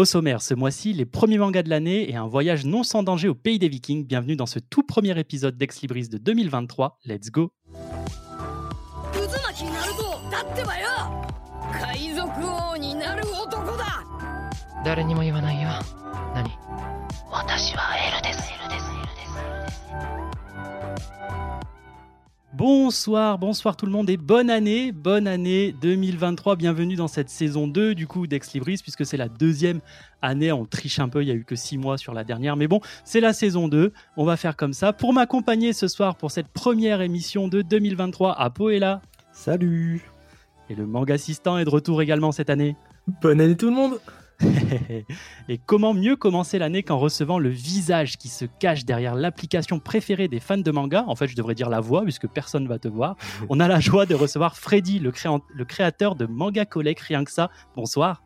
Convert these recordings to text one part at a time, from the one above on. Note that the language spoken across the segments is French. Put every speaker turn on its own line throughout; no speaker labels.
Au sommaire, ce mois-ci, les premiers mangas de l'année et un voyage non sans danger au pays des Vikings. Bienvenue dans ce tout premier épisode d'Ex Libris de 2023. Let's go Bonsoir, bonsoir tout le monde et bonne année, bonne année 2023. Bienvenue dans cette saison 2 du coup d'Ex Libris puisque c'est la deuxième année. On triche un peu, il y a eu que 6 mois sur la dernière. Mais bon, c'est la saison 2. On va faire comme ça. Pour m'accompagner ce soir pour cette première émission de 2023, Apo est là.
Salut
Et le manga assistant est de retour également cette année.
Bonne année tout le monde
Et comment mieux commencer l'année qu'en recevant le visage qui se cache derrière l'application préférée des fans de manga? En fait, je devrais dire la voix, puisque personne ne va te voir. On a la joie de recevoir Freddy, le, créateur de Manga Collect, rien que ça. Bonsoir.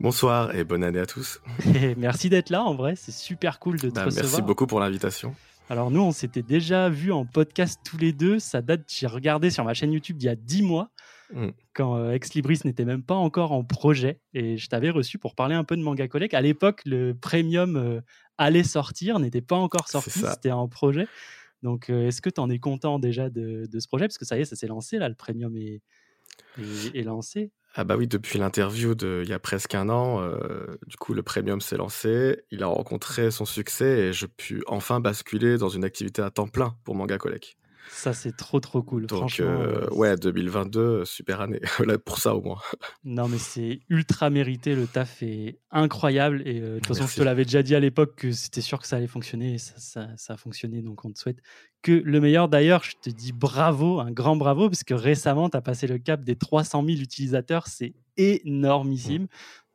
Bonsoir et bonne année à tous.
Et merci d'être là, en vrai, c'est super cool de te
Bah,
recevoir.
merci beaucoup pour l'invitation.
Alors nous, on s'était déjà vu en podcast tous les deux. Ça date, j'ai regardé sur ma chaîne YouTube il y a 10 mois,
Mm.
quand euh, Ex Libris n'était même pas encore en projet. Et je t'avais reçu pour parler un peu de Manga Collect. À l'époque, le premium euh, allait sortir, n'était pas encore sorti, c'était en projet. Donc euh, est-ce que tu en es content déjà de, de ce projet? Parce que ça y est, ça s'est lancé, là, le premium est, est, est lancé.
Ah bah oui, depuis l'interview il y a presque un an, euh, du coup le premium s'est lancé, il a rencontré son succès et je puis enfin basculer dans une activité à temps plein pour Manga Collect.
Ça, c'est trop, trop cool.
Donc
Franchement,
euh,
euh,
ouais, 2022, super année. Pour ça au moins.
Non, mais c'est ultra mérité. Le taf est incroyable. Et euh, de toute façon, je te l'avais déjà dit à l'époque que c'était sûr que ça allait fonctionner. Et ça, ça, ça a fonctionné. Donc, on te souhaite que le meilleur. D'ailleurs, je te dis bravo, un grand bravo, parce que récemment, tu as passé le cap des 300 000 utilisateurs. C'est énormissime.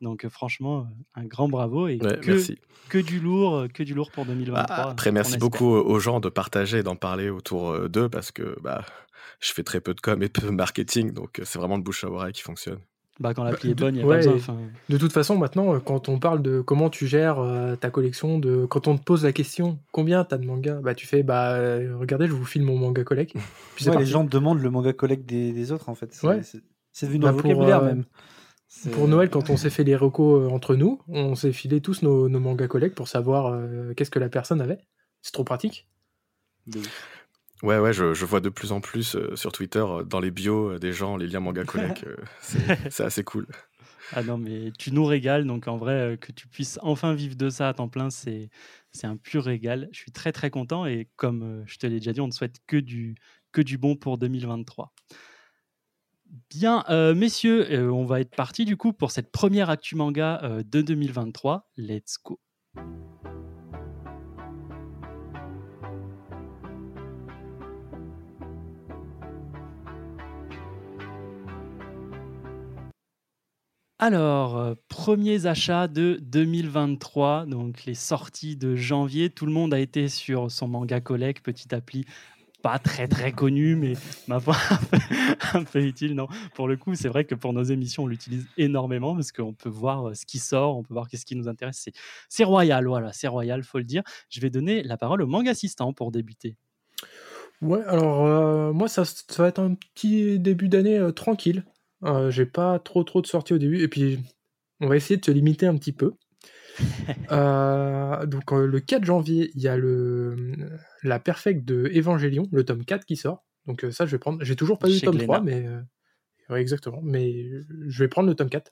Donc, franchement, un grand bravo. Et
Ouais,
que,
merci.
que du lourd, que du lourd pour 2023.
Bah, après, merci beaucoup aux gens de partager et d'en parler autour euh, d'eux parce que bah, je fais très peu de com et peu de marketing, donc euh, c'est vraiment le bouche à oreille qui fonctionne.
Bah, quand l'appli
Bah,
est bonne, il n'y a
ouais,
pas besoin.
De toute façon, maintenant, euh, quand on parle de comment tu gères euh, ta collection, de quand on te pose la question combien t'as de mangas, bah tu fais bah regardez, je vous file mon manga collect. Puis c'est
Ouais, les gens demandent le manga collect des, des autres en fait. C'est
Ouais.
c'est- c'est devenu
Bah,
un
pour,
vocabulaire
euh,
même.
Pour Noël, quand on s'est fait les recos euh, entre nous, on s'est filé tous nos, nos mangas collect pour savoir euh, qu'est-ce que la personne avait. C'est trop pratique.
Ouais, ouais, je, je vois de plus en plus euh, sur Twitter, dans les bios euh, des gens, les liens Manga Collect. euh, c'est assez cool.
Ah non, mais tu nous régales, donc en vrai, euh, que tu puisses enfin vivre de ça à temps plein, c'est c'est un pur régal. Je suis très très content et comme euh, je te l'ai déjà dit, on ne souhaite que du, que du bon pour 2023. Bien, euh, messieurs, euh, on va être parti du coup pour cette première actu manga euh, de 2023. Let's go. Alors, premiers achats de 2023, donc les sorties de janvier. Tout le monde a été sur son manga collect, petite appli pas très très connue, mais ma foi un peu- utile. Non, pour le coup, c'est vrai que pour nos émissions, on l'utilise énormément parce qu'on peut voir euh, ce qui sort, on peut voir qu'est-ce qui nous intéresse. C'est- royal, voilà, c'est royal, faut le dire. Je vais donner la parole au manga assistant pour débuter.
Ouais, alors euh, moi ça, va être un petit début d'année euh, tranquille. J'ai pas trop trop de sorties au début et puis on va essayer de se limiter un petit peu. Euh, donc euh, le 4 janvier, il y a le la perfect de Evangelion, le tome 4 qui sort. Donc euh, ça je vais prendre. J'ai toujours pas eu le tome
Glénat.
3 mais ouais, exactement, mais je vais prendre le tome 4.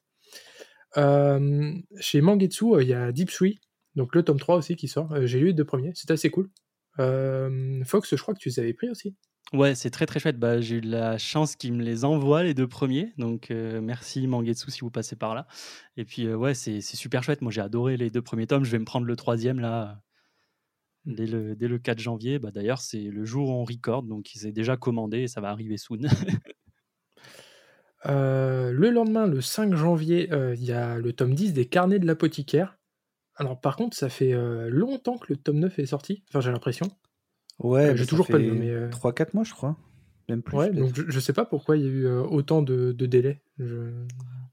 Euh, chez Mangetsu, il y a Deep Three, donc le tome 3 aussi qui sort. J'ai eu les deux premiers, c'est assez cool. Fox, je crois que tu les avais pris aussi.
Ouais, c'est très très chouette. Bah, j'ai eu la chance qu'ils me les envoient les deux premiers. Donc euh, merci Mangetsu si vous passez par là. Et puis euh, ouais, c'est super chouette. Moi j'ai adoré les deux premiers tomes. Je vais me prendre le troisième là dès le, dès le 4 janvier. Bah, D'ailleurs, c'est le jour où on record. Donc il s'est déjà commandé et ça va arriver soon.
Euh, le lendemain, le 5 janvier, il y a le tome 10 des Carnets de l'apothicaire. Alors par contre, ça fait longtemps que le tome 9 est sorti. Enfin, j'ai l'impression.
Ouais,
Euh,
mais
j'ai toujours pas lu,
fait
mais, euh,
3-4 mois, je crois. Même plus.
Ouais, donc je, je sais pas pourquoi il y a eu euh, autant de, de délais. Je-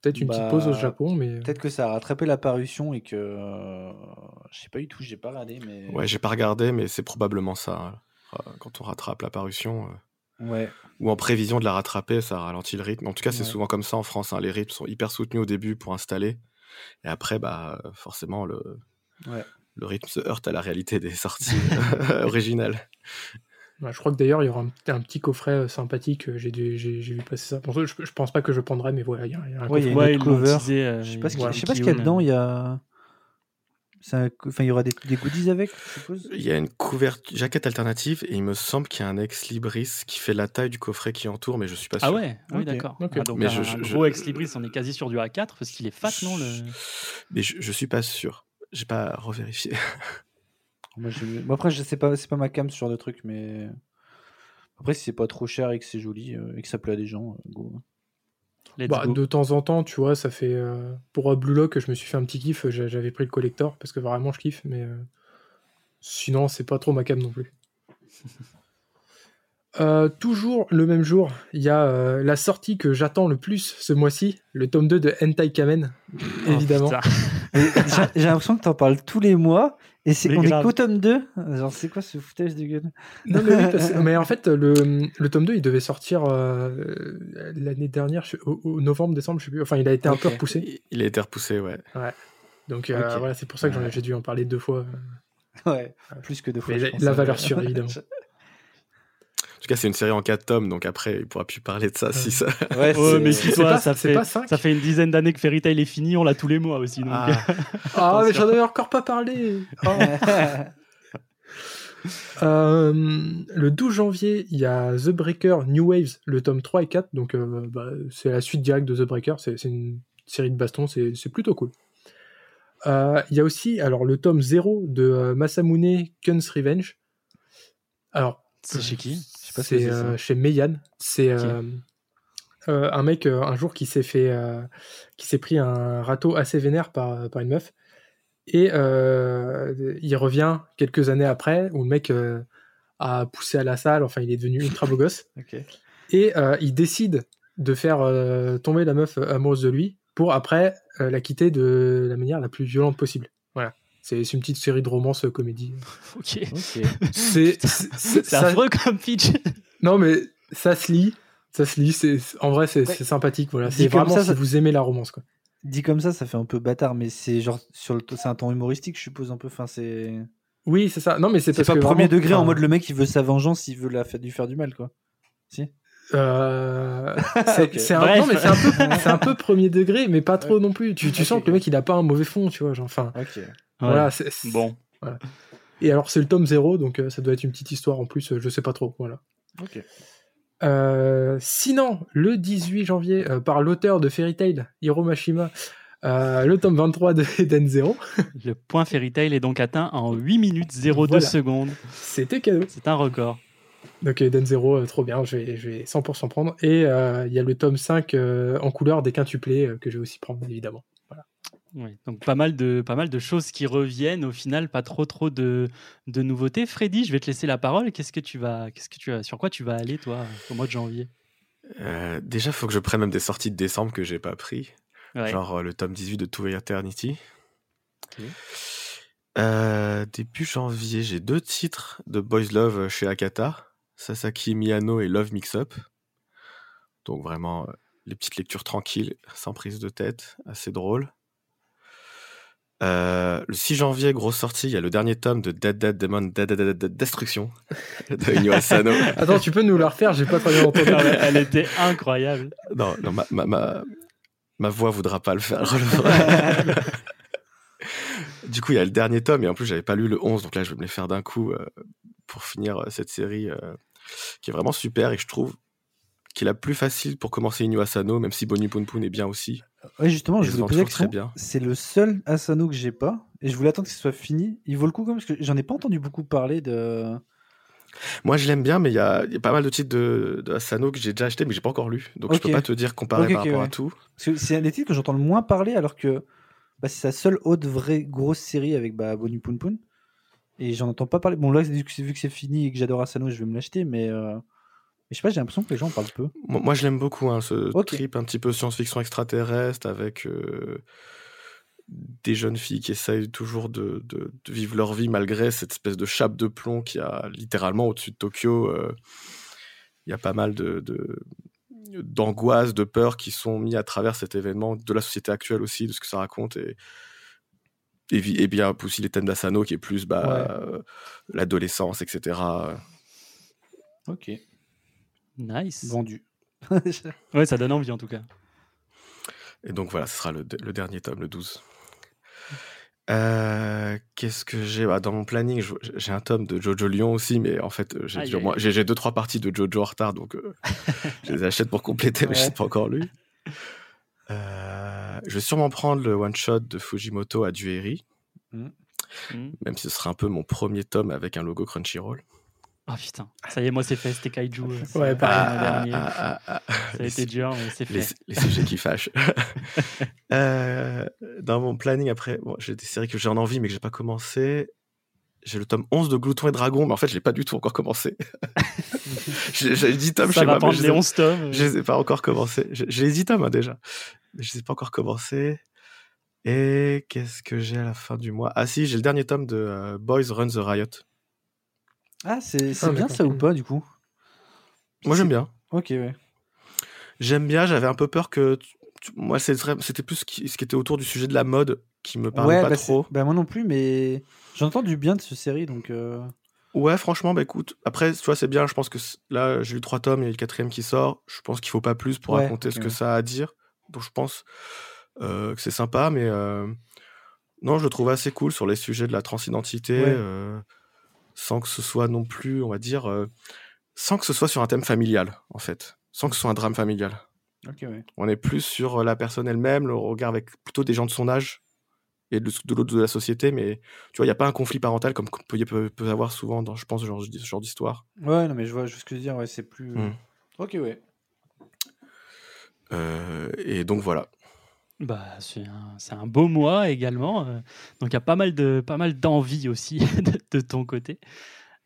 Peut-être une petite
Bah,
pause au Japon, mais.
Peut-être que ça a rattrapé la parution et que. Je sais pas du tout, j'ai pas regardé, mais.
Ouais, j'ai pas regardé, mais c'est probablement ça. hein. Quand on rattrape la parution,
Ouais.
ou en prévision de la rattraper, ça ralentit le rythme. En tout cas, c'est
Ouais.
souvent comme ça en France. hein. Les rythmes sont hyper soutenus au début pour installer. Et après, bah, forcément, le,
Ouais.
Le rythme se heurte à la réalité des sorties originales.
Ouais, je crois que d'ailleurs, il y aura un, un petit coffret euh, sympathique. euh, J'ai vu passer ça. Bon, je, je pense pas que je prendrai, mais voilà, il y a, il y a un
Ouais,
coffret.
Ouais, euh,
Je sais pas ce qu'il
voilà,
je sais pas ce qu'il y a dedans. Il y a. un- Enfin, il y aura des, des goodies avec, je suppose?
Il y a une couverture, jaquette alternative et il me semble qu'il y a un ex libris qui fait la taille du coffret qui entoure, mais je suis pas sûr.
Ah ouais, ah oui, d'accord.
ok.
Ah, donc
Mais
un,
je-
gros
je-
ex libris, on est quasi sur du A4 parce qu'il est fat, non le...
Mais je, je suis pas sûr. J'ai pas revérifié.
Moi, je- moi, après, je sais pas, c'est pas ma cam ce genre de truc, mais après, si c'est pas trop cher et que c'est joli euh, et que ça plaît à des gens, euh, go.
Bah,
go.
de temps en temps, tu vois, ça fait. euh, pour Blue Lock, je me suis fait un petit kiff. j'a- J'avais pris le collector parce que vraiment, je kiffe, mais sinon, c'est pas trop ma cam non plus. Euh, toujours le même jour, il y a la sortie que j'attends le plus ce mois-ci, le tome 2 de Hentai Kamen,
Oh,
évidemment.
J'ai j'ai l'impression que t'en parles tous les mois et c'est
Mais
on
grave.
est qu'au tome 2. Genre, c'est quoi ce foutage de gueule?
Non, mais, oui, parce que- mais en fait, le, le tome 2, il devait sortir euh, l'année dernière, je- au, au novembre, décembre, je sais plus. Enfin, il a été un peu repoussé.
Il- a été repoussé, ouais.
Donc euh, voilà, c'est pour ça que j'en ai-
Ouais.
j'ai dû en parler deux fois.
Ouais, plus que deux fois.
Mais
je
la-
pense,
la valeur sûre, évidemment.
En tout cas, c'est une série en 4 tomes, donc après, il pourra plus parler de ça si ça.
ouais,
mais si toi,
pas-
ça fait,
pas
ça fait une dizaine d'années que Fairy Tail est fini, on l'a tous les mois aussi. Donc...
Ah,
Ah, mais j'en avais encore pas parlé. Oh. Euh, le 12 janvier, il y a The Breaker New Waves, le tome 3 et 4. Donc, euh, bah, c'est la suite directe de The Breaker. C'est une série de bastons, c'est plutôt cool. Euh, Il y a aussi alors, le tome 0 de euh, Masamune Kun's Revenge. Alors,
C'est chez qui?
Pas
c'est euh, chez Meian. C'est euh, euh, un mec un jour qui s'est fait, qui s'est pris un râteau assez vénère par, par une meuf. Et il revient quelques années après où le mec a poussé à la salle. Enfin, il est devenu ultra beau gosse. Et il décide de faire euh, tomber la meuf amoureuse de lui pour après euh, la quitter de la manière la plus violente possible. C'est une petite série de romance euh, comédie.
Ok.
C'est c'est- c'est-
C'est
ça-
affreux comme pitch.
Non, mais ça se lit. Ça se lit. C'est en vrai, c'est
Ouais.
c'est sympathique. Voilà. C'est vraiment
ça,
si
ça-
vous aimez la romance. Quoi.
Dit comme ça, ça fait un peu bâtard, mais c'est genre sur le c'est un ton humoristique, je suppose un peu. Enfin, c'est
Oui, c'est ça. Non, mais c'est
pas
que
premier
vraiment-
degré en mode le mec il veut sa vengeance, il veut la faire, lui faire du mal quoi. Si.
Euh, c'est
Ok.
c'est un, non, mais c'est un peu, c'est un peu premier degré, mais pas trop non plus. Tu, tu
Ok,
sens que le mec, il a pas un mauvais fond, tu vois. Genre, enfin,
Ok.
Voilà. c'est- c'est-
Bon.
Et alors, c'est le tome 0, donc euh, ça doit être une petite histoire en plus. euh, je sais pas trop. Voilà.
Ok.
Euh, sinon, le 18 janvier, euh, par l'auteur de Fairy Tail, Hiro Mashima, euh, le tome 23 de Eden Zero,
Le point Fairy Tail est donc atteint en 8 minutes 02
Voilà.
secondes.
c'était cadeau.
C'est un record.
Donc Eden Zero, euh, trop bien, je vais, je vais 100% prendre. Et euh, il y a le tome 5 euh, en couleur des quintuplés euh, que je vais aussi prendre, évidemment.
Oui, donc pas mal, de, pas mal de choses qui reviennent. Au final, pas trop trop de, de nouveautés. Freddy, je vais te laisser la parole. Qu'est-ce que tu vas, qu'est-ce que tu vas, sur quoi tu vas aller toi au mois de janvier?
Euh, déjà, faut que je prenne même des sorties de décembre que j'ai pas pris.
Ouais.
Genre euh, le tome 18 de To Eternity. Euh, début janvier, j'ai deux titres de Boys Love chez Akata. Sasaki Miyano et Love Mix Up. Donc vraiment, les petites lectures tranquilles, sans prise de tête, assez drôle. Euh, le 6 janvier, grosse sortie, il y a le dernier tome de Dead Dead Demon Dead Dead Dead, Dead Destruction de Inyo Asano.
Attends, tu peux nous la refaire J'ai pas très bien entendu.
Ouais, elle était incroyable.
Non, non ma, ma, ma, ma voix voudra pas le faire. du coup, il y a le dernier tome, et en plus, j'avais pas lu le 11, donc là, je vais me les faire d'un coup euh, pour finir euh, cette série euh, qui est vraiment super et que je trouve qui est la plus facile pour commencer Inyo Asano, même si Bonnie Poon Poon est bien aussi.
Ouais, justement, je voulais poser
bien.
C'est le seul Asano que j'ai pas, et je voulais attendre que ce soit fini. Il vaut le coup quand même, parce que j'en ai pas entendu beaucoup parler de.
Moi, je l'aime bien, mais il y a, il y a pas mal de titres de, de Asano que j'ai déjà acheté, mais j'ai pas encore lu. Donc, je
Ok.
peux pas te dire comparer
Ok,
par
ok,
rapport
ouais.
à tout.
C'est un des titres que j'entends le moins parler, alors que bah, c'est sa seule autre vraie grosse série avec bah, Bonnie Poon Poon. Et j'en entends pas parler. Bon, là, vu que c'est vu que c'est fini et que j'adore Asano, je vais me l'acheter, mais. euh, mais je sais pas, j'ai l'impression que les gens en parlent peu.
Moi, moi, je l'aime beaucoup, hein, ce trip un petit peu science-fiction extraterrestre avec euh, des jeunes filles qui essayent toujours de, de- de vivre leur vie malgré cette espèce de chape de plomb qui a littéralement au-dessus de Tokyo. euh, Il y a pas mal de, de, d'angoisse, de peur qui sont mis à travers cet événement, de la société actuelle aussi, de ce que ça raconte. Et, et bien aussi les thèmes d'Asano qui est plus bah, euh, l'adolescence, etc.
Ok,
Nice.
vendu.
Ouais, ça donne envie en tout cas.
Et donc voilà, ce sera le, le dernier tome, le 12. Euh, Qu'est-ce que j'ai? Bah, Dans mon planning, je- j'ai un tome de Jojo Lyon aussi, mais en fait, euh, j'ai deux, trois parties de Jojo en retard, donc euh, je les achète pour compléter, mais je
Ouais.
ne pas encore lu. Euh, je vais sûrement prendre le one-shot de Fujimoto à Dueri,
Hmm.
même si ce sera un peu mon premier tome avec un logo Crunchyroll.
Ah putain, ça y est, moi c'est fait, c'était Kaiju. euh,
Ouais, pareil.
dernier.
ah, ah, ah,
Ça a été dur, mais c'est fait.
les sujets qui fâchent. Euh, dans mon planning, après, bon, j'ai des séries que j'ai en envie, mais que j'ai pas commencé. J'ai le tome 11 de Glouton et Dragon, mais en fait, je l'ai pas du tout encore commencé. j'ai j'ai 10 tomes
Ça
chez
va
moi, mais
les
les ai-
11 tomes.
je les ai pas encore commencé. J'ai j'ai les 10 tomes hein, déjà, mais je les ai pas encore commencé. Et qu'est-ce que j'ai à la fin du mois? Ah si, j'ai le dernier tome de euh, Boys Run the Riot.
Ah, c'est c'est
Ah,
bien ça ou pas du coup?
Moi, j'aime bien.
Ok, ouais.
J'aime bien, j'avais un peu peur que... Moi, c'était plus ce qui, ce qui était autour du sujet de la mode qui me parlait
ouais,
pas
bah,
trop.
bah, moi non plus, mais j'entends du bien de cette série, donc. euh,
Ouais, franchement, bah écoute, après, tu vois, c'est bien. Je pense que là, j'ai lu trois tomes, il y a le quatrième qui sort. Je pense qu'il faut pas plus pour
Ouais,
raconter ce que
ouais.
ça a à dire. Donc, je pense euh, que c'est sympa, mais euh, non, je le trouve assez cool sur les sujets de la transidentité,
Ouais.
Euh, sans que ce soit non plus, on va dire, euh, sans que ce soit sur un thème familial, en fait, sans que ce soit un drame familial.
Ok, ouais.
On est plus sur la personne elle-même, le regard avec plutôt des gens de son âge et de, de l'autre de la société, mais tu vois, il n'y a pas un conflit parental comme peut, peut, peut avoir souvent dans, je pense, ce genre, ce genre d'histoire.
Ouais, non, mais je vois, je ce que tu veux dire, ouais, c'est plus.
Mm.
Ok, ouais.
Euh, et donc voilà.
Bah, c'est un, c'est un beau mois également. euh, donc il y a pas mal de pas mal d'envie aussi de, de ton côté.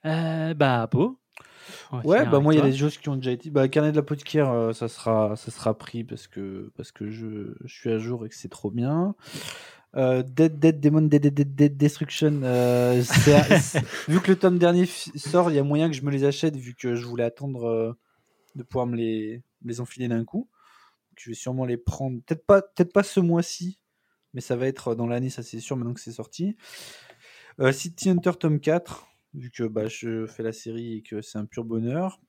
Euh, bah, va
Ouais, bah moi il y a des choses qui ont déjà été. Bah, Carnet de l'apothicaire, euh, ça sera, ça sera pris parce que parce que je, je suis à jour et que c'est trop bien. Euh, Dead Dead Demon Dead Dead Dead, Dead Destruction. euh, vu que le tome dernier sort, il y a moyen que je me les achète vu que je voulais attendre de pouvoir me les, me les enfiler d'un coup. Je vais sûrement les prendre. Peut-être pas, peut-être pas ce mois-ci, mais ça va être dans l'année, ça c'est sûr maintenant que c'est sorti. Euh, City Hunter tome 4, vu que bah, je fais la série et que c'est un pur bonheur.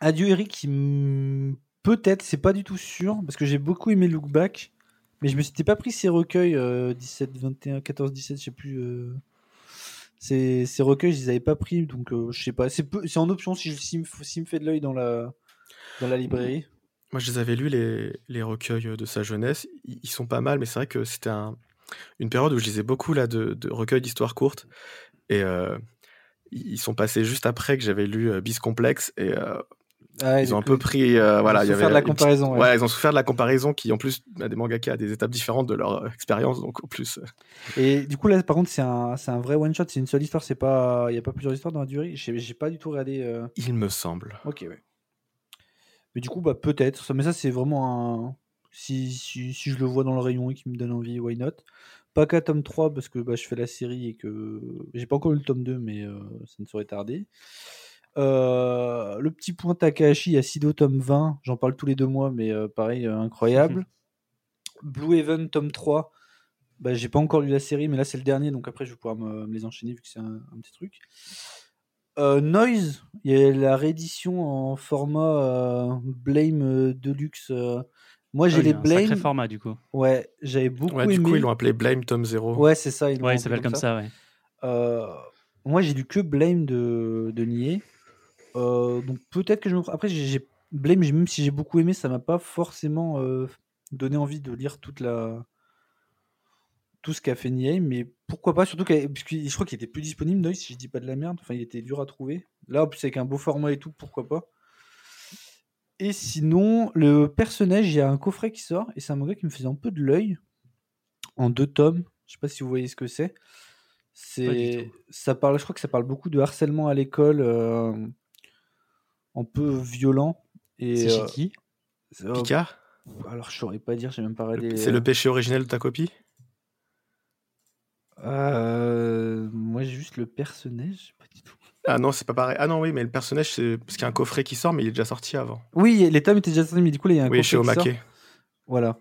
Adieu Eric, peut-être, c'est pas du tout sûr, parce que j'ai beaucoup aimé Look Back, mais je me suis pas pris ces recueils euh, 17, 21, 14, 17, je sais plus. euh, Ces, ces recueils, je les avais pas pris, donc euh, je sais pas. C'est en option si, je- s'il me, me fait de l'œil dans la, dans la librairie.
Moi, je les avais lus, les, les recueils de sa jeunesse. Ils sont pas mal, mais c'est vrai que c'était un- une période où je lisais beaucoup là, de, de recueils d'histoires courtes. Et euh, ils sont passés juste après que j'avais lu euh, Bis Complex. Et euh,
Ah,
ils ont un peu pris. euh, voilà, il y avait
de la
petite-
comparaison, ouais.
Ils ont souffert de la comparaison qui, en plus, a des mangaka à des étapes différentes de leur euh, expérience. Donc, en plus. euh,
Et du coup, là, par contre, c'est un, c'est un vrai one-shot, c'est une seule histoire, pas... il n'y a pas plusieurs histoires dans la durée? J'ai pas du tout regardé. euh,
il me semble.
Ok, ouais. Mais du coup, bah, peut-être. Ça- Mais ça, c'est vraiment un. Si, si, si je le vois dans le rayon et qu'il me donne envie, why not? Pas qu'à tome 3, parce que bah, je fais la série et que. J'ai pas encore lu le tome 2, mais euh, ça ne saurait tarder. Euh, le petit point Takahashi à Sido tome 20, j'en parle tous les deux mois, mais euh, pareil, incroyable. Blue Heaven tome 3, bah, j'ai pas encore lu la série, mais là c'est le dernier, donc après je vais pouvoir me, me les enchaîner vu que c'est un, un petit truc. Euh, Noise, il y a la réédition en format euh, Blame euh, Deluxe. euh. Moi j'ai
Ah oui,
les
un sacré
Blame.
format du coup.
Ouais, j'avais beaucoup
Ouais,
aimé.
du coup, ils l'ont appelé Blame Tom Zero.
Ouais, c'est ça. ils l'ont
Ouais, il
appelé
s'appelle comme ça, ouais.
Euh, moi, j'ai lu que Blame de, de Nier. Euh, donc peut-être que je me. Après, j'ai j'ai- Blame, j'ai- même si j'ai beaucoup aimé, ça m'a pas forcément euh, donné envie de lire toute la tout ce qu'a fait Nier, mais pourquoi pas, surtout puisque je crois qu'il était plus disponible, Noise, si je dis pas de la merde. Enfin, il était dur à trouver. Là, en plus, avec un beau format et tout, pourquoi pas. Et sinon, le personnage, il y a un coffret qui sort, et c'est un manga qui me faisait un peu de l'œil, en deux tomes. Je sais pas si vous voyez ce que c'est. C'est, ça parle, je crois que ça parle beaucoup de harcèlement à l'école, euh, un peu violent. Et
C'est
euh,
chez qui?
c'est- euh,
Pika
alors je saurais pas dire, j'ai même pas regardé.
C'est le péché originel de ta copie?
Euh, moi j'ai juste le personnage, je sais pas du tout.
Ah non, c'est pas pareil. Ah non, oui, mais le personnage, c'est parce qu'il y a un coffret qui sort, mais il est déjà sorti avant.
Oui, les tomes étaient déjà sortis, mais du coup, là, il y a un
Oui, chez
coffret qui sort.
Omake.
Voilà.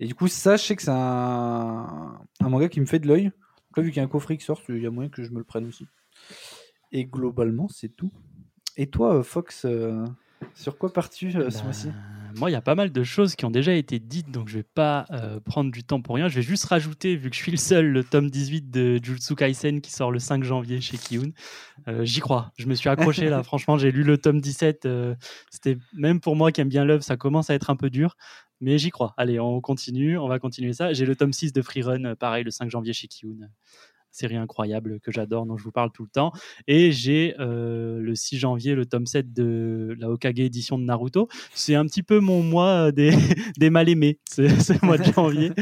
Et du coup, ça, je sais que c'est un... un manga qui me fait de l'œil. Donc là, vu qu'il y a un coffret qui sort, il y a moyen que je me le prenne aussi. Et globalement, c'est tout. Et toi, euh, Fox, euh, sur quoi pars-tu euh, ce
Bah,
mois-ci?
Moi, il y a pas mal de choses qui ont déjà été dites, donc je vais pas euh, prendre du temps pour rien. Je vais juste rajouter, vu que je suis le seul, le tome 18 de Jujutsu Kaisen qui sort le 5 janvier chez Kiyun. Euh, J'y crois. Je me suis accroché là. Franchement, j'ai lu le tome 17. euh, C'était même pour moi qui aime bien l'œuvre, ça commence à être un peu dur. Mais j'y crois. Allez, on continue. On va continuer ça. J'ai le tome 6 de Freerun, euh, pareil, le 5 janvier chez Kiyun. Série incroyable que j'adore, dont je vous parle tout le temps. Et j'ai euh, le 6 janvier le tome 7 de la Hokage édition de Naruto. C'est un petit peu mon mois euh, des, des mal aimés, ce, ce mois de janvier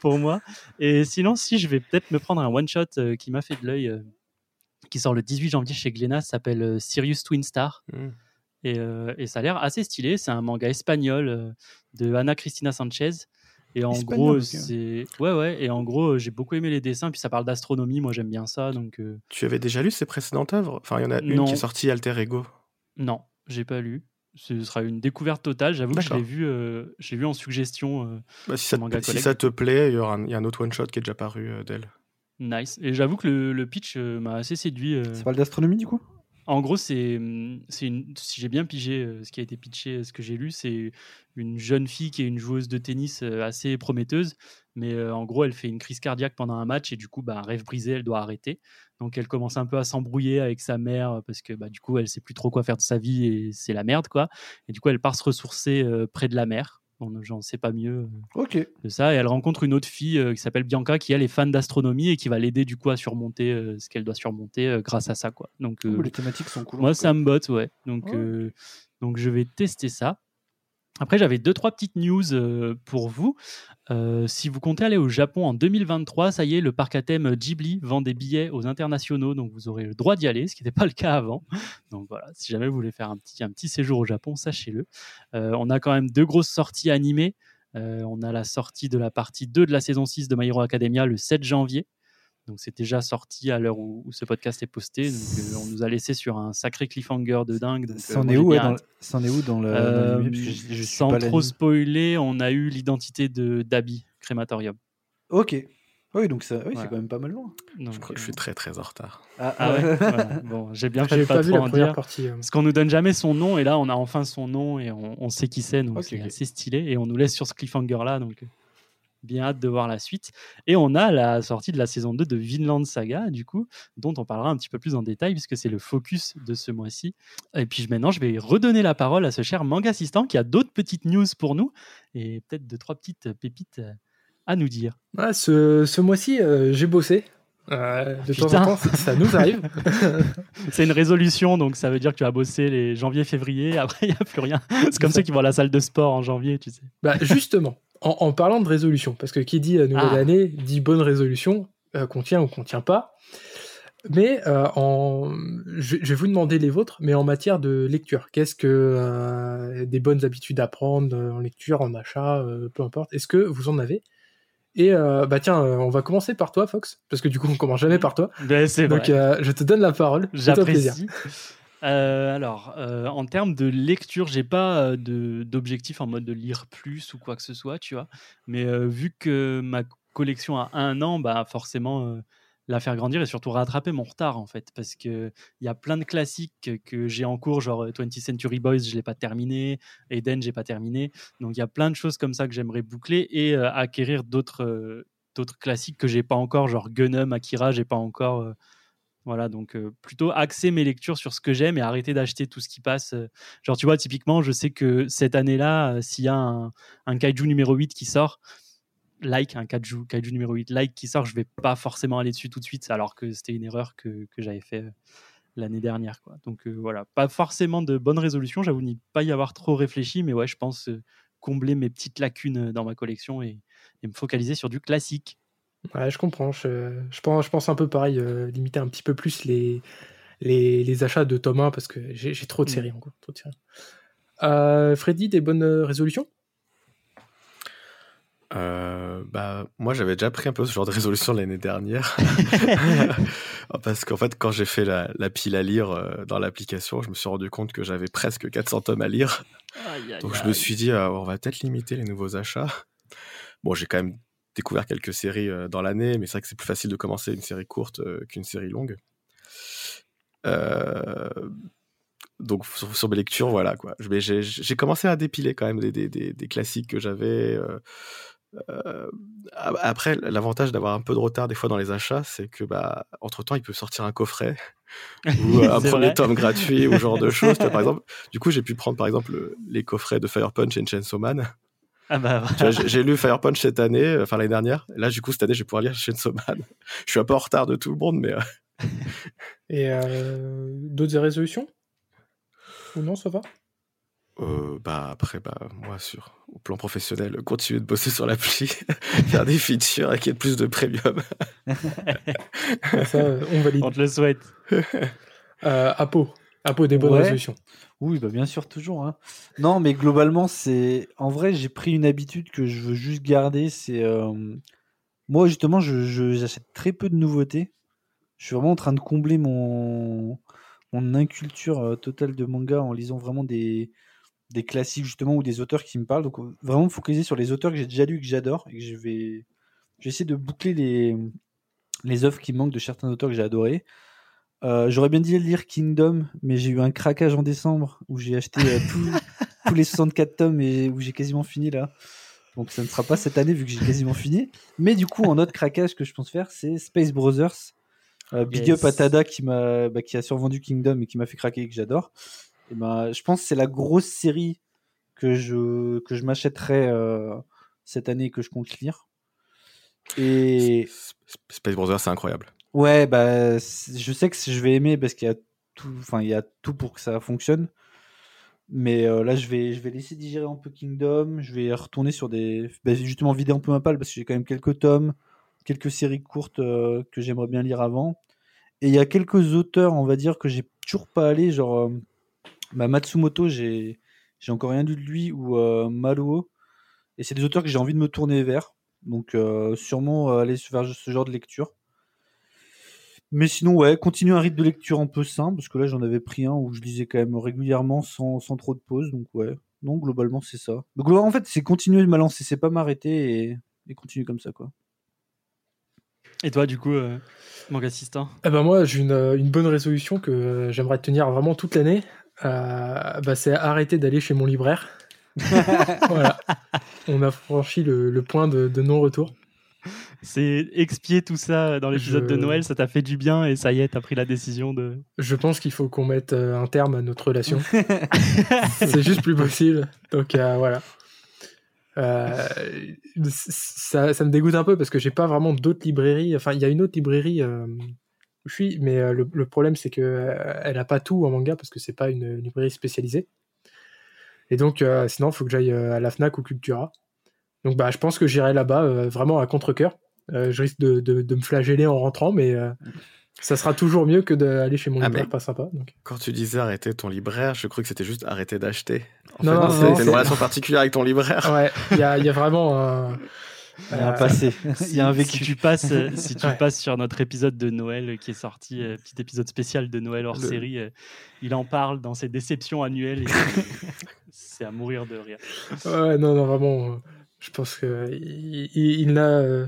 pour moi. Et sinon, si je vais peut-être me prendre un one-shot euh, qui m'a fait de l'œil, qui sort le 18 janvier chez Glénat, s'appelle Sirius Twin Star.
Mm.
Et, euh, et ça a l'air assez stylé. C'est un manga espagnol euh, de Ana Cristina Sanchez. Et en gros,
ok.
c'est ouais ouais. Et en gros, j'ai beaucoup aimé les dessins. Puis ça parle d'astronomie. Moi, j'aime bien ça. Donc euh,
Tu avais déjà lu ses précédentes œuvres? Enfin, il y en a une
Non.
qui est sortie, Alter Ego.
non, j'ai pas lu. Ce sera une découverte totale. J'avoue que je l'ai vu, euh, vu en suggestion. euh,
Bah, si, ça
Manga
te, si
collègue.
ça te plaît, il y, aura un, il y a un autre one-shot qui est déjà paru euh, d'elle.
nice. Et j'avoue que le, le pitch euh, m'a assez séduit. euh.
Ça parle d'astronomie, du coup?
En gros, c'est, hum, si j'ai bien pigé euh, ce qui a été pitché, euh, ce que j'ai lu, c'est une jeune fille qui est une joueuse de tennis euh, assez prometteuse, mais en gros, elle fait une crise cardiaque pendant un match et du coup, bah, rêve brisé, elle doit arrêter. Donc, elle commence un peu à s'embrouiller avec sa mère parce que bah, du coup, elle sait plus trop quoi faire de sa vie et c'est la merde, quoi. Et du coup, elle part se ressourcer près de la mer. On- J'en sais pas mieux euh,
Ok.
de ça. Et elle rencontre une autre fille euh, qui s'appelle Bianca, qui elle est fan d'astronomie et qui va l'aider du coup à surmonter euh, ce qu'elle doit surmonter grâce à ça, quoi. Donc,
Oh, les thématiques sont cool.
moi, ça me botte, ouais. Donc, donc, je vais tester ça. Après, j'avais deux, trois petites news euh, pour vous. Euh, si vous comptez aller au Japon en 2023, ça y est, le parc à thème Ghibli vend des billets aux internationaux, donc vous aurez le droit d'y aller, ce qui n'était pas le cas avant. Donc voilà, si jamais vous voulez faire un petit, un petit séjour au Japon, sachez-le. Euh, on a quand même deux grosses sorties animées. On a la sortie de la partie 2 de la saison 6 de My Hero Academia le 7 janvier. Donc c'est déjà sorti à l'heure où, où ce podcast est posté. Donc euh, on nous a laissé sur un sacré cliffhanger de dingue. euh,
C'en
moi,
est ouais, est où dans le.
Euh,
je- je
sans trop spoiler, on a eu l'identité de d'Abby Crématorium.
Ok. Oui, donc ça, oui,
Voilà.
c'est quand même pas mal loin.
Donc,
Je crois que je
euh,
suis très très en retard.
Ah,
Ah ouais, voilà. Bon, j'ai bien fait de
pas,
pas
vu
trop
la
en dire.
partie. euh.
Parce qu'on nous donne jamais son nom et là on a enfin son nom et on, on sait qui c'est donc c'est assez stylé et on nous laisse sur ce cliffhanger là donc euh, bien hâte de voir la suite. Et on a la sortie de la saison 2 de Vinland Saga du coup dont on parlera un petit peu plus en détail puisque c'est le focus de ce mois-ci. Et puis maintenant je vais redonner la parole à ce cher manga assistant qui a d'autres petites news pour nous et peut-être deux trois petites pépites euh, à nous dire.
Ouais, ce, ce mois-ci, euh, j'ai bossé. Euh, de temps en temps, ça, ça nous arrive.
c'est une résolution donc ça veut dire que tu vas bosser les janvier février après il n'y a plus rien. C'est comme ceux qui vont à la salle de sport en janvier tu sais.
Bah, justement, en, en parlant de résolution, parce que qui dit euh, nouvelle
Ah.
année dit bonne résolution, euh, qu'on tient ou qu'on tient pas. Mais euh, en, je, je vais vous demander les vôtres, mais en matière de lecture, qu'est-ce que euh, des bonnes habitudes à prendre en lecture, en achat, peu importe. Est-ce que vous en avez? Et bah tiens, on va commencer par toi, Fox, parce que du coup on commence jamais par toi.
Ben,
Donc je te donne la parole.
J'apprécie. Euh, alors, euh, en termes de lecture, j'ai pas euh, d'objectif en mode de lire plus ou quoi que ce soit, tu vois. Mais vu que ma collection a un an, bah forcément la faire grandir et surtout rattraper mon retard en fait, parce que il y a plein de classiques que, j'ai en cours, genre euh, 20th Century Boys, je l'ai pas terminé, Eden, j'ai pas terminé. Donc il y a plein de choses comme ça que j'aimerais boucler et acquérir d'autres classiques que j'ai pas encore, genre Gunham, Akira, j'ai pas encore. Voilà, donc euh, plutôt axer mes lectures sur ce que j'aime et arrêter d'acheter tout ce qui passe. euh. Genre, tu vois, typiquement, je sais que cette année-là, euh, s'il y a un, un kaiju numéro 8 qui sort, like, un kaiju, numéro 8 like qui sort, je vais pas forcément aller dessus tout de suite, alors que c'était une erreur que, j'avais fait l'année dernière. Donc voilà, pas forcément de bonnes résolutions, j'avoue n'y pas y avoir trop réfléchi, mais ouais, je pense combler mes petites lacunes dans ma collection et me focaliser sur du classique.
Ouais, je comprends. Je, je pense, je pense un peu pareil, euh, limiter un petit peu plus les, les, les achats de tome 1 parce que j'ai j'ai trop de
Mm.
Trop de séries. Euh, Freddy, des bonnes euh, résolutions?
Euh, bah, moi, j'avais déjà pris un peu ce genre de résolution l'année dernière. Parce qu'en fait, quand j'ai fait la, la pile à lire euh, dans l'application, je me suis rendu compte que j'avais presque 400 tomes à lire.
Aïe, aïe,
Donc, je me suis dit, euh, on va peut-être limiter les nouveaux achats. Bon, j'ai quand même découvert quelques séries euh, dans l'année, mais c'est vrai que c'est plus facile de commencer une série courte euh, qu'une série longue. Euh, donc, sur, sur mes lectures, voilà quoi. J'ai commencé à dépiler quand même des, des- des- des classiques que j'avais. euh, après, l'avantage d'avoir un peu de retard des fois dans les achats, c'est que bah, entre temps, il peut sortir un coffret ou un premier tome gratuit ou ce genre de choses. Par exemple, du coup, j'ai pu prendre par exemple le- les coffrets de Fire Punch et Chainsaw Man.
Ah bah,
j'ai lu Fire Punch cette année, euh, enfin l'année dernière. Là, du coup, cette année, je vais pouvoir lire Chainsaw Man. Je suis un peu en retard de tout le monde, mais euh,
Et euh, d'autres résolutions? Ou non, ça va?
Euh, bah après, bah moi, sur au plan professionnel, continuer de bosser sur l'appli, faire des features et qu'il y ait plus de premium.
Ça, on valide.
on te le souhaite.
Euh, Apo. Apo, des bonnes
Ouais.
résolutions.
Oui, bah bien sûr, toujours. hein. Non, mais globalement, c'est. En vrai, j'ai pris une habitude que je veux juste garder. Moi, justement, je- j'achète très peu de nouveautés. Je suis vraiment en train de combler mon, mon inculture totale de manga en lisant vraiment des... classiques, justement, ou des auteurs qui me parlent. Donc, vraiment me focaliser sur les auteurs que j'ai déjà lus que j'adore. Et que je vais. Je vais essayer de boucler les, les œuvres qui manquent de certains auteurs que j'ai adorés. Euh, J'aurais bien dit lire Kingdom, mais j'ai eu un craquage en décembre où j'ai acheté euh, tous- tous les 64 tomes et où j'ai quasiment fini là. Donc ça ne sera pas cette année vu que j'ai quasiment fini. Mais du coup, un autre craquage que je pense faire, c'est Space Brothers. Euh, big
Yes.
up à Tada qui, m'a, bah, qui a survendu Kingdom et qui m'a fait craquer et que j'adore. Et ben, je pense que c'est la grosse série que je, que je m'achèterai cette année et que je compte lire. Et
Space Brothers, c'est incroyable.
Ouais, bah, je sais que je vais aimer parce qu'il y a tout, enfin, il y a tout pour que ça fonctionne. Mais euh, là, je vais, je vais laisser digérer un peu Kingdom. Je vais retourner sur des, bah, justement vider un peu ma palle parce que j'ai quand même quelques tomes, quelques séries courtes euh, que j'aimerais bien lire avant. Et il y a quelques auteurs, on va dire que j'ai toujours pas allé, genre euh, bah, Matsumoto, j'ai, encore rien lu de lui ou Maruo. Et c'est des auteurs que j'ai envie de me tourner vers. Donc sûrement aller vers ce genre de lecture. Mais sinon, ouais, continuer un rythme de lecture un peu simple, parce que là, j'en avais pris un où je lisais quand même régulièrement sans, sans trop de pause. Donc, ouais, non, globalement, c'est ça. Donc, globalement, en fait, c'est continuer de m'alancer, c'est pas m'arrêter et, et continuer comme ça, quoi.
Et toi, du coup, euh, manga assistant?
Eh ben moi, j'ai une, euh, une bonne résolution que euh, j'aimerais tenir vraiment toute l'année. Euh, bah, c'est arrêter d'aller chez mon libraire. voilà. On a franchi le, le point de, de non-retour.
C'est expier tout ça dans l'épisode
Je-
de Noël, ça t'a fait du bien et ça y est, t'as pris la décision de.
Je pense qu'il faut qu'on mette euh, un terme à notre relation. c'est juste plus possible. Donc euh, voilà. Euh, ça, ça me dégoûte un peu parce que j'ai pas vraiment d'autres librairies. Enfin, il y a une autre librairie euh, où je suis, mais le, le problème c'est que elle a pas tout en manga parce que c'est pas une librairie spécialisée. Et donc, sinon, il faut que j'aille à la Fnac ou Cultura. Donc, bah, je pense que j'irai là-bas euh, vraiment à contre-coeur. Euh, je risque de, de- de me flageller en rentrant, mais euh, ça sera toujours mieux que d'aller chez mon
Ah,
libraire, pas sympa. Donc.
Quand tu disais arrêter ton libraire, je crois que c'était juste arrêter d'acheter. En
Non,
fait,
non,
c'est-
non,
une relation particulière avec ton libraire.
Ouais, il y a, il y a vraiment un.
Il y a un passé, il y a un
Si
vécu.
tu passes, si tu
Ouais.
passes sur notre épisode de Noël qui est sorti, euh, petit épisode spécial de Noël hors
Le-
série, euh, il en parle dans ses déceptions annuelles. et c'est à mourir de rire.
Ouais, non, non, vraiment. Je pense que il, n'a euh,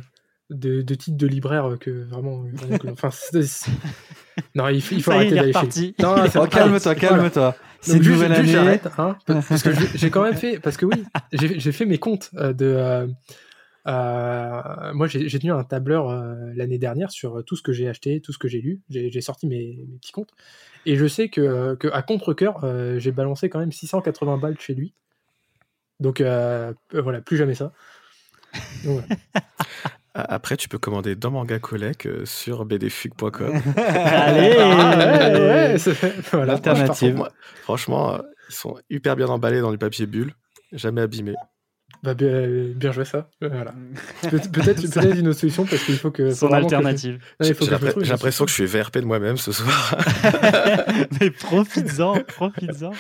de, de titres de libraire que vraiment. que- enfin, non, il, faut- il faut
Ça y est,
arrêter d'aller chez. Non,
Oh, calme-toi, calme-toi. C'est nouvelle année.
j'arrête, hein, parce que j'ai quand même fait, parce que oui, j'ai fait mes comptes euh, de. euh, euh, moi, j'ai tenu un tableur euh, l'année dernière sur tout ce que j'ai acheté, tout ce que j'ai lu. J'ai sorti mes, mes petits comptes. Et je sais que, que à contre-coeur, j'ai balancé quand même 680 balles chez lui. Donc euh, euh, voilà, plus jamais ça. Donc, voilà.
A- Après, tu peux commander dans Manga Collect euh, sur bdfug.com.
Allez
Ah, ouais, ouais, voilà.
Moi, franchement, euh, ils sont hyper bien emballés dans du papier bulle, jamais abîmés.
Bah, bien, bien joué ça. Voilà. Peut- Peut-être peut une autre solution parce qu'il faut que.
Son alternative.
J'ai l'impression que je suis VRP de moi-même ce soir.
Mais profites-en, profites-en.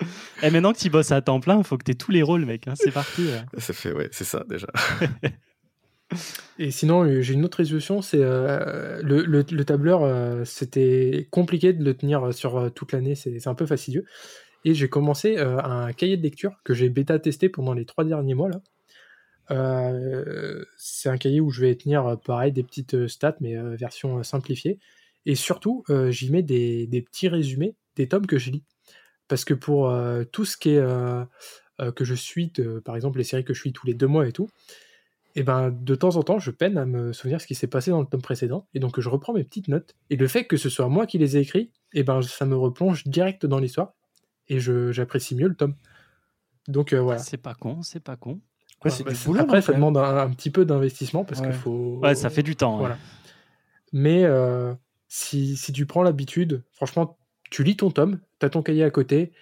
Et maintenant que tu bosses à temps plein, il faut que tu aies tous les rôles, mec. hein, C'est parti. ouais.
Ça fait, ouais, c'est ça déjà.
Et sinon, euh, j'ai une autre résolution, c'est euh, le, le- le tableur, euh, c'était compliqué de le tenir sur euh, toute l'année, c'est c'est un peu fastidieux. Et j'ai commencé euh, un cahier de lecture que j'ai bêta testé pendant les trois derniers mois là. Euh, c'est un cahier où je vais tenir euh, pareil des petites euh, stats, mais euh, version euh, simplifiée. Et surtout, euh, j'y mets des, des petits résumés des tomes que je lis. Parce que pour euh, tout ce qui est euh, euh, que je suis, de- par exemple les séries que je suis tous les deux mois et tout, et ben de temps en temps, je peine à me souvenir ce qui s'est passé dans le tome précédent, et donc je reprends mes petites notes. Et le fait que ce soit moi qui les ai écrits, et ben ça me replonge direct dans l'histoire, et je- j'apprécie mieux le tome. Donc euh, voilà.
C'est pas con, c'est pas con.
Ouais, c'est
Bah,
du
c'est-
boulot,
Après,
non,
ça demande un, un petit peu d'investissement parce
Ouais.
qu'il faut.
Ouais, ça fait du temps. ouais.
Voilà. Mais euh, si, si tu prends l'habitude, franchement, tu lis ton tome, tu as ton cahier à côté,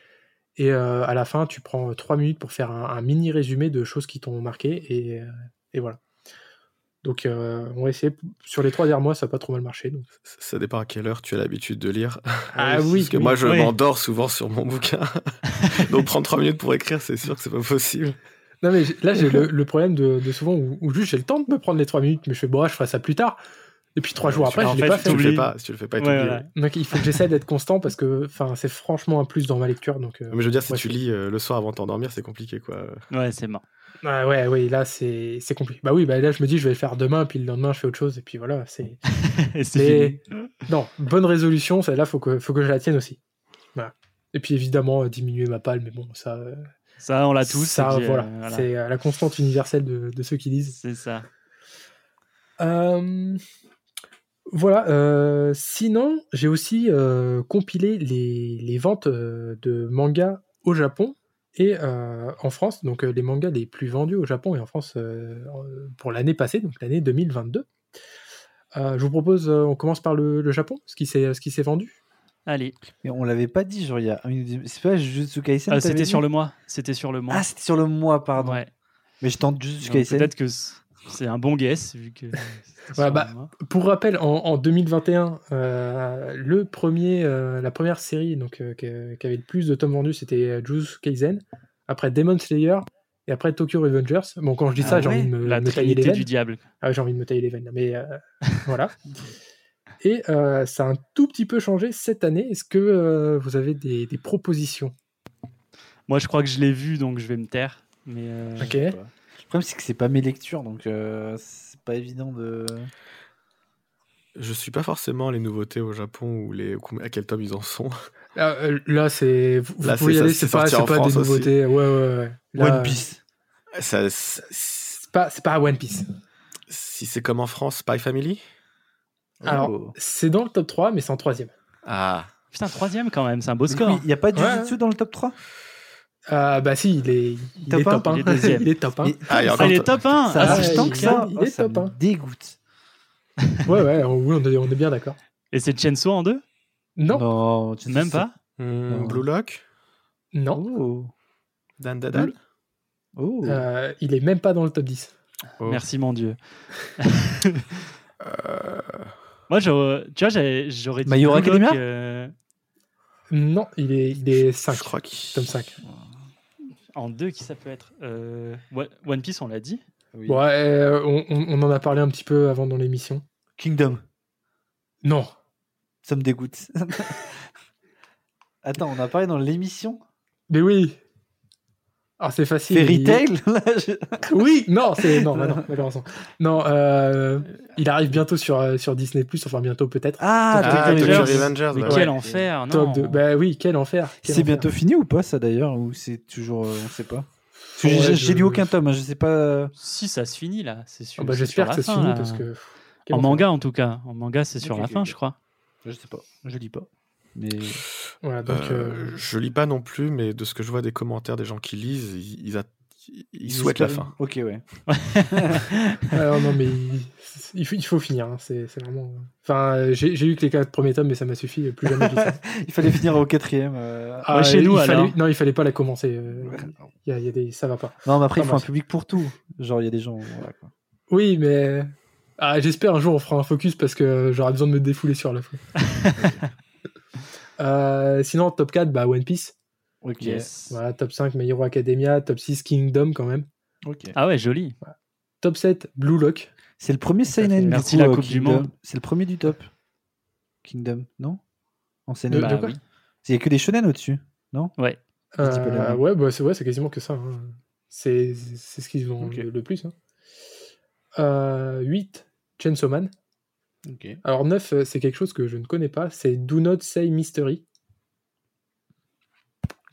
et euh, à la fin, tu prends euh, trois minutes pour faire un, un mini résumé de choses qui t'ont marqué, et, euh, et voilà. Donc, euh, on va essayer. Sur les trois derniers mois, ça n'a pas trop mal marché. Donc.
Ça dépend à quelle heure tu as l'habitude de lire.
Ah oui,
Parce que
oui.
moi, je
Oui.
m'endors souvent sur mon bouquin. Donc, prendre trois minutes pour écrire, c'est sûr que c'est pas possible.
Non, mais là, j'ai le, le problème de, de souvent où, où juste j'ai le temps de me prendre les trois minutes, mais je fais, bon, je ferai ça plus tard. Et puis trois jours après,
en
je l'ai
fait,
pas
Si
fait.
tu le fais pas, si tu le fais pas,
Ouais.
Donc, il faut que j'essaie d'être constant parce que enfin, c'est franchement un plus dans ma lecture. Donc, euh,
Mais je veux dire, si
ouais,
tu lis euh, le soir avant de t'endormir, c'est compliqué, quoi.
Ouais, c'est mort.
Ah ouais, ouais, là, c'est c'est compliqué. Bah oui, bah là, je me dis, je vais le faire demain, puis le lendemain, je fais autre chose, et puis voilà. c'est
Et c'est.
Non, bonne résolution, celle-là, faut que, faut que je la tienne aussi. Voilà. Et puis évidemment, euh, diminuer ma palle, mais bon, ça. euh,
Ça, on l'a tous.
ça,
euh,
voilà.
voilà.
C'est euh, la constante universelle de, de ceux qui lisent.
C'est ça.
Euh, voilà. euh, sinon, j'ai aussi euh, compilé les, les ventes euh, de mangas au Japon et euh, en France. Donc, euh, les mangas les plus vendus au Japon et en France euh, pour l'année passée, donc l'année 2022. Euh, je vous propose, euh, on commence par le, le Japon, ce qui s'est ce qui s'est vendu.
Allez.
Mais on l'avait pas dit, genre, il y a une... C'est pas Jujutsu Kaisen
Ah, c'était sur le mois. C'était sur le mois.
Ah, c'était sur le mois, pardon.
Ouais.
Mais je tente Jujutsu Kaisen.
Peut-être que c'est un bon guess vu que.
Ouais, bah. Pour rappel, en, en 2021, euh, le premier, euh, la première série donc, euh, qui avait le plus de tomes vendus, c'était Jujutsu Kaisen. Après Demon Slayer et après Tokyo Revengers. Bon, quand je dis
Ah
ça, j'ai envie de me,
La
me tailler les veines.
du diable.
Ah, j'ai envie de me tailler les veines, mais voilà. Et ça a un tout petit peu changé cette année. Est-ce que vous avez des, des propositions?
Moi, je crois que je l'ai vu, donc je vais me taire. Mais
Ok.
Le problème, c'est que c'est pas mes lectures, donc euh, c'est pas évident de.
Je suis pas forcément les nouveautés au Japon ou les à quel tome ils en sont.
Ah, euh, Là, c'est vous,
Là,
pouvez
c'est
y
ça,
aller.
c'est
pas,
sorti
c'est
en
pas
France
des
aussi.
nouveautés. Ouais, ouais, ouais. Là,
One Piece.
Ça-
C'est pas, c'est pas One Piece.
si c'est comme en France, Spy Family?
Alors,
Oh.
c'est dans le top 3, mais c'est en troisième.
Ah,
Putain, troisième quand même, c'est un beau
Oui,
score.
Il n'y a pas de
Ouais.
Dans le top 3
Ah bah si, il est, il
Top
est
un,
top 1.
il est deuxième.
il est top 1.
Mais-
Ah, il
Ah, est
top-
top 1
Ça
Ah,
tant que ça,
il
oh,
est
ça
top
me
un.
dégoûte.
Ouais, ouais, on, est, on est bien d'accord.
Et c'est Chenso en deux?
Non,
Non,
Même pas?
Non.
Blue Lock?
Non,
Oh.
Dan Dadan
Oh.
euh, il est même pas dans le top 10.
Oh.
Merci mon Dieu.
Euh,
Moi, tu vois, j'aurais dit. Lock,
Academia
euh,
Non, il est, il est 5.
Je crois qu'il.
Tome 5.
En deux, qui ça peut être Euh, One Piece, on l'a dit.
Oui.
Ouais, euh, on, on- on en a parlé un petit peu avant dans l'émission.
Kingdom.
Non.
Ça me dégoûte. Attends, on a parlé dans l'émission?
Mais oui. Ah, c'est facile.
Fairy
il-
Tail
Oui, non, c'est non, bah non, malheureusement. Non, euh, il arrive bientôt sur, euh, sur Disney+, enfin bientôt peut-être.
Ah,
Tokyo
Ah,
Revengers.
Tokyo Revengers.
Mais
ouais.
quel
Ouais.
enfer, non
Top de... Bah oui, quel enfer.
C'est bientôt fini ou pas ça d'ailleurs Ou c'est toujours. euh, on sait pas
Ouais,
j'ai-
je-
lu aucun tome, hein, je sais pas.
Si ça se finit là, c'est sûr.
Ah bah, J'espère que ça se
fin,
finit parce que.
En manga en tout cas. En manga, c'est sur la fin, je crois.
Je sais pas, je lis pas. Mais.
Voilà, donc.
Euh,
euh,
Je lis pas non plus, mais de ce que je vois des commentaires des gens qui lisent, ils, ils, a- ils souhaitent la fin.
Ok, ouais.
Alors non, mais il, il faut, il faut finir. hein, C'est c'est vraiment. Enfin, euh, j'ai lu que les quatre premiers tomes, mais ça m'a suffi. Plus jamais ça.
Il fallait finir au quatrième. euh.
Ah,
Ouais, chez
il
nous,
fallait-
alors.
Non, il fallait pas la commencer. euh, Il y a, il y a des, ça va pas.
Non, mais après, il
Enfin,
faut un public pour tout. Genre, il y a des gens. voilà, quoi.
Oui, mais. Ah, J'espère un jour on fera un focus parce que j'aurai besoin de me défouler sur la fois. Euh, sinon, top 4, bah, One Piece.
Ok.
Yes.
Voilà, top 5 My Hero Academia, top 6 Kingdom quand même.
ok.
Ah ouais, joli.
Top 7 Blue Lock.
C'est le premier seinen. du
Merci
coup,
la
euh,
Coupe du
Kingdom.
Monde.
C'est le premier du top. Kingdom, non? En seinen.
Bah
de quoi
oui.
Il y a que des shonen au-dessus.
Ouais.
Peu la
Euh, ouais, bah, c'est ouais, c'est quasiment que ça. hein. C'est c'est ce qu'ils ont
Ok.
le, le plus. hein. Euh, 8 Chainsaw Man. Alors 9, euh, c'est quelque chose que je ne connais pas. C'est Do Not Say Mystery.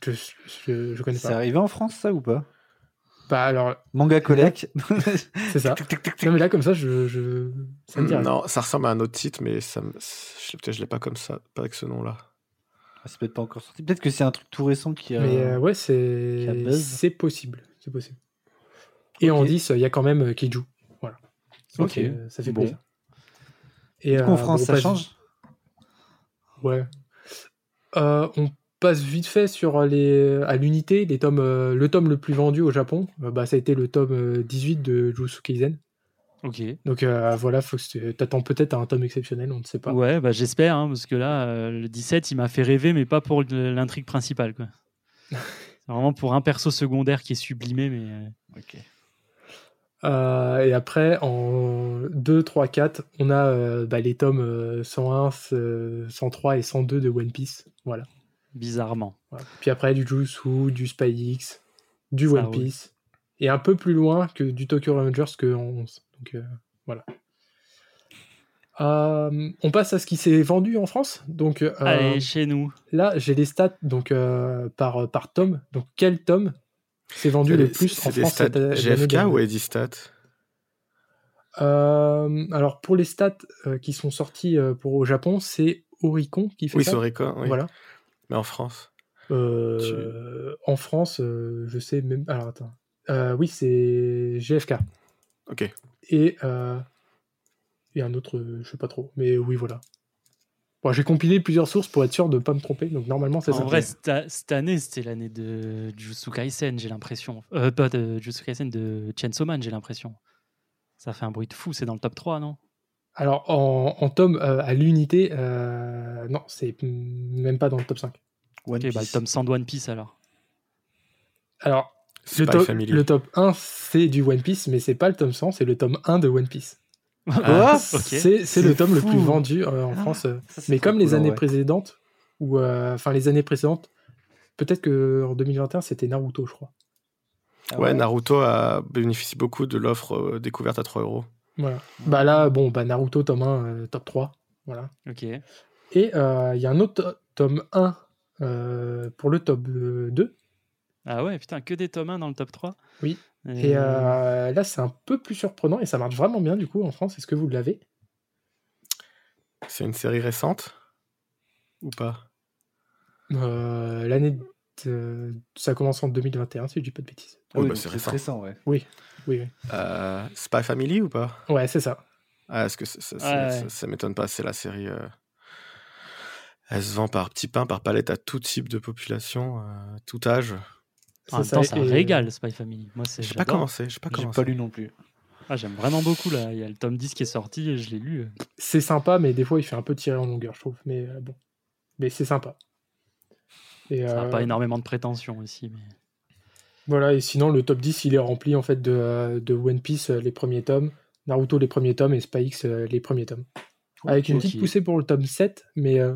Je, je, je connais
C'est
pas.
arrivé en France, ça ou pas?
Bah alors,
Manga Collect.
c'est ça. non mais là comme ça, je, je... ça me dit rien.
Non, ça ressemble à un autre titre, mais ça me... je- je l'ai pas comme ça, pas avec ce nom-là.
Ah, c'est peut-être pas encore sorti. Peut-être que c'est un truc tout récent qui a.
Mais euh, ouais, c'est c'est possible, c'est possible. Et en 10, il y a quand même euh, Kiju. Voilà. Donc,
Ok.
euh, ça fait
Bon.
plaisir. Et
Du coup, en
euh,
France, ça
passe-
change?
Ouais. Euh, on passe vite fait sur les à l'unité, les tomes, euh, le tome le plus vendu au Japon, euh, bah, ça a été le tome euh, 18 de Jujutsu Kaisen.
Ok.
Donc euh, voilà, faut que t'attends peut-être à un tome exceptionnel, on ne sait pas.
Ouais, bah j'espère, hein, parce que là, euh, le 17, il m'a fait rêver, mais pas pour l'intrigue principale. quoi. C'est vraiment pour un perso secondaire qui est sublimé, mais. euh,
Ok.
Euh, et après, en 2, 3, 4, on a euh, bah, les tomes euh, 101, euh, 103 et 102 de One Piece. Voilà.
bizarrement.
Voilà. Puis après, du Jujutsu, du Spy X, du
Ça
One
roule.
Piece. Et un peu plus loin que du Tokyo Revengers que en 11. Donc euh, voilà. Euh, on passe à ce qui s'est vendu en France. Donc euh,
Allez, chez nous.
là, j'ai les stats donc, euh, par, par tome. Donc quel tome? S'est vendu le plus en
C'est des
France
stats
cette année
GFK
2022?
ou Edistat
Euh, alors pour les stats euh, qui sont sortis euh, pour au Japon, c'est Oricon qui fait
Oui,
ça.
c'est Oricon, oui.
Voilà.
Mais en France
Euh, En France, je sais même. Alors attends. Oui, c'est GFK.
Ok.
Et, et un autre, je sais pas trop. Mais oui, voilà. Bon, j'ai compilé plusieurs sources pour être sûr de ne pas me tromper. Donc normalement, c'est
En
ça.
vrai, cette, année, c'était l'année de Jujutsu Kaisen, j'ai l'impression. Euh, pas de Jujutsu Kaisen, de Chainsaw Man, j'ai l'impression. Ça fait un bruit de fou, c'est dans le top 3, non?
Alors en, en tome euh, à l'unité, euh, non, c'est même pas dans le top 5.
One
Ok, bah, le tome 100 de One Piece alors.
Alors, le, top-
Family.
le top 1, c'est du One Piece, mais c'est pas le tome 100, c'est le tome 1 de One Piece.
Ah, ok.
C'est c'est le tome le
fou.
plus vendu euh, en
Ah,
France. euh.
Ça,
Mais comme les
cool, en
années
vrai.
précédentes, ou euh, enfin les années précédentes, peut-être que en 2021 c'était Naruto, je crois.
Ah
Ouais, Naruto a bénéficié beaucoup de l'offre euh, découverte à 3 euros.
Voilà. Bah là, bon, bah Naruto tome 1, euh, top 3. Voilà.
Ok.
Et euh, il y a un autre to- tome 1 euh, pour le top euh, 2.
Ah ouais, putain, que des tomes 1 dans le top 3
Oui. Et euh, là, c'est un peu plus surprenant et ça marche vraiment bien du coup en France. Est-ce que vous l'avez?
C'est une série récente? Ou pas?
Euh, L'année, de- ça commence en 2021, si je dis pas de bêtises.
Ah
Oui,
oui,
bah, c'est récent.
récent, ouais.
Oui, oui.
Euh, Spy Family ou pas?
Ouais, c'est ça.
Ah, est-ce que ça, ça,
Ouais,
ça-
ouais.
ça- ça m'étonne pas, c'est la série. euh, Elle se vend par petits pains, par palette à tout type de population, euh, tout âge.
En même
C'est
temps,
ça,
ça
et-
régale, Spy Family. Moi, c'est.
J'ai pas commencé, j'ai pas commencé.
pas lu non plus.
Ah, J'aime vraiment beaucoup là. Il y a le tome 10 qui est sorti et je l'ai lu.
C'est sympa, mais des fois il fait un peu tirer en longueur, je trouve. Mais euh, bon, mais c'est sympa. Et,
Ça n'a
euh,
pas énormément de prétention aussi. Mais...
Voilà, et sinon le top 10 il est rempli en fait de, euh, de One Piece les premiers tomes, Naruto les premiers tomes et Spy X les premiers tomes. Avec une petite poussée pour le tome 7, mais euh,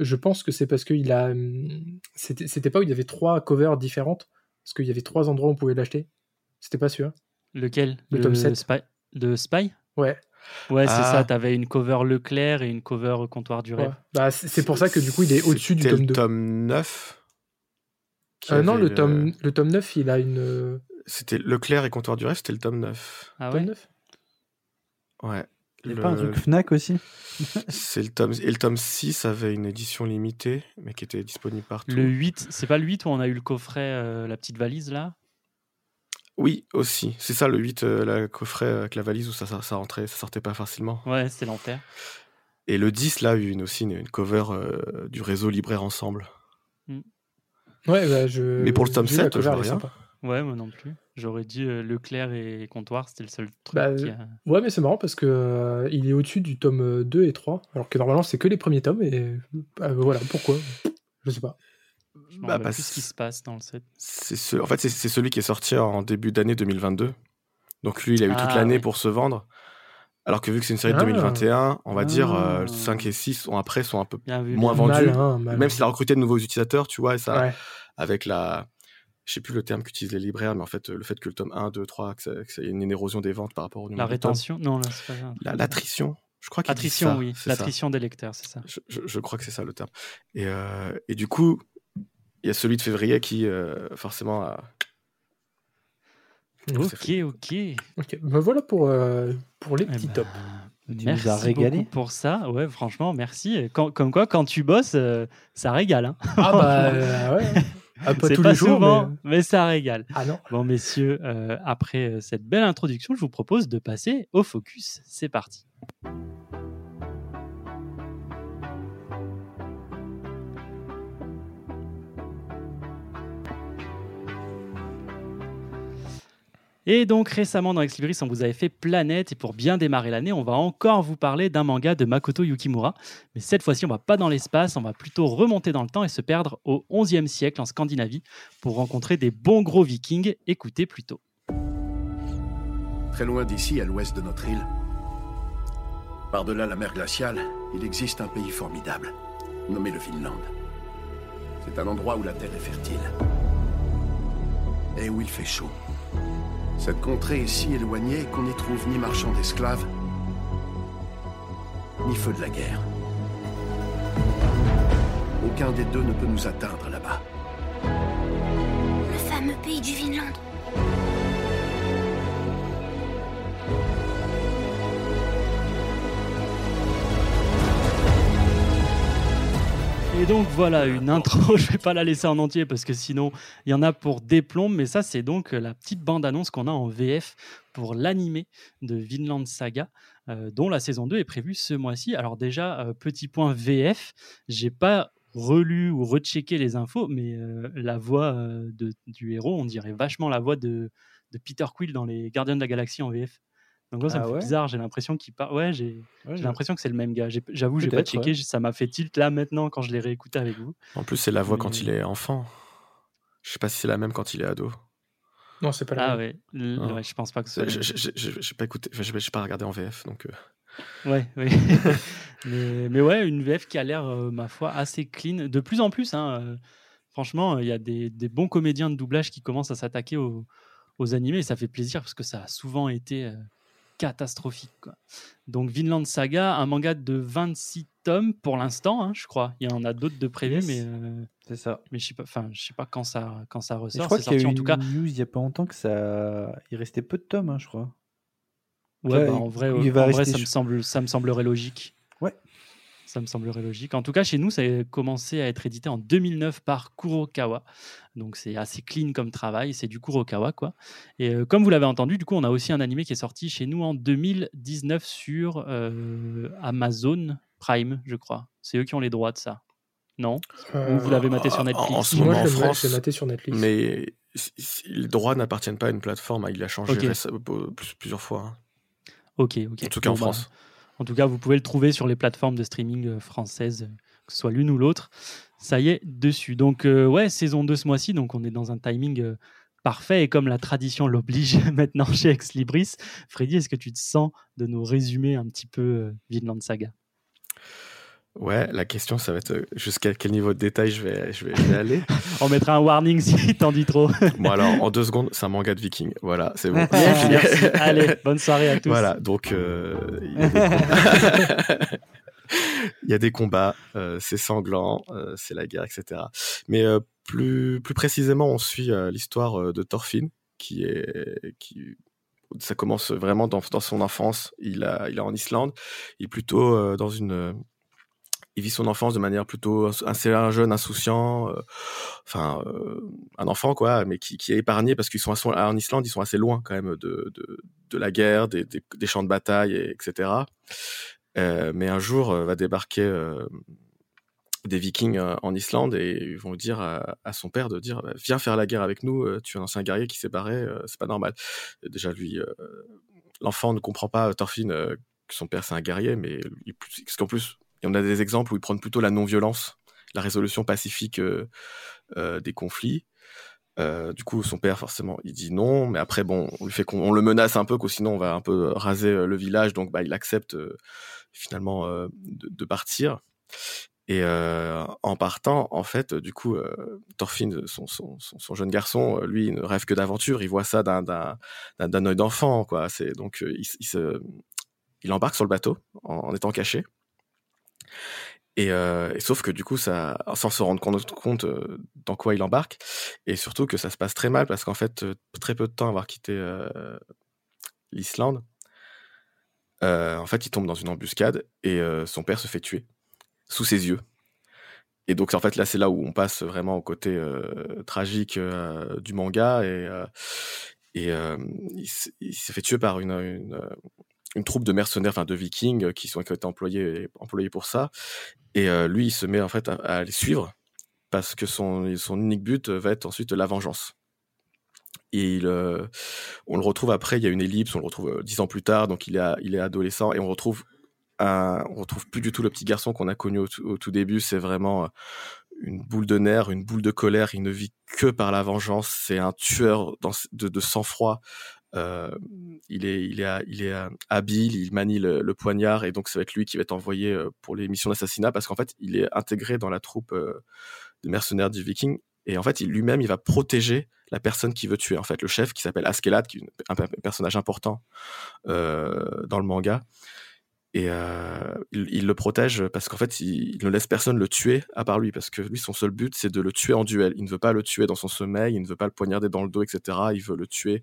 je pense que c'est parce qu'il a. hum, C'était c'était pas où il y avait trois covers différentes, parce qu'il y avait trois endroits où on pouvait l'acheter. C'était pas sûr.
Lequel?
Le tome 7.
Spy... De Spy?
Ouais.
Ouais, c'est
Ah.
ça. T'avais une cover Leclerc et une cover Comptoir du
ouais.
Rêve.
Bah, c'est pour ça que du coup il est au-dessus du
C'était
tome
le
2.
tome 9 qui
Euh, non, le tome, le tome 9 il a une. euh,
C'était Leclerc et Comptoir du Rêve, c'était le tome 9.
Ah
tome
ouais?
9
Ouais.
Il y a
Le-
pas un truc Fnac aussi
C'est le tome... Et le tome 6 avait une édition limitée, mais qui était disponible partout.
Le 8, c'est pas le 8 où on a eu le coffret, euh, la petite valise là?
Oui, aussi. C'est ça, le 8, euh, la coffret avec la valise où ça, ça, ça rentrait, ça sortait pas facilement.
Ouais, c'est l'enfer.
Et le 10, là, a eu une, aussi une, une cover euh, du réseau Libraire Ensemble.
Ouais, bah, je.
Mais pour le tome
j'ai vu la
7, je vois rien.
sympa.
Ouais, moi non plus. J'aurais dit euh, Leclerc et Comptoir, c'était le seul truc.
Bah,
qui a-
Ouais, mais c'est marrant parce que euh, il est au-dessus du tome euh, 2 et 3, alors que normalement c'est que les premiers tomes, et euh, voilà, pourquoi? Je sais pas.
Je
Bah, parce-
plus ce qui se passe dans le set.
C'est ce... En fait, c'est- c'est celui qui est sorti en début d'année 2022. Donc lui, il a eu toute
Ah,
l'année
ouais.
pour se vendre. Alors que vu que c'est une série de
Ah.
2021, on va dire euh,
Ah.
5 et 6 sont après sont un peu
vu.
Moins
bien
vendu.
Malin, malin.
même s'il a recruté de nouveaux utilisateurs, tu vois, et ça
Ouais.
avec la je sais plus le terme qu'utilisent les libraires, mais en fait le fait que le tome 1, 2, 3, que ça- que ça- y ait une érosion des ventes par rapport au nombre
La rétention Non, là, c'est pas ça.
La- L'attrition, je crois qu'il
Attrition,
ça,
oui.
ça.
L'attrition des lecteurs, c'est ça.
Je, je- je crois que c'est ça le terme. Et, euh, et du coup, il y a celui de février qui euh, forcément a...
Ok, ok.
Ok, ben voilà pour, euh, pour les
Eh
petits
ben,
tops.
Tu nous
merci
as régalé.
beaucoup pour ça. Ouais, franchement, merci. Quand- comme quoi, quand tu bosses, euh, ça régale. Hein.
Ah bah euh, ouais. Ah, pas tous
pas
les jours,
souvent,
mais...
mais... ça régale.
Ah non.
Bon, messieurs, euh, après euh, cette belle introduction, je vous propose de passer au focus. C'est parti. Et donc récemment dans Ex Libris, on vous avait fait Planète et pour bien démarrer l'année, on va encore vous parler d'un manga de Makoto Yukimura. Mais cette fois-ci, on va pas dans l'espace, on va plutôt remonter dans le temps et se perdre au XIe siècle en Scandinavie pour rencontrer des bons gros vikings. Écoutez plutôt.
Très loin d'ici, à l'ouest de notre île, par-delà la mer glaciale, il existe un pays formidable, nommé le Finlande. C'est un endroit où la terre est fertile. Et où il fait chaud. Cette contrée est si éloignée qu'on n'y trouve ni marchands d'esclaves, ni feu de la guerre. Aucun des deux ne peut nous atteindre là-bas.
Le fameux pays du Vinland.
Et donc voilà une intro, je vais pas la laisser en entier parce que sinon il y en a pour des plombes, mais ça c'est donc la petite bande-annonce qu'on a en VF pour l'animé de Vinland Saga, euh, dont la saison 2 est prévue ce mois-ci. Alors déjà, euh, petit point VF, j'ai pas relu ou rechecké les infos, mais euh, la voix euh, de- du héros, on dirait vachement la voix de, de Peter Quill dans les Gardiens de la Galaxie en VF. Donc moi, ça
Ah
me fait
ouais?
bizarre, j'ai l'impression qu'il parle. Ouais, j'ai
Ouais,
l'impression que c'est le même gars. J'avoue, j'ai pas checké,
ouais.
ça m'a fait tilt là maintenant quand je l'ai réécouté avec vous.
En plus, c'est la voix quand il est enfant. Je sais pas si c'est la même quand il est ado.
Non, c'est pas la
Ah
même.
l-
Ah.
ouais, je pense pas que ce
Je-
soit.
je- je- je- J'ai pas écouté, enfin, j'ai j'ai pas regardé en VF, donc. euh,
Ouais, ouais. mais, mais ouais, une VF qui a l'air, euh, ma foi, assez clean. De plus en plus, hein, euh, franchement, il y a des, des bons comédiens de doublage qui commencent à s'attaquer aux, aux animés et ça fait plaisir parce que ça a souvent été euh, catastrophique. quoi. Donc, Vinland Saga, un manga de 26 tomes pour l'instant, hein, je crois. Il y en a d'autres de prévus,
Yes.
mais, euh,
C'est ça.
mais je sais pas, enfin, je sais pas quand ça, quand ça
Et je
ressort.
crois qu'il y a eu
en
une
tout cas.
news il y a pas longtemps que ça. Il restait peu de tomes, hein, je crois.
Ouais,
Ouais,
bah, en vrai,
il va
en vrai,
rester
ça, me semble, ça me semblerait logique. Ça me semblerait logique. En tout cas, chez nous, ça a commencé à être édité en 2009 par Kurokawa. Donc, c'est assez clean comme travail. C'est du Kurokawa, quoi. Et euh, comme vous l'avez entendu, du coup, on a aussi un animé qui est sorti chez nous en 2019 sur euh, Amazon Prime, je crois. C'est eux qui ont les droits de ça. Non? Ou vous l'avez maté sur Netflix?
En ce
Moi,
moment,
je
en
l'ai-
France,
je l'ai maté sur Netflix.
Mais les droits n'appartiennent pas à une plateforme. hein, Il a changé plusieurs fois. hein.
Ok, ok.
En tout cas en
bah,
France.
En tout cas, vous pouvez le trouver sur les plateformes de streaming euh, françaises, euh, que ce soit l'une ou l'autre. Ça y est, dessus. Donc, euh, ouais, saison 2 ce mois-ci. Donc, on est dans un timing parfait. Et comme la tradition l'oblige maintenant chez Ex Libris, Freddy, est-ce que tu te sens de nous résumer un petit peu Vinland Saga?
Ouais, la question, ça va être euh, jusqu'à quel niveau de détail je vais, je vais, je vais aller.
On mettra un warning si t'en dis trop.
bon, alors, en deux secondes, c'est un manga de viking. Voilà, c'est bon.
Merci. Allez, bonne soirée à tous.
Voilà, donc euh, il y a des combats, euh, c'est sanglant, euh, c'est la guerre, etc. Mais plus, plus précisément, on suit l'histoire de Thorfinn, qui est, qui, ça commence vraiment dans, dans son enfance. Il, a, il est en Islande, il est plutôt dans une, il vit son enfance de manière plutôt assez un jeune insouciant, euh, enfin euh, un enfant quoi, mais qui, est épargné parce qu'ils sont assez- en Islande, ils sont assez loin quand même de, de, la guerre, des, des, champs de bataille, et, etc. Euh, mais un jour va débarquer des Vikings en Islande et ils vont dire à, à son père de dire bah, viens faire la guerre avec nous, tu es un ancien guerrier qui s'est barré, c'est pas normal. Déjà lui, l'enfant ne comprend pas Thorfinn que son père c'est un guerrier, mais il, parce qu'en plus on a des exemples où ils prennent plutôt la non-violence, la résolution pacifique euh, euh, des conflits. Euh, du coup, son père, forcément, il dit non, mais après, bon, on fait le menace un peu, que sinon on va un peu raser le village, donc bah, il accepte finalement de, partir. Et en partant, en fait, du coup, Thorfinn, son, son, jeune garçon, lui, ne rêve que d'aventure. Il voit ça d'un œil d'enfant, quoi. Donc il, il embarque sur le bateau en étant caché. Et, euh, et sauf que du coup, sans se rendre compte, euh, dans quoi il embarque, et surtout que ça se passe très mal parce qu'en fait, euh, très peu de temps avoir quitté l'Islande, en fait, il tombe dans une embuscade et son père se fait tuer sous ses yeux. Et donc, en fait, là, c'est là où on passe vraiment au côté tragique du manga. Et, il, il s'est fait tuer par une, une troupe de mercenaires, enfin de vikings, euh, qui, sont, qui ont été employés, employés pour ça. Et euh, lui, il se met en fait à, les suivre parce que son, son unique but va être ensuite la vengeance. Et euh, on le retrouve après, il y a une ellipse, on le retrouve euh, dix ans plus tard, donc il est, il est adolescent, et on retrouve on retrouve plus du tout le petit garçon qu'on a connu au, tout- début. C'est vraiment euh, une boule de nerfs, une boule de colère. Il ne vit que par la vengeance. C'est un tueur de sang-froid. Euh, il est, il est, il est habile, il manie le, poignard et donc ça va être lui qui va être envoyé euh, pour les missions d'assassinat parce qu'en fait il est intégré dans la troupe euh, de mercenaires du Viking et en fait lui-même il va protéger la personne qui veut tuer en fait. Le chef qui s'appelle Askeladd qui est un personnage important euh, dans le manga et euh, il, le protège parce qu'en fait, il, ne laisse personne le tuer à part lui, parce que lui, son seul but, c'est de le tuer en duel. Il ne veut pas le tuer dans son sommeil, il ne veut pas le poignarder dans le dos, etc. Il veut le tuer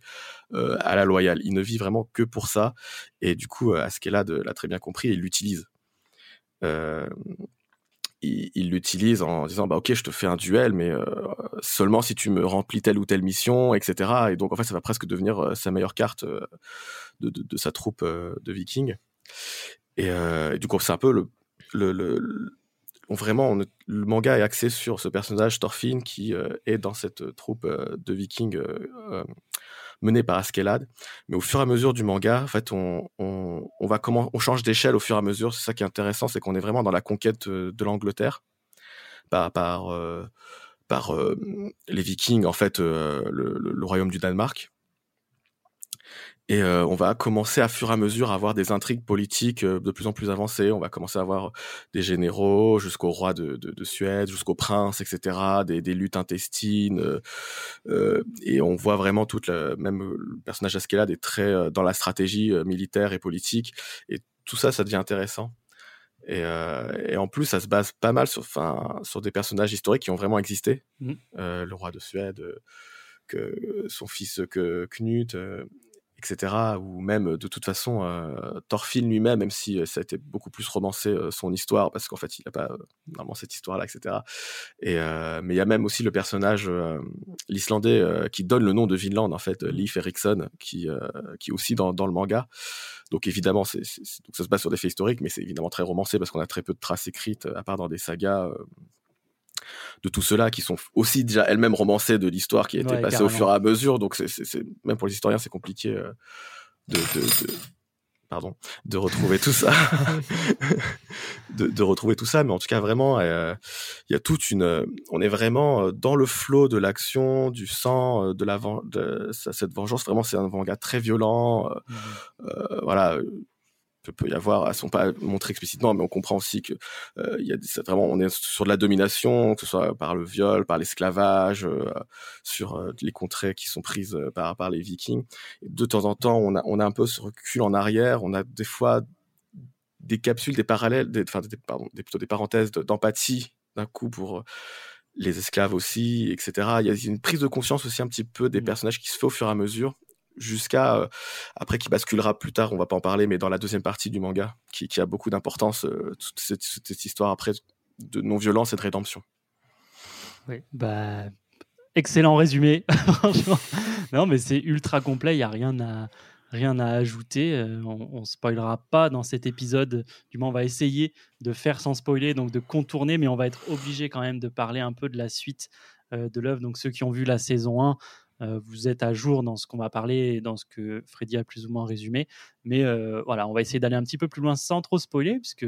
euh, à la loyale. Il ne vit vraiment que pour ça. Et du coup, euh, Askeladd l'a très bien compris et il l'utilise. Il il l'utilise en disant bah ok je te fais un duel mais seulement si tu me remplis telle ou telle mission etc et donc en fait ça va presque devenir sa meilleure carte de, de, sa troupe de vikings et, euh, et du coup, c'est un peu le, le, vraiment le manga est axé sur ce personnage Thorfinn qui euh, est dans cette troupe euh, de Vikings menée par Askeladd. Mais au fur et à mesure du manga, en fait, on, on, on va comment, on change d'échelle au fur et à mesure. C'est ça qui est intéressant, c'est qu'on est vraiment dans la conquête de l'Angleterre par par par les Vikings, en fait, le- le royaume du Danemark. Et euh, on va commencer à fur et à mesure à avoir des intrigues politiques euh, de plus en plus avancées. On va commencer à avoir des généraux jusqu'au roi de, de, de Suède, jusqu'au prince, etc. Des, des luttes intestines. euh, et on voit vraiment toute la, même le personnage d'Askeladd est très dans la stratégie militaire et politique. Et tout ça, ça devient intéressant. Et, euh, et en plus, ça se base pas mal sur, des personnages historiques qui ont vraiment existé. Euh, le roi de Suède, euh, que son fils que Knut, etc. Ou même, de toute façon, euh, Thorfinn lui-même, même si ça a été beaucoup plus romancé euh, son histoire, parce qu'en fait, il n'a pas euh, normalement cette histoire-là, etc. Et, mais il y a même aussi le personnage, l'Islandais, qui donne le nom de Vinland, en fait, euh, Leif Erikson, qui, qui est aussi dans, dans le manga. Donc évidemment, c'est, ça se base sur des faits historiques, mais c'est évidemment très romancé parce qu'on a très peu de traces écrites, à part dans des sagas de tout cela qui sont aussi déjà elles-mêmes romancées de l'histoire qui a été
Ouais,
passée au fur et à mesure. Donc c'est, c'est, c'est- même pour les historiens, c'est compliqué euh, de, de, de- pardon, de retrouver tout ça, de, de retrouver tout ça. Mais en tout cas, vraiment, euh, il y a toute une, euh, on est vraiment dans le flot de l'action, du sang, euh, de la, de cette vengeance. Vraiment, c'est un manga très violent. euh, voilà. Euh, peut, y avoir, elles sont pas montrées explicitement, mais on comprend aussi que euh, il y a des- vraiment, on est sur de la domination, que ce soit par le viol, par l'esclavage, euh, sur euh, les contrées qui sont prises par par les Vikings. Et de temps en temps, on a on a un peu ce recul en arrière, on a des fois des capsules, des parallèles, des, enfin, des, pardon, des, plutôt des parenthèses de- d'empathie d'un coup pour les esclaves aussi, etc. Il y a une prise de conscience aussi un petit peu des
Mm.
personnages qui se fait au fur et à mesure jusqu'à euh, après qui basculera plus tard, on va pas en parler, mais dans la deuxième partie du manga, qui, a beaucoup d'importance, euh, toute cette, histoire après de non-violence et de rédemption.
Oui, bah, excellent résumé. Non, mais c'est ultra complet. Il n'y a rien à, rien à ajouter. Euh, on, on spoilera pas dans cet épisode. Du moins, on va essayer de faire sans spoiler, donc de contourner, mais on va être obligé quand même de parler un peu de la suite de l'œuvre. Donc, ceux qui ont vu la saison 1, euh, vous êtes à jour dans ce qu'on va parler dans ce que Freddy a plus ou moins résumé. Mais voilà, on va essayer d'aller un petit peu plus loin sans trop spoiler, puisque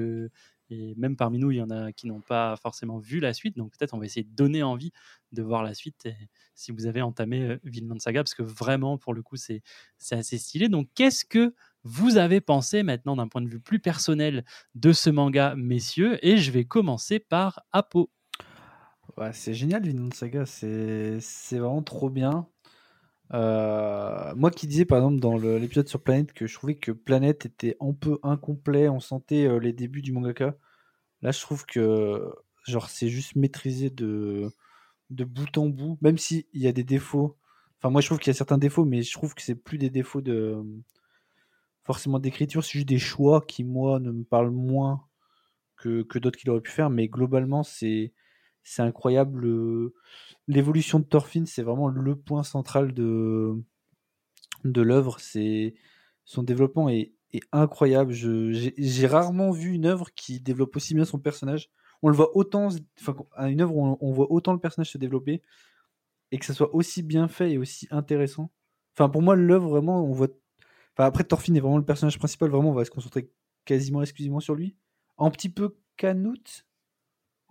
Et même parmi nous, il y en a qui n'ont pas forcément vu la suite. Donc peut-être on va essayer de donner envie de voir la suite si vous avez entamé Vinland Saga, parce que vraiment, pour le coup, c'est assez stylé. Donc qu'est-ce que vous avez pensé maintenant d'un point de vue plus personnel de ce manga, messieurs? Et je vais commencer par Apo.
Ouais, c'est génial, Vinland Saga. C'est vraiment trop bien. Euh, moi qui disais par exemple dans l'épisode sur Planète que je trouvais que Planète était un peu incomplet, on sentait euh, les débuts du mangaka. Là, je trouve que genre c'est juste maîtrisé de de bout en bout, même s'il y a des défauts. Enfin, moi je trouve qu'il y a certains défauts, mais je trouve que c'est plus des défauts de forcément d'écriture, c'est juste des choix qui moi ne me parlent moins que, que d'autres qu'il aurait pu faire. Mais globalement, c'est c'est incroyable. le- L'évolution de Thorfinn, c'est vraiment le point central de, de l'œuvre. Son développement est, incroyable. J'ai rarement vu une œuvre qui développe aussi bien son personnage. On le voit autant, enfin, une œuvre où on, on voit autant le personnage se développer et que ça soit aussi bien fait et aussi intéressant. Enfin, pour moi, l'œuvre vraiment, on voit. Enfin, après, Thorfinn est vraiment le personnage principal. Vraiment, on va se concentrer quasiment exclusivement sur lui. Un petit peu Canute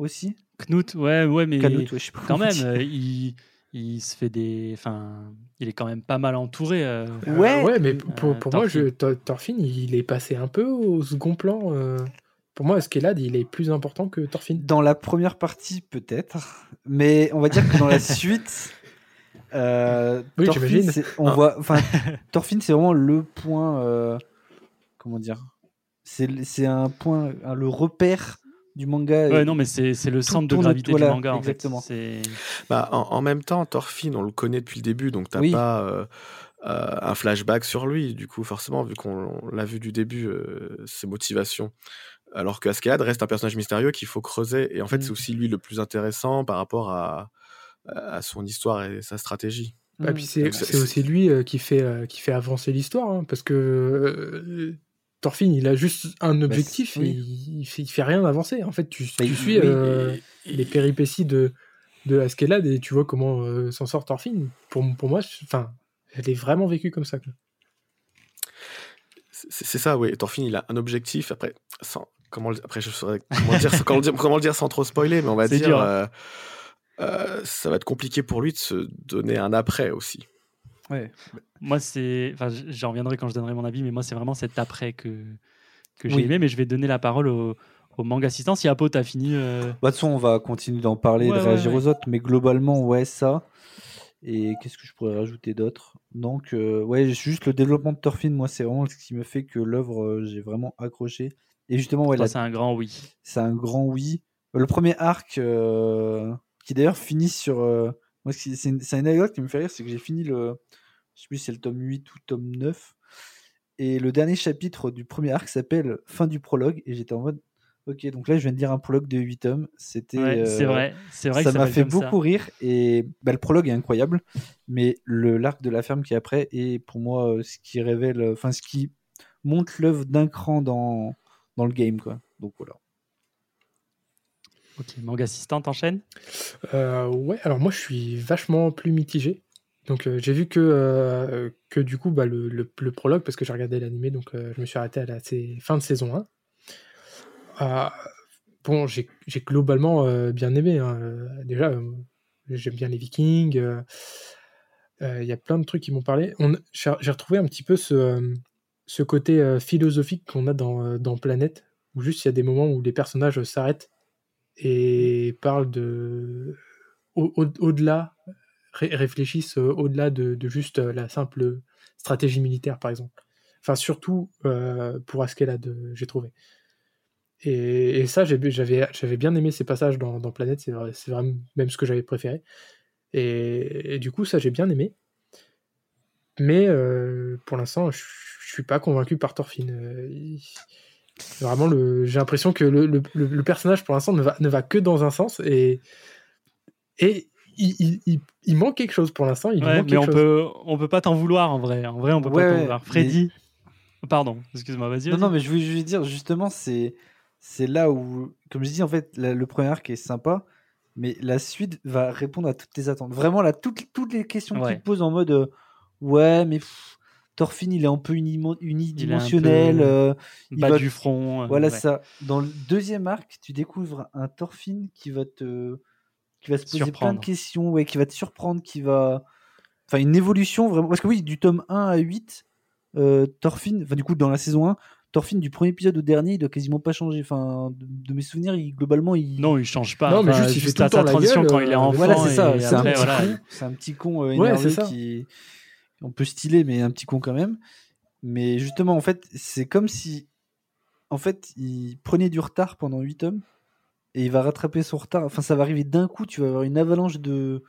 aussi.
Knut, ouais, ouais, mais
Canute, ouais, je sais pas
quand même, euh, il, il se fait des. Enfin, il est quand même pas mal entouré. euh.
Euh,
Ouais.
ouais, mais pour,
Euh,
pour moi,
Thorfinn.
je, Thor- Thorfinn, il est passé un peu au second plan. euh. Pour moi, Eskelad, il est plus important que Thorfinn.
Dans la première partie, peut-être. Mais on va dire que dans la suite. euh,
Oui,
Thorfinn, on voit, enfin, Thorfinn, c'est vraiment le point. euh, comment dire C'est un point, un- le repère du manga.
Ouais, non, mais c'est c'est le centre de gravité
autour-
du
voilà,
manga, en
exactement.
fait.
Bah, en, en même temps, Thorfinn, on le connaît depuis le début, donc t'as
Oui.
pas euh, euh, un flashback sur lui, du coup, forcément, vu qu'on l'a vu du début, euh, ses motivations. Alors que Askeladd reste un personnage mystérieux qu'il faut creuser, et en fait,
Mm.
c'est aussi lui le plus intéressant par rapport à, à son histoire et sa stratégie.
Et
Mm,
puis c'est
Donc,
c'est
c'est-
aussi lui euh, qui fait, euh, qui fait avancer l'histoire, hein, parce que euh, Thorfinn, il a juste un objectif,
c'est- oui.
et il, il fait, il fait rien avancer. En fait, tu,
Bah,
tu suis
oui,
euh,
Et-
les péripéties de, de Askeladd et tu vois comment euh, s'en sort Thorfinn. Pour, pour moi, enfin, elle est vraiment vécue comme ça.
C'est ça, oui. Thorfinn, il a un objectif. Après, sans, comment, le- après je saurais comment le dire, sans- comment, le dire, comment le dire sans trop spoiler, mais on va dire,
dur, hein.
euh, euh, ça va être compliqué pour lui de se donner un après aussi.
Ouais.
Moi, c'est. Enfin, j'en reviendrai quand je donnerai mon avis, mais moi, c'est vraiment cet après que, que j'ai
Oui.
aimé. Mais je vais donner la parole au, au manga assistant. Si Apo, t'as fini. euh,
Bah, de toute façon, on va continuer d'en parler,
Ouais,
de
ouais,
réagir
ouais.
aux autres, mais globalement, ouais, ça. Et qu'est-ce que je pourrais rajouter d'autre? Donc, euh, ouais, juste le développement de Thorfinn, moi, c'est vraiment ce qui me fait que l'œuvre, euh, j'ai vraiment accroché. Et justement, ouais, la-
c'est un grand oui.
c'est un grand oui. Le premier arc, euh, qui d'ailleurs finit sur. euh, moi, c'est c'est une, c'est une anecdote qui me fait rire, c'est que j'ai fini le. Je sais plus si c'est le tome 8 ou tome 9. Et le dernier chapitre du premier arc s'appelle Fin du prologue. Et j'étais en mode. Ok, donc là, je viens de dire un prologue de 8 tomes. C'était.
Ouais, c'est
euh,
vrai. C'est vrai
ça m'a fait
ça.
beaucoup rire. Et bah, le prologue est incroyable. Mais le l'arc de la ferme qui est après est pour moi euh, ce qui révèle. Enfin, ce qui monte l'œuvre d'un cran dans, dans le game. Quoi. Donc voilà.
Ok, manga assistant, t'enchaînes?
Euh, ouais, alors moi je suis vachement plus mitigé. Donc euh, j'ai vu que, euh, que du coup bah, le, le- prologue, parce que j'ai regardé l'animé, donc euh, je me suis arrêté à la fin de saison 1. Euh, bon, j'ai globalement bien aimé. hein. Déjà, j'aime bien les vikings. Il y a plein de trucs qui m'ont parlé. J'ai retrouvé un petit peu ce, ce côté philosophique qu'on a dans, dans Planète, où juste il y a des moments où les personnages s'arrêtent et parlent de au- au- au-delà, ré- réfléchissent euh, au-delà de, juste euh, la simple stratégie militaire, par exemple. Enfin, surtout euh, pour Askeladd, j'ai trouvé. Et, ça, j'avais bien aimé ces passages dans, Planète, c'est vrai- c'est vraiment même ce que j'avais préféré. Et, du coup, ça, j'ai bien aimé. Mais pour l'instant, je suis pas convaincu par Thorfinn. Vraiment, j'ai l'impression que le, personnage, pour l'instant, ne va, ne va que dans un sens. Et il, il- il- il manque quelque chose pour l'instant. Il lui
Ouais,
manque
mais
quelque
on
chose.
peut, on peut pas t'en vouloir en vrai. En vrai, on peut
Ouais,
pas t'en vouloir.
mais-
Freddy. Pardon, excuse-moi, vas-y.
Non, non, mais je voulais juste dire, justement, c'est c'est là où, comme je dis, en fait, la- le premier arc est sympa, mais la suite va répondre à toutes tes attentes. Vraiment, là, toutes, toutes les questions
Ouais.
qu'il te pose en mode euh, Ouais, mais pff, Thorfinn, il est un peu unimo-
Il
unidimensionnel.
peu
euh, il va-
du front. euh,
Voilà
ouais.
ça. Dans le deuxième arc, tu découvres un Thorfinn qui va te, qui va se poser plein de questions, ouais, qui va te surprendre, qui va, enfin une évolution vraiment. Parce que oui, du tome 1 à 8, euh, Thorfinn, enfin du coup dans la saison 1, Thorfinn du premier épisode au dernier, il doit quasiment pas changer. Enfin, de, de mes souvenirs, il, globalement, il.
Non, il change pas.
Non, mais
Enfin,
juste, il fait tout
à
le temps
sa
la
transition
gueule,
quand il est
euh,
enfant.
Voilà, c'est ça. C'est un, petit
voilà.
con, c'est un petit con euh,
Ouais,
énervé
c'est ça.
qui, on peut stylé, mais un petit con quand même. Mais justement, en fait, c'est comme si, en fait, il prenait du retard pendant 8 tomes et il va rattraper son retard. Enfin, ça va arriver d'un coup. Tu vas avoir une avalanche de.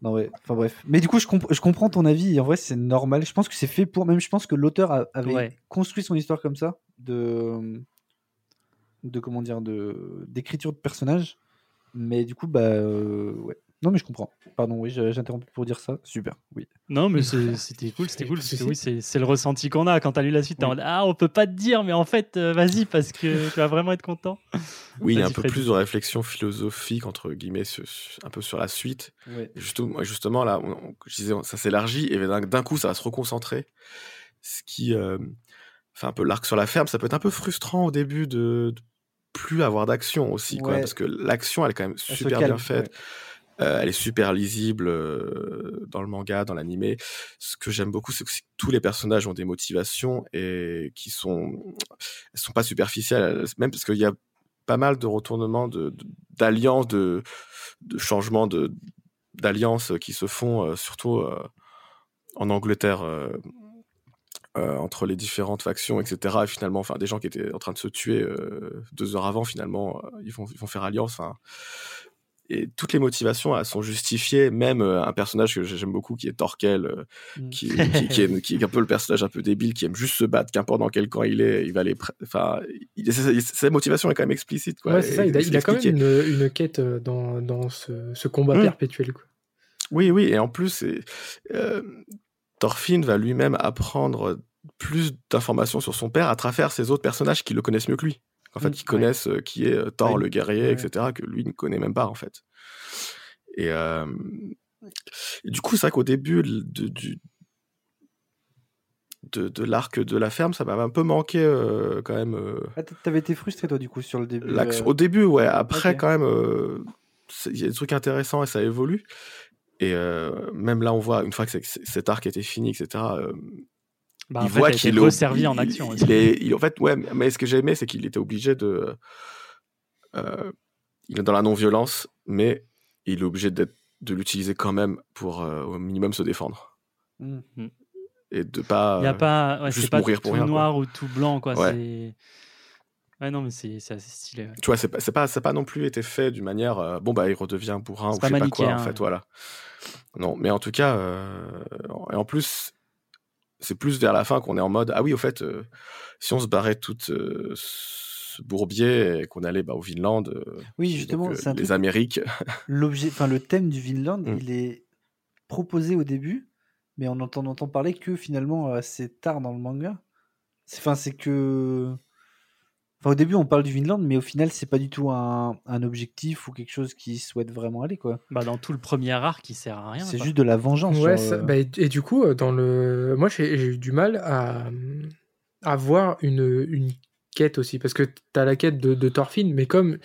Non ouais. Enfin bref. Mais du coup, je, comp- je comprends ton avis. Et en vrai, c'est normal. Je pense que c'est fait pour. Même, je pense que l'auteur avait
Ouais.
construit son histoire comme ça de de comment dire de d'écriture de personnage. Mais du coup, bah euh, ouais. Non, mais je comprends. Pardon, oui, interrompu pour dire ça. Super, oui.
Non, mais c'était cool, c'était cool. Parce que oui, c'est le ressenti qu'on a quand t'as lu la suite.
Oui.
mode, ah, on peut pas te dire, mais en fait, euh, vas-y, parce que tu vas vraiment être content.
Oui, il y a un peu plus de réflexion philosophique, entre guillemets, sur- un peu sur la suite.
Ouais.
Justement, justement là, on- on- je disais, ça s'élargit et d'un coup, ça va se reconcentrer. Ce qui euh, fait un peu l'arc sur la ferme. Ça peut être un peu frustrant au début de, de plus avoir d'action aussi, quoi,
Ouais.
parce que l'action, elle est quand même super
calme,
bien faite. Euh, elle est super lisible euh, dans le manga, dans l'animé. Ce que j'aime beaucoup, c'est que tous les personnages ont des motivations et qui sont, elles sont pas superficielles, elles- même parce qu'il y a pas mal de retournements d'alliances, de, de changements d'alliances qui se font, euh, surtout en Angleterre. entre les différentes factions, etc. Et finalement, enfin, des gens qui étaient en train de se tuer deux heures avant, finalement, ils vont, ils vont faire alliance. Et toutes les motivations, elles sont justifiées. Même euh, un personnage que j'aime beaucoup, qui est Torkel, euh,
Mm.
qui, qui, qui est, qui est un peu le personnage un peu débile, qui aime juste se battre, qu'importe dans quel camp il est, il va aller. pr- Enfin, sa- motivation est quand même explicite, quoi.
Ouais, c'est ça.
Et
Il a, il a quand même une, une quête euh, dans, dans ce, ce combat
Mm.
perpétuel. Quoi.
Oui, oui, et en plus, euh, Thorfinn va lui-même apprendre plus d'informations sur son père à travers ces autres personnages qui le connaissent mieux que lui. En fait,
Mm,
qui
ouais.
connaissent euh, qui est euh, Thor,
Ouais,
le guerrier,
ouais.
etc., que lui ne connaît même pas, en fait. Et, euh, et du coup, c'est vrai qu'au début de, du, de, de l'arc de la ferme, ça m'avait un peu manqué euh, quand même. euh,
Ah, T'avais été frustré toi du coup sur le début. euh,
Au début, ouais. Après, quand même, il y a des trucs intéressants et ça évolue. Et même là, on voit, une fois que cet arc était fini, etc.,
Bah,
il
en fait,
voit qu'il est
resservi en action.
Il,
aussi.
il est, il- en fait, ouais, mais ce que j'ai aimé, c'est qu'il était obligé de. euh, il est dans la non-violence, mais il est obligé de l'utiliser quand même pour euh, au minimum se défendre.
hmm.
Et de pas.
Il y a pas, ouais,
juste
pas
mourir
tout
pour rien, quoi.
noir ou tout blanc, quoi.
Ouais.
Ouais, non, mais c'est assez stylé. ouais.
Tu vois, c'est pas, pas, pas non plus été fait d'une manière. euh, bon, bah, il redevient bourrin ou je sais pas quoi, en fait,
ouais.
voilà. Non, mais en tout cas, euh, et en plus, c'est plus vers la fin qu'on est en mode ah oui, au fait, euh, si on se barrait tout euh, ce bourbier et qu'on allait bah, au Vinland, euh,
Oui, justement,
euh,
un
les
truc-
Amériques,
L'objet, enfin le thème du Vinland,
Mm.
il est proposé au début, mais on entend, on entend parler que finalement assez tard dans le manga. Enfin, c'est que. Enfin, au début, on parle du Vinland, mais au final, c'est pas du tout un, un objectif ou quelque chose qui souhaite vraiment aller, quoi.
Bah, dans tout le premier arc, il sert à rien.
C'est juste de la vengeance.
Ouais,
genre,
ça-
euh,
bah, et, et du coup, euh, dans le, moi j'ai eu du mal à, à voir une, une quête aussi, parce que tu as la quête de, de Thorfinn, mais comme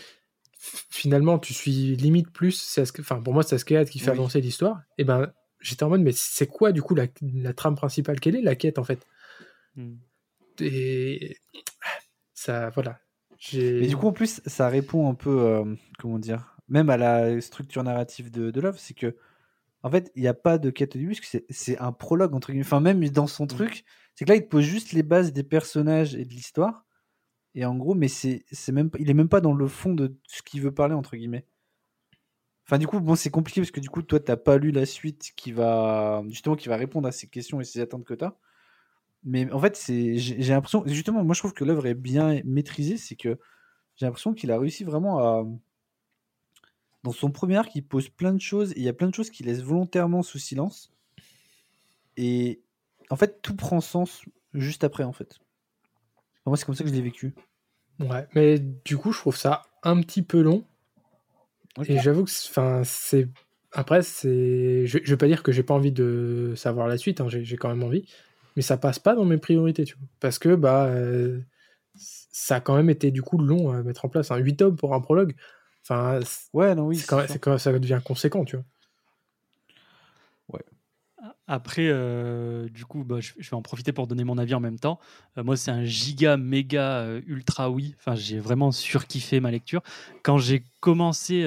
finalement tu suis limite plus, enfin pour moi c'est Askead qui fait
Oui.
avancer l'histoire, et ben j'étais en mode mais c'est quoi du coup la, la trame principale? Quelle est la quête en fait?
Hmm.
Et ça, voilà.
Mais du coup, en plus, ça répond un peu, euh, comment dire, même à la structure narrative de, de l'œuvre, c'est que, en fait, il n'y a pas de quête au début, parce que c'est- un prologue, entre guillemets. Enfin, même dans son truc, c'est que là, il te pose juste les bases des personnages et de l'histoire. Et en gros, mais c'est c'est même, il est même pas dans le fond de ce qu'il veut parler, entre guillemets. Enfin, du coup, bon, c'est compliqué parce que du coup, toi, t'as pas lu la suite qui va, justement, qui va répondre à ces questions et ces attentes que t'as. Mais en fait, c'est, j'ai l'impression, justement, moi, je trouve que l'œuvre est bien maîtrisée. C'est que j'ai l'impression qu'il a réussi vraiment à. Dans son premier arc, il pose plein de choses et il y a plein de choses qu'il laisse volontairement sous silence. Et en fait, tout prend sens juste après, en fait. Enfin, moi, c'est comme ça que je l'ai vécu.
Ouais, mais du coup, je trouve ça un petit peu long. Et j'avoue que, c'est-. Après, c'est. Je, je vais pas dire que j'ai pas envie de savoir la suite, hein, j'ai quand même envie. Mais ça passe pas dans mes priorités, tu vois. Parce que bah, euh, ça a quand même été du coup long à mettre en place. Un 8 tomes pour un prologue, enfin,
Ouais, non, oui.
c'est quand, quand- ça devient conséquent, tu vois.
Après, euh, du coup, bah, je, vais en profiter pour donner mon avis en même temps. Euh, moi, c'est un giga, méga, euh, ultra oui. Enfin, j'ai vraiment surkiffé ma lecture. Quand j'ai commencé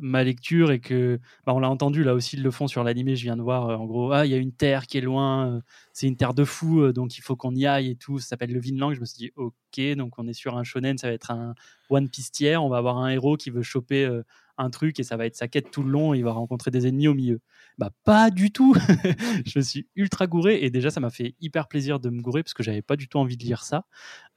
ma lecture et que, bah, on l'a entendu, là aussi, ils le font sur l'animé, je viens de voir, en gros, ah, il y a une terre qui est loin, c'est une terre de fous, donc il faut qu'on y aille et tout. Ça s'appelle le Vinland. Je me suis dit, ok, donc on est sur un shonen, ça va être un One Piece tier. On va avoir un héros qui veut choper un truc et ça va être sa quête tout le long. Il va rencontrer des ennemis au milieu. Bah, pas du tout. je me suis ultra gouré et déjà, ça m'a fait hyper plaisir de me gourer parce que j'avais pas du tout envie de lire ça.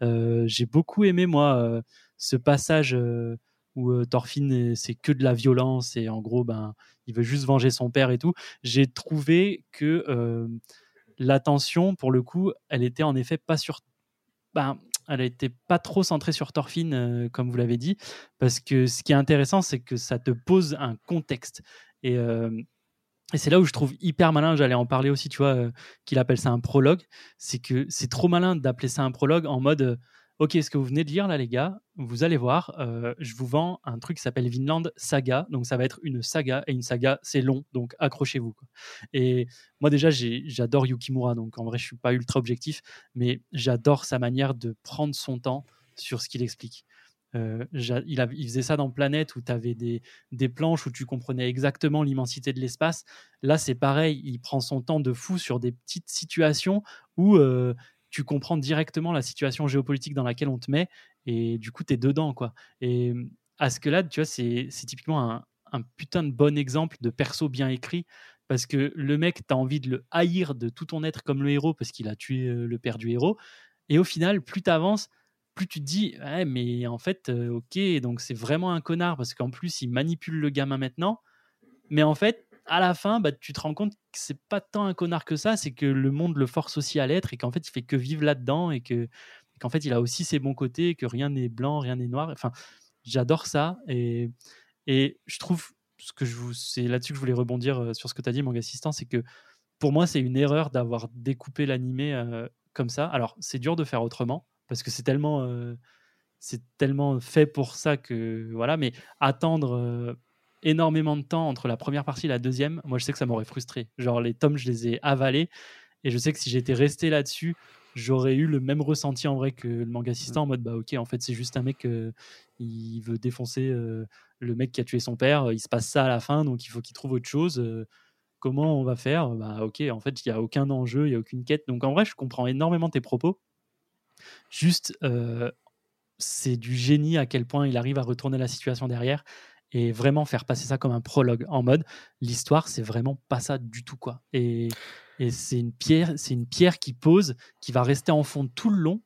Euh, j'ai beaucoup aimé, moi, euh, ce passage euh, où Thorfinn, c'est que de la violence et en gros, ben, il veut juste venger son père et tout. J'ai trouvé que l'attention, pour le coup, elle était en effet pas sur. Ben, elle était pas trop centrée sur Thorfinn, euh, comme vous l'avez dit, parce que ce qui est intéressant, c'est que ça te pose un contexte. Et, euh, c'est là où je trouve hyper malin, j'allais en parler aussi, tu vois, euh, qu'il appelle ça un prologue. C'est que c'est trop malin d'appeler ça un prologue en mode Ok, ce que vous venez de lire là, les gars, vous allez voir, euh, je vous vends un truc qui s'appelle Vinland Saga. Donc, ça va être une saga. Et une saga, c'est long. Donc, accrochez-vous. Et moi, déjà, j'adore Yukimura. Donc, en vrai, je suis pas ultra objectif. Mais j'adore sa manière de prendre son temps sur ce qu'il explique. Euh, il faisait ça dans Planète où tu avais des, des planches où tu comprenais exactement l'immensité de l'espace. Là, c'est pareil, il prend son temps de fou sur des petites situations où euh, tu comprends directement la situation géopolitique dans laquelle on te met et du coup, tu es dedans. quoi. Et à ce que là, tu vois, c'est typiquement un, putain de bon exemple de perso bien écrit parce que le mec, tu as envie de le haïr de tout ton être comme le héros parce qu'il a tué euh, le père du héros. Et au final, plus tu avances, plus tu te dis, ouais, mais en fait, euh, ok, donc c'est vraiment un connard parce qu'en plus, il manipule le gamin maintenant. Mais en fait, à la fin, bah, tu te rends compte que c'est pas tant un connard que ça, c'est que le monde le force aussi à l'être et qu'en fait, il fait que vivre là-dedans et que qu'en fait, il a aussi ses bons côtés, que rien n'est blanc, rien n'est noir. Enfin, j'adore ça et, et je trouve ce que je vous, c'est là-dessus que je voulais rebondir euh, sur ce que tu as dit, mon assistant, c'est que pour moi, c'est une erreur d'avoir découpé l'animé euh, comme ça. Alors, c'est dur de faire autrement parce que c'est tellement, euh, c'est tellement fait pour ça que voilà. Mais attendre énormément de temps entre la première partie et la deuxième, moi, je sais que ça m'aurait frustré. Genre, les tomes, je les ai avalés et je sais que si j'étais resté là-dessus, j'aurais eu le même ressenti en vrai que le manga assistant en mode bah ok en fait c'est juste un mec euh, il veut défoncer euh, le mec qui a tué son père il se passe ça à la fin donc il faut qu'il trouve autre chose euh, comment on va faire? Bah ok en fait il y a aucun enjeu il y a aucune quête. Donc en vrai je comprends énormément tes propos. Juste c'est du génie à quel point il arrive à retourner la situation derrière et vraiment faire passer ça comme un prologue en mode l'histoire c'est vraiment pas ça du tout quoi et, et c'est une pierre c'est une pierre qui pose qui va rester en fond tout le long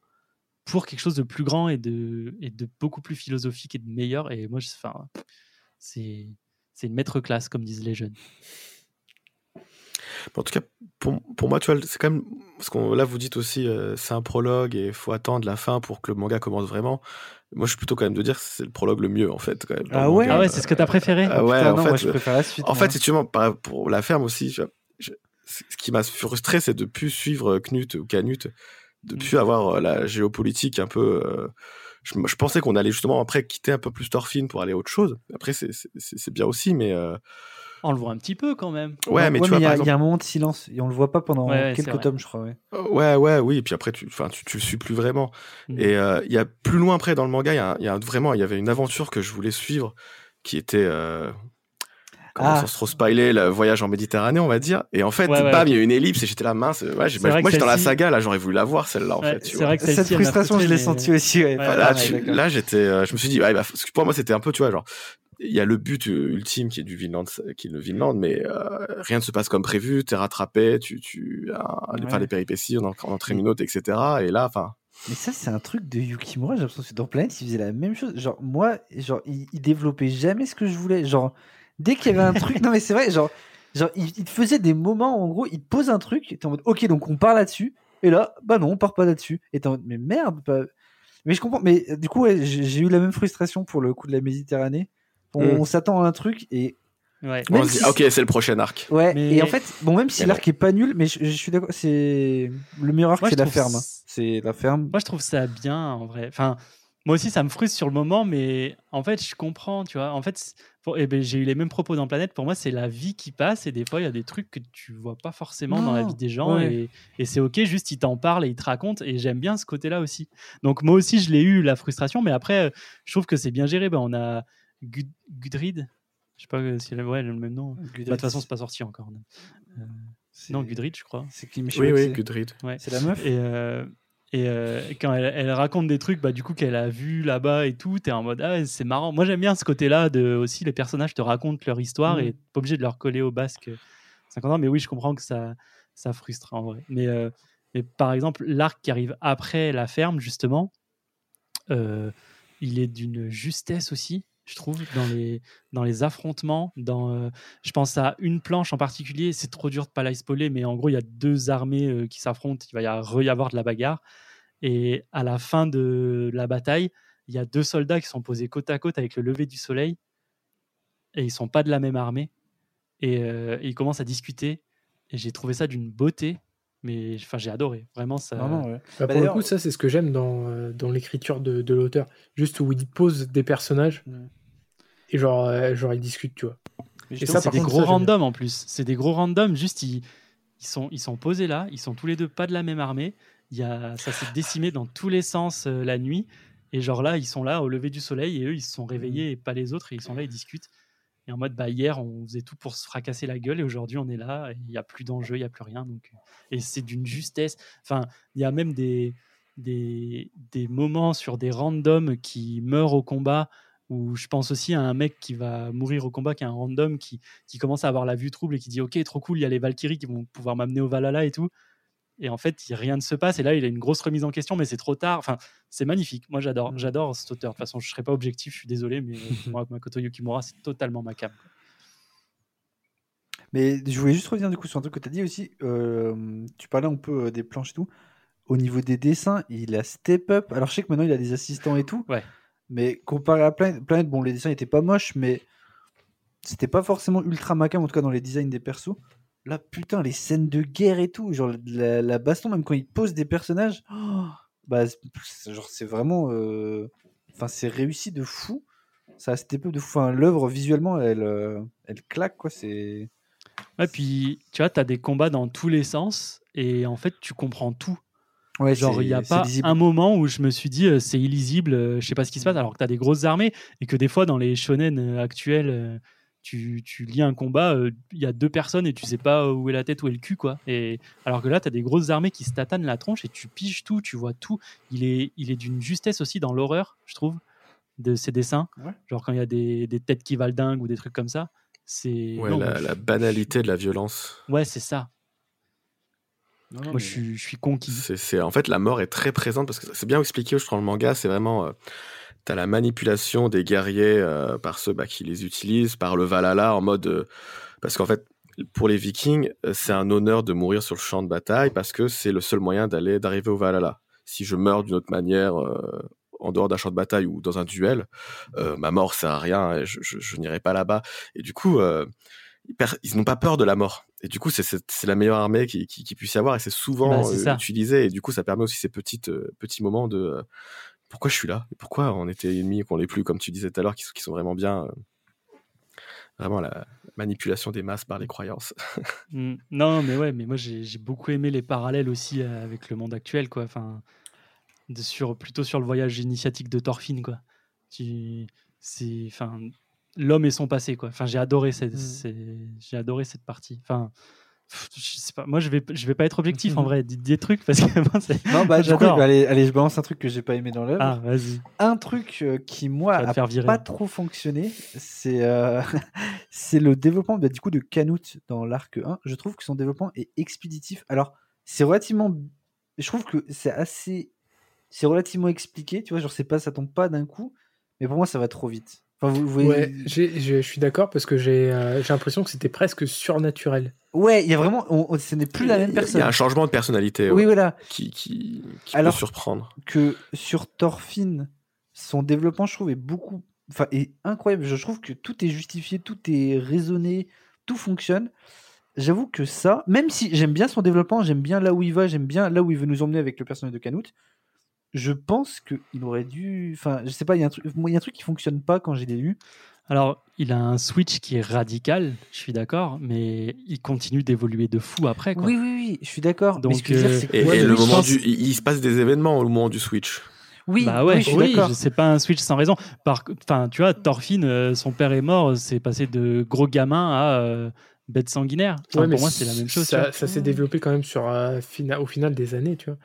pour quelque chose de plus grand et de, et de beaucoup plus philosophique et de meilleur et moi enfin c'est c'est une maître classe comme disent les jeunes
En tout cas, pour, pour moi, tu vois, c'est quand même. Parce que là, vous dites aussi, euh, c'est un prologue et il faut attendre la fin pour que le manga commence vraiment. Moi, je suis plutôt quand même de dire que c'est le prologue le mieux, en fait. Quand même, dans
Ah ouais
ah ouais c'est ce que tu as préféré
Ah ouais,
Putain,
en
non,
fait,
moi je préfère la suite.
En
moi.
fait, si tu veux, par- pour la ferme aussi, je- je- ce qui m'a frustré, c'est de plus suivre Knut ou Canut, de
Mm.
plus avoir euh, la géopolitique un peu. euh, je, je pensais qu'on allait justement après quitter un peu plus Thorfinn pour aller à autre chose. Après, c'est bien aussi, mais euh,
on le voit un petit peu quand même
ouais, mais tu
il
vois,
y, a-
exemple,
il y a un moment de silence et on le voit pas pendant
Ouais,
quelques tomes, je crois. Ouais.
Euh, Ouais, ouais, oui. Et puis après, tu, enfin, tu, tu le suis plus vraiment.
Mm.
Et euh, il y a plus loin après dans le manga, il y a, y vraiment, il y avait une aventure que je voulais suivre, qui était, euh, comment
Ah.
sans se trop spoiler, le voyage en Méditerranée, on va dire. Et en fait,
Ouais, ouais,
bam, il y a une ellipse et j'étais là mince. Ouais, moi, j'étais dans la saga, là, j'aurais voulu la voir celle-là, en
Ouais,
fait. tu
c'est
vois.
vrai que
Cette frustration, je l'ai
mais-
sentie aussi. Ouais,
Ouais,
pas
Là,
pareil,
tu-
d'accord.
là, j'étais, euh, je me suis dit, ouais, bah, parce que pour moi, c'était un peu, tu vois, genre, il y a le but euh, ultime qui est du Vinland, qui est le Vinland, mais euh, rien ne se passe comme prévu. T'es rattrapé, tu, tu, euh,
Ouais.
enfin, les péripéties, on en, on entraîne une autre, etc. Et là, enfin,
Mais ça, c'est un truc de Yukimura. J'ai l'impression que dans Planet, il faisait la même chose. Genre, moi, genre, il, il développait jamais ce que je voulais. Genre, dès qu'il y avait un truc. Non, mais c'est vrai, genre, genre il, il te faisait des moments, en gros, il te pose un truc, et t'es en mode, ok, donc on part là-dessus. Et là, bah non, on part pas là-dessus. Et t'es en mode, mais merde. bah- Mais je comprends. Mais du coup, ouais, j'ai eu la même frustration pour le coup de la Méditerranée. On,
Mm.
on s'attend à un truc et
Ouais.
On
Même
se dit,
si-
ok, c'est le prochain arc.
Ouais,
Mais-
et en fait, bon, même si l'arc est pas nul, mais je, je suis d'accord, c'est le meilleur arc, c'est la ferme. hein. C'est la ferme.
Moi, je trouve ça bien, en vrai. Enfin, moi aussi, ça me frustre sur le moment, mais en fait, je comprends, tu vois. En fait, pour- eh ben, j'ai eu les mêmes propos dans Planète. Pour moi, c'est la vie qui passe, et des fois, il y a des trucs que tu vois pas forcément dans la vie des gens,
ouais.
et, et c'est ok. Juste, ils t'en parlent et ils te racontent, et j'aime bien ce côté-là aussi. Donc, moi aussi, je l'ai eu la frustration, mais après, euh, je trouve que c'est bien géré. Ben, on a Gud- Gudrid. Je sais pas euh, si elle ouais, a le même nom. Bah, De toute façon, c'est pas sorti encore. Euh, non, Gudrid, je crois.
C'est qui
Oui,
Michel
oui,
c'est-
Gudrid.
Ouais.
C'est la meuf?
Et, euh, et euh, quand elle, elle raconte des trucs, bah, du coup, qu'elle a vu là-bas et tout, t'es en mode, ah, c'est marrant. Moi, j'aime bien ce côté-là de aussi les personnages te racontent leur histoire
Mhm.
et t'es pas obligé de leur coller au basque 50 ans. Mais oui, je comprends que ça, ça frustre en vrai. Mais, euh, mais par exemple, l'arc qui arrive après la ferme, justement, euh, il est d'une justesse aussi. Je trouve dans les, affrontements, euh, je pense à une planche en particulier, c'est trop dur de pas la spoiler, mais en gros, il y a deux armées euh, qui s'affrontent, il va y avoir, de la bagarre. Et à la fin de la bataille, il y a deux soldats qui sont posés côte à côte avec le lever du soleil, et ils sont pas de la même armée. Et, euh, et ils commencent à discuter, et j'ai trouvé ça d'une beauté, mais enfin, j'ai adoré. Vraiment, ça.
Ouais.
Bah,
Bah,
pour le coup, ça, c'est ce que j'aime dans, euh, dans l'écriture de, de l'auteur. Juste où il pose des personnages
Ouais.
et genre, euh, genre ils discutent, tu vois. Et ça,
c'est des
contre,
gros randoms en plus. C'est des gros randoms. Juste, ils, ils, sont, ils sont posés là. Ils sont tous les deux pas de la même armée. Il y a, ça s'est décimé dans tous les sens euh, la nuit. Et genre là, ils sont là au lever du soleil et eux, ils se sont réveillés et pas les autres. Et ils sont là, ils discutent. Et en mode, bah, hier, on faisait tout pour se fracasser la gueule. Et aujourd'hui, on est là. Il n'y a plus d'enjeu, il n'y a plus rien. Donc, euh, et c'est d'une justesse. Enfin, il y a même des, des, des moments sur des randoms qui meurent au combat. Où je pense aussi à un mec qui va mourir au combat, qui est un random, qui, qui commence à avoir la vue trouble et qui dit Ok, trop cool, il y a les Valkyries qui vont pouvoir m'amener au Valhalla et tout. Et en fait, rien ne se passe. Et là, il a une grosse remise en question, mais c'est trop tard. Enfin, c'est magnifique. Moi, j'adore. J'adore cet auteur. De toute façon, je ne serais pas objectif, je suis désolé, mais euh, moi, Makoto Yukimura, c'est totalement ma cam.
Mais je voulais juste revenir du coup sur un truc que tu as dit aussi. euh, tu parlais un peu euh, des planches et tout. Au niveau des dessins, il a step up. Alors je sais que maintenant il a des assistants et tout.
Ouais.
Mais comparé à Planet, bon, les dessins étaient pas moches, mais c'était pas forcément ultra macam, en tout cas dans les designs des persos. Là, putain, les scènes de guerre et tout, genre la, la baston, même quand il pose des personnages, oh, bah, c'est- genre c'est vraiment. euh, Enfin, c'est réussi de fou. Ça a step up de fou. Enfin, l'œuvre visuellement, elle, euh, elle claque, quoi. C'est.
Ouais, puis, tu vois, tu as des combats dans tous les sens. Et en fait, tu comprends tout.
Ouais,
Genre, il n'y a pas un moment où je me suis dit euh, c'est illisible, euh, je sais pas ce qui se passe, alors que tu as des grosses armées et que des fois, dans les shonen euh, actuels, tu, tu lis un combat, euh, il y a deux personnes et tu sais pas où est la tête, où est le cul, quoi. Et, alors que là, tu as des grosses armées qui se tatanent la tronche et tu piges tout, tu vois tout. Il est, il est d'une justesse aussi dans l'horreur, je trouve, de ces dessins.
Ouais.
Genre, quand il y a des, des têtes qui valent dingue ou des trucs comme ça, c'est.
Ouais,
non,
la,
moi,
la
je-
banalité de la violence.
Ouais, c'est ça.
Non, non,
Moi,
mais-
je suis, je suis conquis.
C'est, c'est- en fait, la mort est très présente parce que c'est bien expliqué, je trouve, dans le manga. C'est vraiment. euh, T'as la manipulation des guerriers euh, par ceux bah, qui les utilisent, par le Valhalla, en mode. euh, parce qu'en fait, pour les Vikings, euh, c'est un honneur de mourir sur le champ de bataille parce que c'est le seul moyen d'aller d'arriver au Valhalla. Si je meurs d'une autre manière, euh, en dehors d'un champ de bataille ou dans un duel, ma mort sert à rien et je, je, je n'irai pas là-bas. Et du coup, ils, n'ont pas peur de la mort. Et du coup, c'est, la meilleure armée qui, qui, qui puisse y avoir et c'est souvent
Bah,
utilisé. Et du coup, ça permet aussi ces petites, petits moments de pourquoi je suis là pourquoi on était ennemis et qu'on l'est plus, comme tu disais tout à l'heure, qui, sont- qui sont vraiment bien. euh, vraiment la manipulation des masses par les croyances.
Mm, Non, mais ouais, mais moi j'ai beaucoup aimé les parallèles aussi euh, avec le monde actuel, quoi. Enfin, de sur, plutôt sur le voyage initiatique de Thorfinn, quoi. Tu- C'est, enfin, l'homme et son passé, quoi. Enfin, j'ai adoré cette,
Mm.
j'ai adoré cette partie. Enfin, je sais pas. Moi, je vais, je vais pas être objectif en vrai. Dites des trucs parce que moi, c'est-
Non, bah,
J'adore.
allez, allez, je balance un truc que j'ai pas aimé dans l'œuvre.
Ah, vas-y.
Un truc euh, qui, moi, a
faire virer.
pas trop fonctionné, c'est euh, c'est le développement bah, du coup de Canute dans l'arc 1. Je trouve que son développement est expéditif. Alors, c'est relativement. Je trouve que c'est assez. C'est relativement expliqué, tu vois, genre, c'est pas, ça tombe pas d'un coup, mais pour moi, ça va trop vite. Enfin, vous, vous voyez.
Ouais, j'ai- j'ai- je suis d'accord parce que j'ai euh, j'ai l'impression que c'était presque surnaturel.
Ouais, il y a vraiment. on- on- ce n'est plus la même personne.
Il y a un changement de personnalité
Oui,
ouais,
voilà.
qui, qui, qui
Alors-
peut surprendre.
que sur Thorfinn, son développement, je trouve, est beaucoup enfin, est incroyable. Je trouve que tout est justifié, tout est raisonné, tout fonctionne. J'avoue que ça, même si j'aime bien son développement, j'aime bien là où il va, j'aime bien là où il veut nous emmener avec le personnage de Canute, je pense qu'il aurait dû. Enfin, je sais pas, il y, a un truc- moi, il y a un truc qui fonctionne pas quand j'ai des lu.
Alors, il a un switch qui est radical, je suis d'accord, mais il continue d'évoluer de fou après. Quoi.
Oui, oui, oui, je suis d'accord. Mais
Donc,
ce que je veux dire,
euh,
c'est que-
Et, le moment
pense-
du, il, il se passe des événements au moment du switch.
Oui,
bah ouais,
oui, je suis
oui,
d'accord.
je- c'est pas un switch sans raison. Par, enfin, tu vois, Thorfinn, euh, son père est mort, c'est passé de gros gamin à euh, bête sanguinaire. Enfin,
Ouais, mais
pour moi, c'est la même chose.
Ça, s'est développé quand même sur, euh, fina- au final des années, tu vois.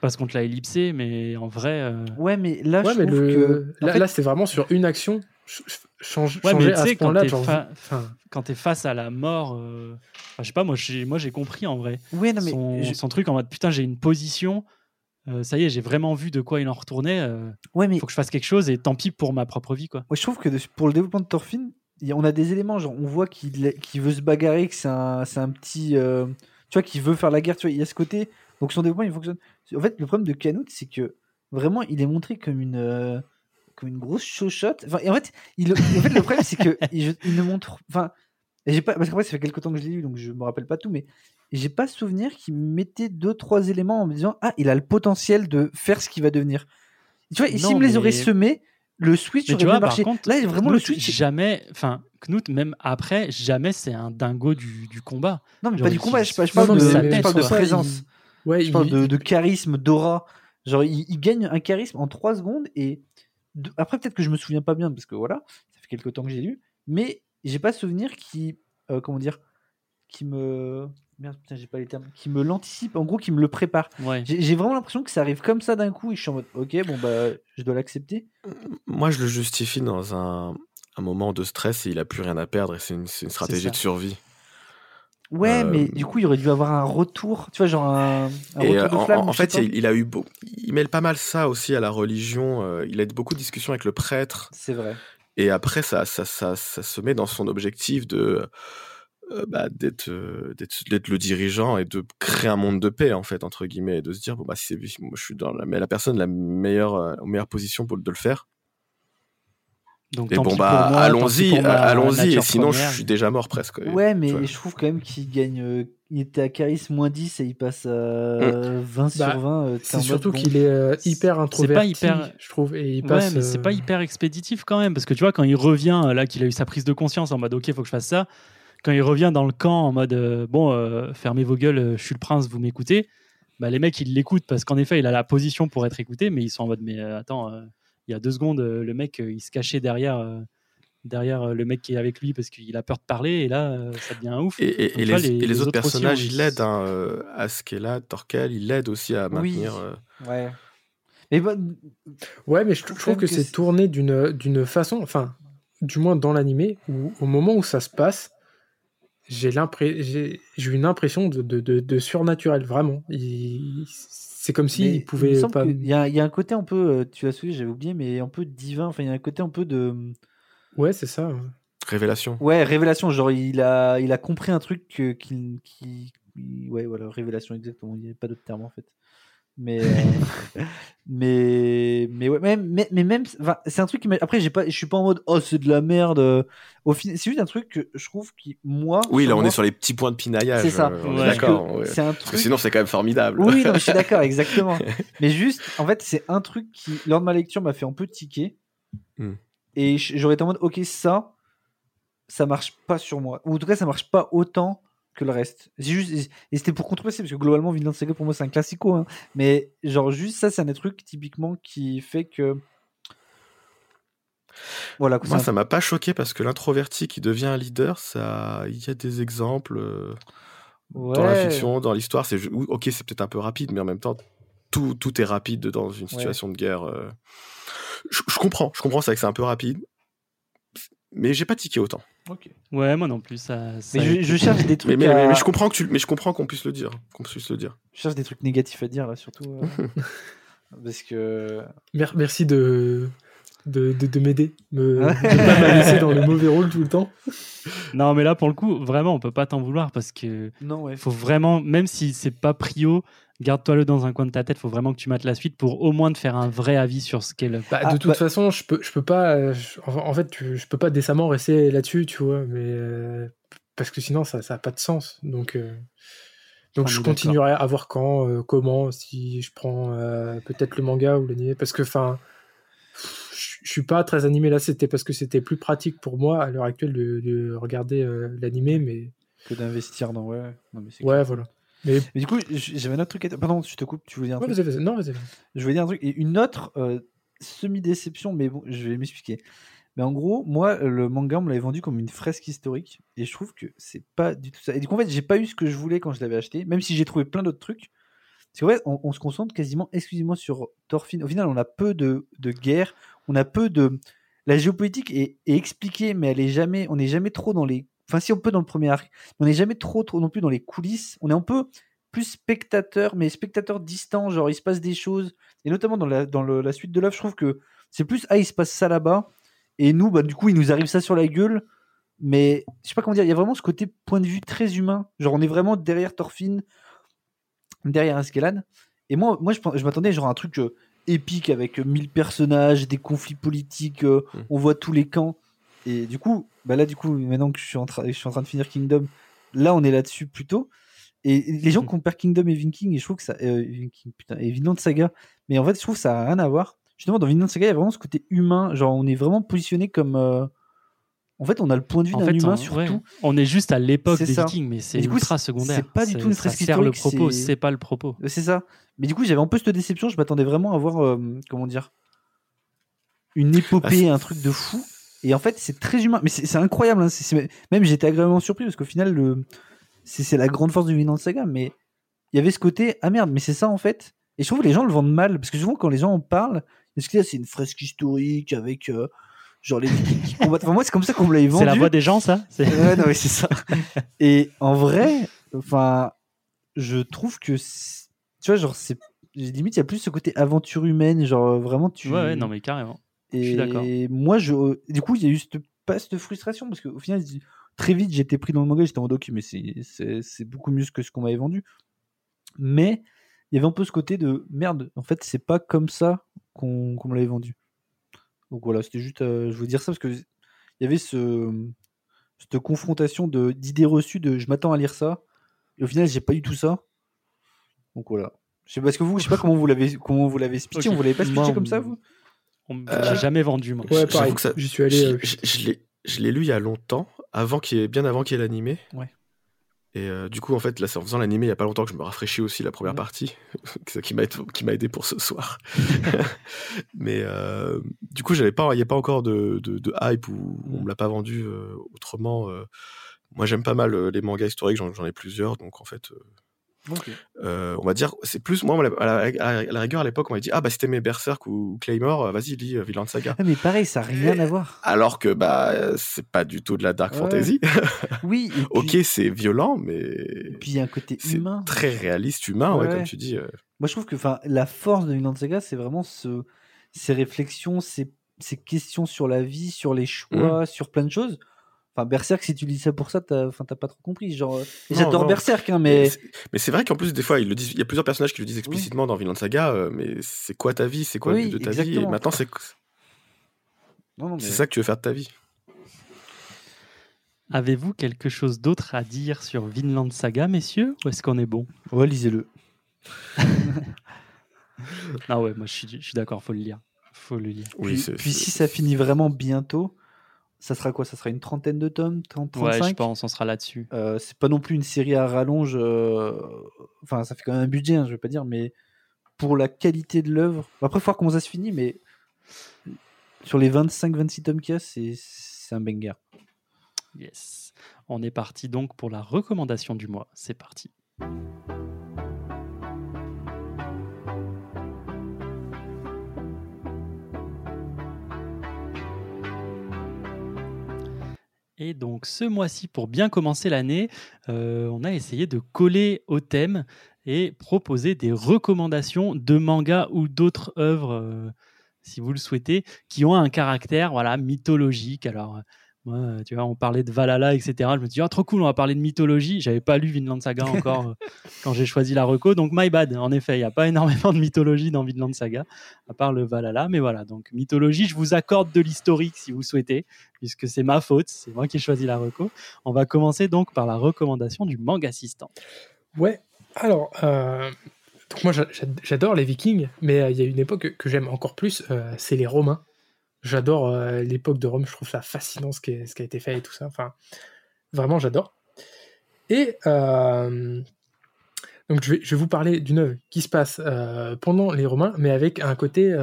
Parce qu'on te l'a ellipsé, mais en vrai. euh,
Ouais, mais là,
Ouais,
je
mais
trouve
le...
que.
là,
fait,
là, c'est vraiment sur une action. ch- ch- Change,
Ouais, mais
changer
tu
à
sais,
ce
quand
point-là,
t'es
genre.
fa-
enfin,
quand t'es face à la mort, euh, enfin, je sais pas, moi j'ai, moi j'ai compris en vrai.
ouais, non, mais
son,
je-
son truc en mode putain, j'ai une position, euh, ça y est, j'ai vraiment vu de quoi il en retournait, euh,
ouais, mais
faut que je fasse quelque chose et tant pis pour ma propre vie quoi.
Ouais, je trouve que de- pour le développement de Thorfinn, y on a des éléments, genre on voit qu'il qu'il veut se bagarrer, que c'est un, c'est un petit. euh, tu vois, qu'il veut faire la guerre, tu vois, il y a ce côté. Donc son développement, il fonctionne. En fait, le problème de Canute, c'est que vraiment, il est montré comme une. euh, comme une grosse chochotte. Enfin, et en fait, il, en fait, le problème, c'est que il, ne montre. Enfin, j'ai pas, parce qu'après, ça fait quelques temps que je l'ai lu, donc je me rappelle pas tout, mais j'ai pas souvenir qu'il mettait deux, trois éléments en me disant Ah, il a le potentiel de faire ce qu'il va devenir. Tu vois, et s'il me les aurait semés, le switch
Mais
aurait
tu vois,
bien
par
marché.
contre,
Là, vraiment, le switch.
jamais, enfin Knut même après, jamais c'est un dingo du, du combat.
Non, mais
genre,
pas du combat, je, je
non,
parle
non,
de,
mais-
sa
je parle de
ça,
présence.
il- Ouais,
Je parle de, de charisme, d'aura. Genre, il, il gagne un charisme en 3 secondes et de- après, peut-être que je me souviens pas bien parce que voilà, ça fait quelques temps que j'ai lu, mais j'ai pas souvenir qui, euh, comment dire, qui me. Merde, putain, j'ai pas les termes. Qui me l'anticipe, en gros, qui me le prépare.
Ouais.
J'ai j'ai vraiment l'impression que ça arrive comme ça d'un coup et je suis en mode, ok, bon, bah, je dois l'accepter.
Moi, je le justifie dans un, un moment de stress et il a plus rien à perdre et c'est une, c'est une stratégie de survie.
Ouais,
Euh,
mais du coup, il aurait dû avoir un retour, tu vois, genre un, un
Et
retour
euh,
de
en,
flamme.
en- fait, il, il a eu beau, il mêle pas mal ça aussi à la religion. euh, il a eu beaucoup de discussions avec le prêtre.
C'est vrai.
Et après, ça, ça, ça, ça se met dans son objectif de euh, bah, d'être, euh, le dirigeant et de créer un monde de paix, en fait, entre guillemets, et de se dire, bon, bah, si c'est- moi, je suis dans la, mais la personne la meilleure, euh, meilleure position pour de le faire.
Donc
bon, bah, allons-y, allons-y, et sinon,
première.
je suis déjà mort presque.
Ouais, mais je trouve quand même qu'il gagne. euh, il était à charisme moins 10 et il passe à euh, 20
Bah,
sur 20. euh,
C'est surtout
bon,
qu'il est euh, hyper
c'est
introverti,
pas hyper-
je trouve, et il
Ouais,
passe.
mais c'est pas hyper expéditif quand même, parce que tu vois, quand il revient, là, qu'il a eu sa prise de conscience en mode, ok, faut que je fasse ça, quand il revient dans le camp en mode, euh, bon, euh, fermez vos gueules, euh, je suis le prince, vous m'écoutez, bah, les mecs, ils l'écoutent, parce qu'en effet, il a la position pour être écouté, mais ils sont en mode, mais euh, attends, euh, il y a deux secondes, euh, le mec, euh, il se cachait derrière, euh, derrière le mec qui est avec lui, parce qu'il a peur de parler, et là, ça devient un ouf.
Et, et-
Donc,
et
tu vois,
les, et les autres
aussi
personnages,
eu-
ils l'aident. Hein, euh, Askela, Torkel, ils l'aident aussi à
Oui.
maintenir. euh,
Ouais. Mais bon,
Ouais, mais je,
trouve
que c'est tourné d'une d'une façon, enfin, du moins dans l'animé, où au moment où ça se passe, j'ai j'ai j'ai une impression de, de, de, de surnaturel, vraiment. Il- C'est comme s'il
il me
pouvait
semble
pas.
qu'il y, a- il y a un côté un peu, euh, tu l'as souligné, j'avais oublié, mais un peu divin. Enfin, il y a un côté un peu de.
Ouais, c'est ça.
Révélation.
Ouais, révélation. Genre, il a, il a compris un truc qu'il- qui. Ouais, voilà, révélation, exactement. Il n'y a pas d'autre terme en fait. Mais. euh, mais. Mais ouais, même, mais, mais même. enfin, c'est un truc qui. Après, j'ai pas, je suis pas en mode, oh, c'est de la merde. euh. Au final, c'est juste un truc que je trouve qui. Moi.
Oui, là, on
moi,
est sur les petits points de pinaillage.
C'est ça.
euh,
Ouais.
d'accord. ouais.
C'est un
Parce que sinon, c'est quand même formidable.
Oui, non, mais je suis d'accord, exactement. Mais juste, en fait, c'est un truc qui, lors de ma lecture, m'a fait un peu tiquer.
Hmm.
Et j'aurais été en mode, ok, ça, ça marche pas sur moi. Ou en tout cas, ça marche pas autant que le reste. C'est juste, et c'était pour contrebalancer, parce que globalement, Vinland Saga, pour moi, c'est un classico. hein. Mais genre, juste ça, c'est un des trucs, typiquement, qui fait que. Voilà,
Moi, ça m'a pas choqué parce que l'introverti qui devient un leader, ça, il y a des exemples euh, dans la fiction, dans l'histoire. C'est ok, c'est peut-être un peu rapide, mais en même temps, tout, tout est rapide dans une situation de guerre. euh. Je, je comprends, je comprends, c'est vrai que c'est un peu rapide, mais j'ai pas tiqué autant.
Ok.
Ouais, moi non plus, ça. ça
Mais
a
je, cherche des trucs.
mais,
à-
mais- mais je comprends que tu, mais je comprends qu'on puisse le dire, qu'on puisse le dire.
je cherche des trucs négatifs à dire, là, surtout. euh, parce que.
Mer- merci de, de, de, de m'aider, me, de pas me laisser dans le mauvais rôle tout le temps.
Non, mais là, pour le coup, vraiment, on peut pas t'en vouloir parce que
Non, ouais.
faut vraiment, même si c'est pas prio, garde-toi-le dans un coin de ta tête. Il faut vraiment que tu mates la suite pour au moins te faire un vrai avis sur ce qu'est le.
Bah,
Ah,
de toute
bah-
façon, je peux, je peux pas. euh, je- en fait, je peux pas décemment rester là-dessus, tu vois, mais euh, parce que sinon, ça, ça a pas de sens. Donc, euh, donc
est
je continuerai à voir quand, euh, comment, si je prends euh, peut-être le manga ou l'anime, parce que, enfin, je suis pas très animé là. C'était parce que c'était plus pratique pour moi à l'heure actuelle de, de regarder euh, l'animé, mais
Que d'investir dans. Ouais, non, mais c'est
ouais,
clair.
voilà. Mais
Mais du coup, j'avais un autre truc à. Pardon, je te coupe, tu voulais dire un
ouais,
truc
vas-y, vas-y. non, vas-y. vas-y.
Je voulais dire un truc. Et une autre euh, semi-déception, mais bon, je vais m'expliquer. Mais en gros, moi, le manga, on me l'avait vendu comme une fresque historique. Et je trouve que c'est pas du tout ça. Et du coup, en fait, j'ai pas eu ce que je voulais quand je l'avais acheté, même si j'ai trouvé plein d'autres trucs. Parce qu'en fait, on, on se concentre quasiment exclusivement sur Thorfinn. Au final, on a peu de, de guerre, on a peu de. La géopolitique est, est expliquée, mais elle est jamais. On n'est jamais trop dans les. Enfin, si on peut dans le premier arc, mais on n'est jamais trop, trop non plus dans les coulisses. On est un peu plus spectateur, mais spectateur distant. Genre, il se passe des choses. Et notamment dans la, dans le- la suite de l'œuvre, je trouve que c'est plus ah, il se passe ça là-bas. Et nous, bah, du coup, il nous arrive ça sur la gueule. Mais je sais pas comment dire, il y a vraiment ce côté point de vue très humain. Genre, on est vraiment derrière Thorfinn, derrière Askelan. Et moi, moi je, je m'attendais genre à un truc euh, épique avec euh, 1000 personnages, des conflits politiques, euh,
Mm.
on voit tous les camps. Et du coup, bah là, du coup, maintenant que je suis en, train je suis en train de finir Kingdom, là, on est là-dessus plutôt. Et les gens
Mhm.
comparent Kingdom et Viking, et je trouve que ça. euh, Viking, putain, et Vinland Saga. Mais en fait, je trouve que ça a rien à voir. Justement, dans Vinland Saga, il y a vraiment ce côté humain. Genre, on est vraiment positionné comme. euh, En fait, on a le point de vue d'un humain
on,
sur
ouais,
tout.
on est juste à l'époque des
ça.
Vikings, mais c'est ultra
c'est-
secondaire.
c'est pas du tout une fresque
sert le
historique,
propos,
c'est-
pas le propos.
Euh, C'est ça. Mais du coup, j'avais un peu cette déception. Je m'attendais vraiment à voir, euh, comment dire, une épopée,
Ah, c'est-
un truc de fou. Et en fait, c'est très humain. Mais c'est incroyable. hein. C'est- c'est- Même j'étais agréablement surpris parce qu'au final, le... c'est la grande force du Vinland Saga. Mais il y avait ce côté, ah merde, mais c'est ça en fait. Et je trouve que les gens le vendent mal. Parce que souvent, quand les gens en parlent, est-ce que c'est une fresque historique avec euh, genre les qui combattent. Enfin, moi, c'est comme ça qu'on me l'avait vendu.
C'est la voix des gens, ça
Ouais, non, mais c'est ça. Et en vrai, enfin, je trouve que, tu vois, genre, c'est limite, il y a plus ce côté aventure humaine, genre vraiment tu.
Ouais, ouais, non, mais carrément.
Et moi, je, du coup, il y a eu cette, pas cette frustration parce qu'au final, très vite, j'étais pris dans le manga, j'étais en mode ok, mais c'est- beaucoup mieux que ce qu'on m'avait vendu. Mais il y avait un peu ce côté de merde, en fait, c'est pas comme ça qu'on qu'on me l'avait vendu. Donc voilà, c'était juste, euh, je voulais dire ça parce que il y avait ce, cette confrontation d'idées reçues de je m'attends à lire ça, et au final, j'ai pas eu tout ça. Donc voilà. Je sais, parce que vous, je sais pas comment vous l'avez comment vous l'avez speeché,
Ok.
on vous l'avez pas speeché
Moi,
comme ça, vous?
On me
Euh,
l'a jamais vendu, moi.
Ouais, pareil.
que ça-
J'y suis allé.
Je,
euh,
je- je l'ai, je l'ai lu il y a longtemps, avant qu'il y ait, bien avant qu'il y ait l'animé.
Ouais.
Et euh, du coup, en fait, là, c'est en faisant l'animé il y a pas longtemps que je me rafraîchis aussi la première
Ouais.
partie, qui m'a, aidé- qui m'a aidé pour ce soir. Mais euh, du coup, j'avais pas, il n'y a pas encore de, de, de hype ou on me l'a pas vendu euh, autrement. euh. moi, j'aime pas mal les mangas historiques, j'en, j'en ai plusieurs, donc en fait, euh, euh, on va dire, c'est plus, moi, à la, à la- à la rigueur, à l'époque, on m'a dit, ah bah si t'aimais Berserk ou Claymore, euh, vas-y, lis euh, Vinland Saga.
Ah, mais pareil, ça n'a rien à voir.
Alors que bah c'est pas du tout de la dark
Ouais.
fantasy.
Oui, puis,
ok, c'est violent, mais
et puis il y a un côté humain.
très réaliste, humain, ouais,
Ouais.
comme tu dis. euh.
Moi, je trouve que enfin, la force de Vinland Saga, c'est vraiment ce, ces réflexions, ces, ces questions sur la vie, sur les choix, sur plein de choses. Enfin, Berserk, si tu lis ça pour ça, t'as enfin, t'as pas trop compris. Genre, euh,
Non,
j'adore
non.
Berserk, hein,
Mais
mais
c'est- vrai qu'en plus des fois, ils le disent. Il y a plusieurs personnages qui le disent explicitement dans Vinland Saga. euh, mais c'est quoi ta vie C'est quoi
Oui,
le but de ta vie Et maintenant, c'est
non, non, mais-
c'est ça que tu veux faire de ta vie.
Avez-vous quelque chose d'autre à dire sur Vinland Saga, messieurs Ou est-ce qu'on est bon?
Ouais, lisez-le.
Ah ouais, moi je suis, je suis d'accord, faut le lire. Faut le lire.
Oui,
puis, si ça finit vraiment bientôt, ça sera quoi? Ça sera une trentaine de tomes? 30,
Ouais,
35
je pense, on sera là-dessus.
Euh, c'est pas non plus une série à rallonge. euh, Enfin, ça fait quand même un budget, hein, je vais pas dire, mais pour la qualité de l'œuvre. Après, il faut voir comment ça se finit, mais sur les 25-26 tomes qu'il y a, c'est c'est un banger.
Yes. On est parti donc pour la recommandation du mois. C'est parti. Et donc ce mois-ci, pour bien commencer l'année, euh, on a essayé de coller au thème et proposer des recommandations de mangas ou d'autres œuvres, euh, si vous le souhaitez, qui ont un caractère voilà mythologique. Alors Moi, tu vois, on parlait de Valhalla, etc. Je me dis, ah, trop cool, on va parler de mythologie. J'avais pas lu Vinland Saga encore euh, quand j'ai choisi la reco. Donc, my bad. En effet, il n'y a pas énormément de mythologie dans Vinland Saga, à part le Valhalla. Mais voilà, donc mythologie, je vous accorde de l'historique si vous souhaitez, puisque c'est ma faute. C'est moi qui ai choisi la reco. On va commencer donc par la recommandation du manga assistant.
Ouais, alors, euh, donc moi j'a- j'a- j'adore les Vikings, mais euh, il y a une époque que, que j'aime encore plus, euh, c'est les Romains. J'adore euh, l'époque de Rome, je trouve ça fascinant ce qui, a été fait et tout ça. Enfin, vraiment, j'adore. Et euh, donc, je vais, vous parler d'une œuvre qui se passe euh, pendant les Romains, mais avec un côté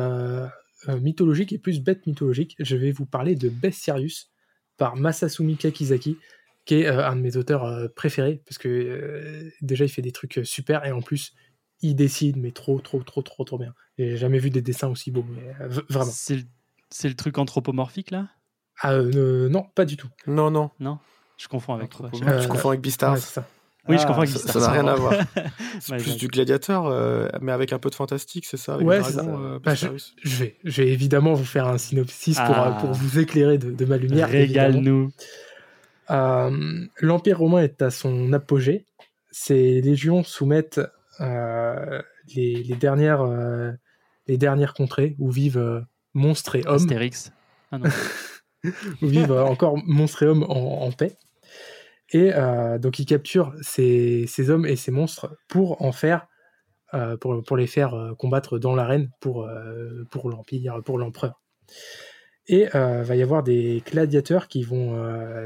mythologique et plus bête mythologique. Je vais vous parler de Bestiarius par Masasumi Kakizaki, qui est un de mes auteurs préférés, parce que déjà, il fait des trucs super, et en plus, il dessine, mais trop, trop, trop, trop, trop bien. J'ai jamais vu des dessins aussi beaux, mais vraiment.
C'est le, c'est le truc anthropomorphique, là?
Ah, euh, euh, non, pas du tout.
Non, non.
Non? Je confonds avec.
Anthropomorphique.
Tu
Euh,
confonds avec Beastars.
Ouais, c'est ça.
Oui, je comprends avec
ça-
Beastars.
ça n'a rien à voir. C'est plus du gladiateur, euh, mais avec un peu de fantastique, c'est ça avec
Ouais,
dragon,
ça.
euh,
Bah, je, je vais, je vais évidemment vous faire un synopsis pour,
Ah.
pour vous éclairer de, de ma lumière.
Régale-nous.
Euh, L'Empire romain est à son apogée. Ses légions soumettent euh, les, les dernières, euh, les dernières contrées où vivent monstres et hommes,
Astérix. Ah non.
encore monstres et hommes en, en paix. Et euh, donc ils capturent ces, ces hommes et ces monstres pour en faire, euh, pour, pour les faire euh, combattre dans l'arène pour, euh, pour l'Empire, pour l'empereur. Et va y avoir des gladiateurs qui vont,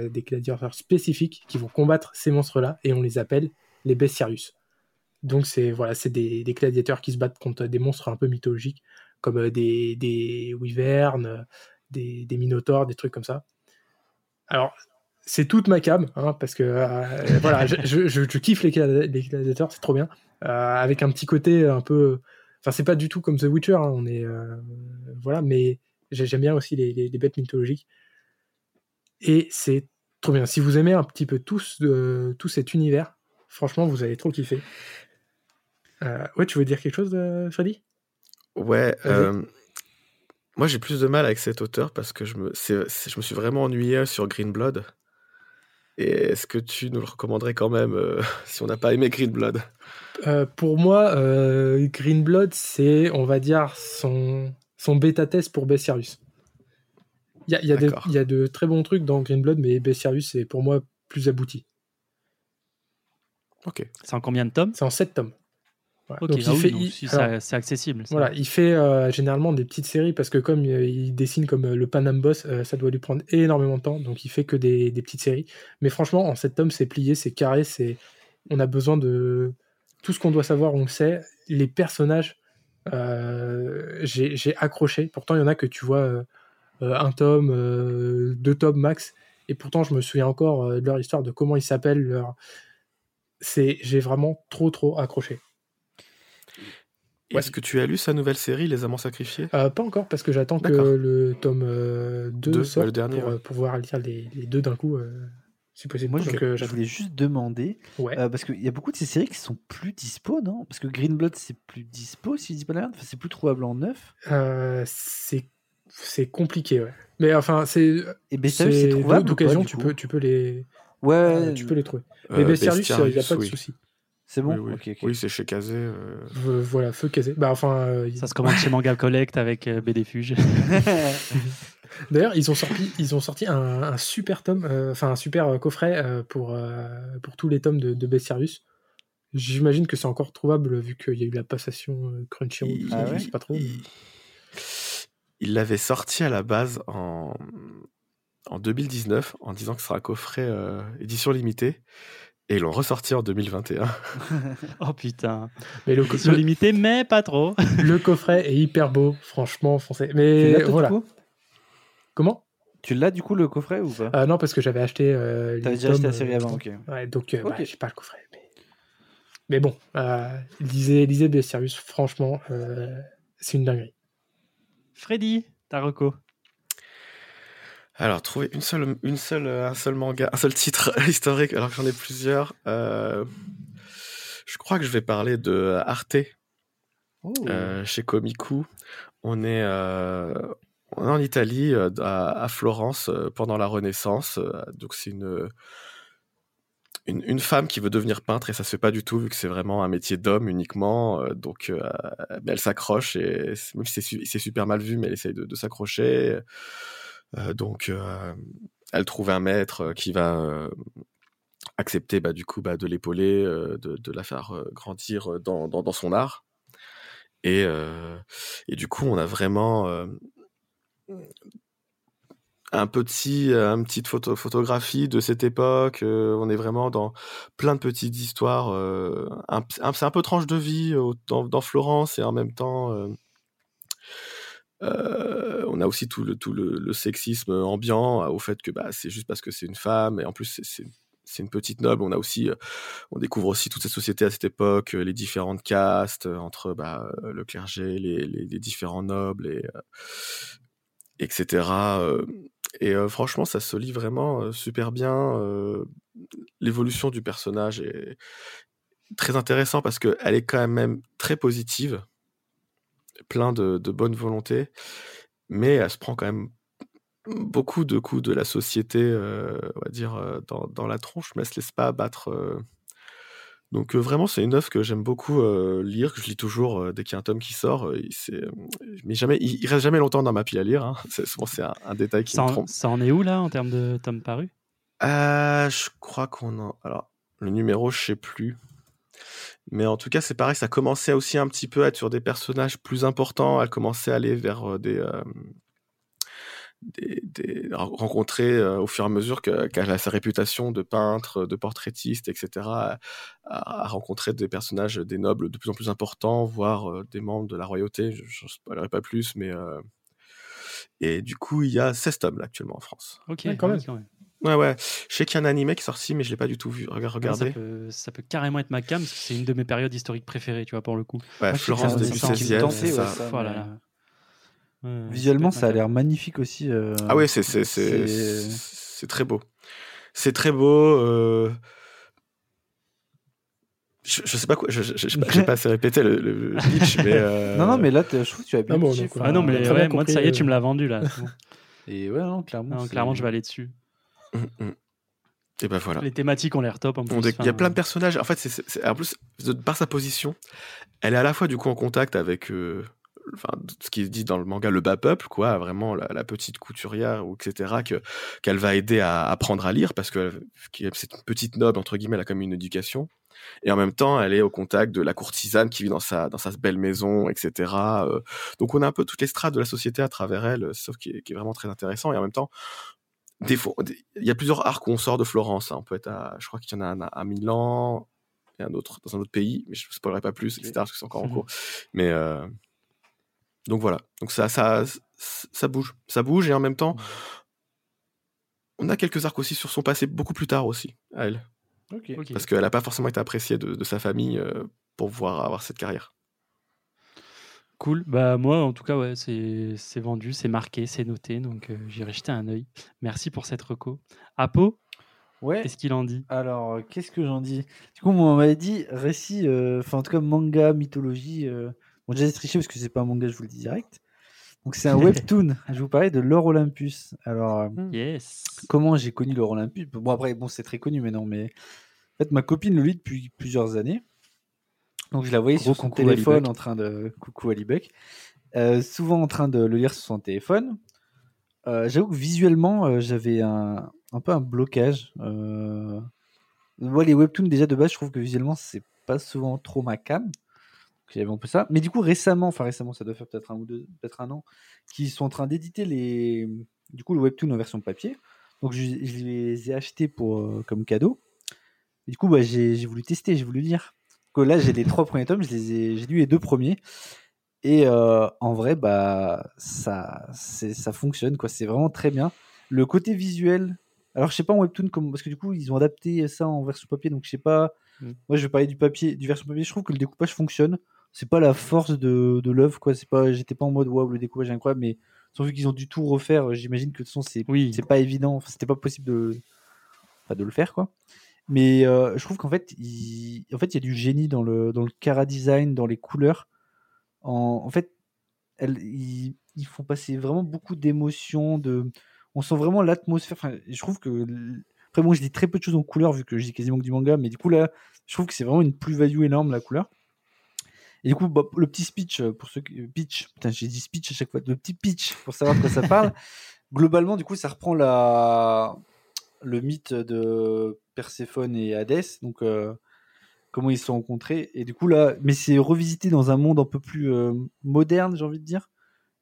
des gladiateurs spécifiques qui vont combattre ces monstres-là et on les appelle les bestiarius. Donc c'est voilà, c'est des, des gladiateurs qui se battent contre des monstres un peu mythologiques comme des, des wyvernes, des, des minotaures, des trucs comme ça. Alors c'est toute ma cam, hein, parce que euh, voilà, je, kiffe les, gladi- les gladiateurs, c'est trop bien, Euh, avec un petit côté un peu, enfin c'est pas du tout comme The Witcher, hein, on est euh, voilà, mais j'ai- j'aime bien aussi les, les- bêtes mythologiques et c'est trop bien. Si vous aimez un petit peu tous tout cet univers, franchement vous allez trop kiffer. Ouais, tu veux dire quelque chose, Freddy?
Ouais, euh, moi j'ai plus de mal avec cet auteur parce que je me, je me suis vraiment ennuyé sur Green Blood. Et est-ce que tu nous le recommanderais quand même euh, si on n'a pas aimé Green Blood
Euh, pour moi, euh, Green Blood, c'est, on va dire, son, son bêta-test pour Bestiarius. Il y y, y a de très bons trucs dans Green Blood, mais Bestiarius, c'est pour moi plus abouti.
Ok.
C'est en combien de tomes?
C'est en 7 tomes. Voilà.
Ok,
Donc,
ah
il
oui,
fait,
si, c'est accessible. ça.
voilà, il fait euh, généralement des petites séries parce que comme euh, il dessine comme euh, le Panam Boss, ça doit lui prendre énormément de temps, donc il fait que des, des petites séries. Mais franchement, en 7 tomes, c'est plié, c'est carré, c'est on a besoin de tout ce qu'on doit savoir, on le sait. Les personnages, j'ai accroché. Pourtant, il y en a que tu vois un tome, deux tomes max, et pourtant, je me souviens encore de leur histoire, de comment ils s'appellent. Leur... C'est, j'ai vraiment trop trop accroché.
Et. Est-ce que tu as lu sa nouvelle série, Les Amants Sacrifiés?
Euh, pas encore parce que j'attends que le tome euh, 2
Deux,
sorte
bah, le dernier,
pour
ouais.
euh, pouvoir lire les, les deux d'un coup, euh, si possible.
Moi, je,
Donc, euh,
je
j'attends.
voulais juste demander,
Ouais.
euh, parce qu'il y a beaucoup de ces séries qui sont plus dispo, non? Parce que Green Blood, c'est plus dispo, si je dis pas la merde. Enfin, c'est plus trouvable en neuf.
Euh, c'est c'est compliqué, ouais. Mais enfin, c'est
Et Bestiarius, c'est
c'est
trouvable ou
d'occasion, tu peux tu peux les
Ouais,
euh, tu peux les trouver. Mais
Euh,
Bestiarius, il n'y a pas de
oui.
souci.
C'est bon
Oui, c'est chez Kazé. euh,
Voilà, feu casé. Bah enfin, euh, il-
Ça se commande chez Manga Collect avec euh, BD Fuge.
D'ailleurs, ils ont sorti, ils ont sorti un, un super tome, euh, enfin un super coffret euh, pour, euh, pour tous les tomes de, de Bestiarius. J'imagine que c'est encore trouvable vu qu'il y a eu la passation euh, Crunchyroll.
il-
Ah
je
ouais
sais pas trop. mais-
il- l'avait sorti à la base en, en 2019 en disant que ce sera un coffret euh, édition limitée. Et ils l'ont ressorti en 2021.
oh putain.
Mais le,
Édition
le-
limitée, mais pas trop.
le coffret est hyper beau, franchement, foncé.
Tu
Mais voilà.
du coup
Comment?
Tu l'as du coup le coffret ou pas?
Euh, Non, parce que j'avais acheté. Euh,
T'avais déjà acheté la série
euh,
avant, ok.
Ouais, donc euh, bah,
Ok.
j'ai pas le coffret. Mais, mais bon, euh, lisez, lisez Bestiarius, franchement, euh, c'est une dinguerie.
Freddy, ta reco.
Alors, trouver une seule, une seule, un seul manga, un seul titre historique, alors que j'en ai plusieurs. euh, je crois que je vais parler de Arte
Oh.
euh, chez Komiku. On est, euh, on est en Italie, à, à Florence, pendant la Renaissance. Donc c'est une, une, une femme qui veut devenir peintre et ça se fait pas du tout vu que c'est vraiment un métier d'homme uniquement. donc elle s'accroche et c'est- même si c'est su- c'est super mal vu, mais elle essaye de, de s'accrocher. Euh, donc euh, elle trouve un maître euh, qui va accepter bah, du coup bah, de l'épauler, de, la faire grandir dans, son art. Et, du coup, on a vraiment un petit, un petite photo, photographie de cette époque. on est vraiment dans plein de petites histoires. c'est un peu tranche de vie dans Florence et en même temps. Euh, on a aussi tout le, tout le, sexisme ambiant au fait que bah, c'est juste parce que c'est une femme et en plus c'est- une petite noble. On a aussi, euh, on découvre aussi toute cette société à cette époque, euh, les différentes castes entre bah, le clergé, les, les, différents nobles et etc. et franchement, ça se lit vraiment super bien. L'évolution du personnage est très intéressant parce qu'elle est quand même très positive, plein de, de bonne volonté, mais elle se prend quand même beaucoup de coups de la société, euh, on va dire, euh, dans, dans la tronche, mais elle se laisse pas abattre. euh. Donc vraiment, c'est une œuvre que j'aime beaucoup lire, que je lis toujours dès qu'il y a un tome qui sort. mais jamais, il, il reste jamais longtemps dans ma pile à lire. Hein. C'est souvent c'est un, un détail qui
Ça
me
en,
trompe.
ça en est où là en termes de tomes parus?
Je crois qu'on en. Alors, le numéro, je sais plus. Mais en tout cas, c'est pareil, ça commençait aussi un petit peu à être sur des personnages plus importants. Elle commençait à aller vers euh, des. euh, des, des- rencontrer euh, au fur et à mesure que- qu'elle a sa réputation de peintre, de portraitiste, etc., à, à rencontrer des personnages, des nobles de plus en plus importants, voire euh, des membres de la royauté. Je ne spoilerai pas plus, mais. euh, Et du coup, il y a 16 tomes là, actuellement en France.
Ok,
Ouais, quand même.
quand même.
Ouais, ouais. Je sais qu'il y a un animé qui est sorti, mais je l'ai pas du tout vu. Rega-
Ouais, ça,
Regardez.
peut, ça peut carrément être ma cam, parce que c'est une de mes périodes historiques préférées, tu vois, pour le coup.
Ouais, Florence début
dessin qui me
16e,
tentait,
c'est ça.
Voilà. Ouais,
Visuellement, ça a l'air magnifique aussi. euh,
Ah ouais, c'est c'est c'est
c'est-
c'est très beau. C'est très beau. euh, Je, je sais pas quoi. Je je- je- j'ai pas assez répété le, le pitch, mais euh,
Non, non, mais là, je trouve que tu as bien
Ah bon, donc,
quoi.
Ah non, mais ouais, moi, ça y est, tu me l'as vendu là.
Et ouais, non, clairement.
Non, clairement, je vais aller dessus.
Mm, mm. Et ben voilà.
Les thématiques ont l'air top en plus.
On dé- Il y a plein de personnages. En fait, c'est en plus par sa position, elle est à la fois du coup en contact avec euh, enfin, ce qui est dit dans le manga le bas peuple, quoi, vraiment la, la petite couturière ou etc. que qu'elle va aider à apprendre à lire parce que c'est une petite noble entre guillemets, elle a comme une éducation. Et en même temps, elle est au contact de la courtisane qui vit dans sa dans sa belle maison, etc. Euh, donc on a un peu toutes les strates de la société à travers elle, sauf qui est, qui est vraiment très intéressant. Et en même temps, des fois, il y a plusieurs arcs où on sort de Florence. hein. On peut être à, je crois qu'il y en a un à, à Milan et un autre dans un autre pays, mais je ne spoilerai pas plus, etc. Parce que c'est encore en
Mhm.
cours. Mais euh, donc voilà. Donc ça, ça, ça bouge, ça bouge et en même temps, on a quelques arcs aussi sur son passé beaucoup plus tard aussi à elle, parce qu'elle n'a pas forcément été appréciée de, de sa famille euh, pour pouvoir avoir cette carrière.
Cool. Bah moi, en tout cas, ouais, c'est c'est vendu, c'est marqué, c'est noté, donc euh, j'irai jeter un œil. Merci pour cette reco. Apo,
Ouais.
qu'est-ce qu'il en dit?
Alors, euh, qu'est-ce que j'en dis? Du coup, on m'avait dit récit, euh, enfin en tout cas manga, mythologie. euh, Bon, déjà, j'ai triché parce que c'est pas un manga, je vous le dis direct. Donc, c'est un webtoon. je vous parlais de l'or Olympus. Alors, euh,
Yes.
comment j'ai connu l'or Olympus? Bon, après, bon, c'est très connu maintenant, mais en fait, ma copine le lit depuis plusieurs années. Donc, je la voyais
Gros
sur son téléphone en train de. Coucou Ali Buck. Euh, souvent en train de le lire sur son téléphone. Euh, J'avoue que visuellement, euh, j'avais un, un peu un blocage. Moi, les webtoons, déjà de base, je trouve que visuellement, c'est pas souvent trop ma cam. J'avais un peu ça. Mais du coup, récemment, enfin récemment, ça doit faire peut-être un ou deux, peut-être un an, qu'ils sont en train d'éditer les, du coup, le webtoon en version papier. Donc, je, je les ai achetés pour, comme cadeau. Et du coup, bah, j'ai voulu tester, j'ai voulu lire. Donc, là, j'ai les trois premiers tomes, je les ai- j'ai lu les deux premiers. Et euh, en vrai, bah, ça, c'est- ça fonctionne, quoi. C'est vraiment très bien. Le côté visuel, alors je sais pas en webtoon, comme, parce que du coup, ils ont adapté ça en version papier, donc je sais pas.
Mm.
Moi, je vais parler du papier, du version papier. Je trouve que le découpage fonctionne. C'est pas la force de, de l'œuvre, quoi. C'est pas, j'étais pas en mode waouh, le découpage est incroyable, mais sans vu qu'ils ont dû tout refaire, j'imagine que de toute façon, c'est
Oui.
c'est pas évident, Enfin, c'était pas possible de, enfin, de le faire, quoi. Mais euh, je trouve qu'en fait, il, en fait, il y a du génie dans le, dans le cara design, dans les couleurs. En, en fait, elle, il- ils font passer vraiment beaucoup d'émotions. De... On sent vraiment l'atmosphère. Enfin, je trouve que. Après, moi, je dis très peu de choses en couleur vu que je dis quasiment que du manga, mais du coup, là, je trouve que c'est vraiment une plus-value énorme la couleur. Et du coup, bah, le petit speech, euh, pour ceux qui. Pitch, putain, j'ai dit speech à chaque fois. Le petit pitch pour savoir de quoi ça parle. Globalement, du coup, ça reprend la... le mythe de Perséphone et Hadès. Donc, euh, comment ils se sont rencontrés. Et du coup, là, mais c'est revisité dans un monde un peu plus euh, moderne, j'ai envie de dire.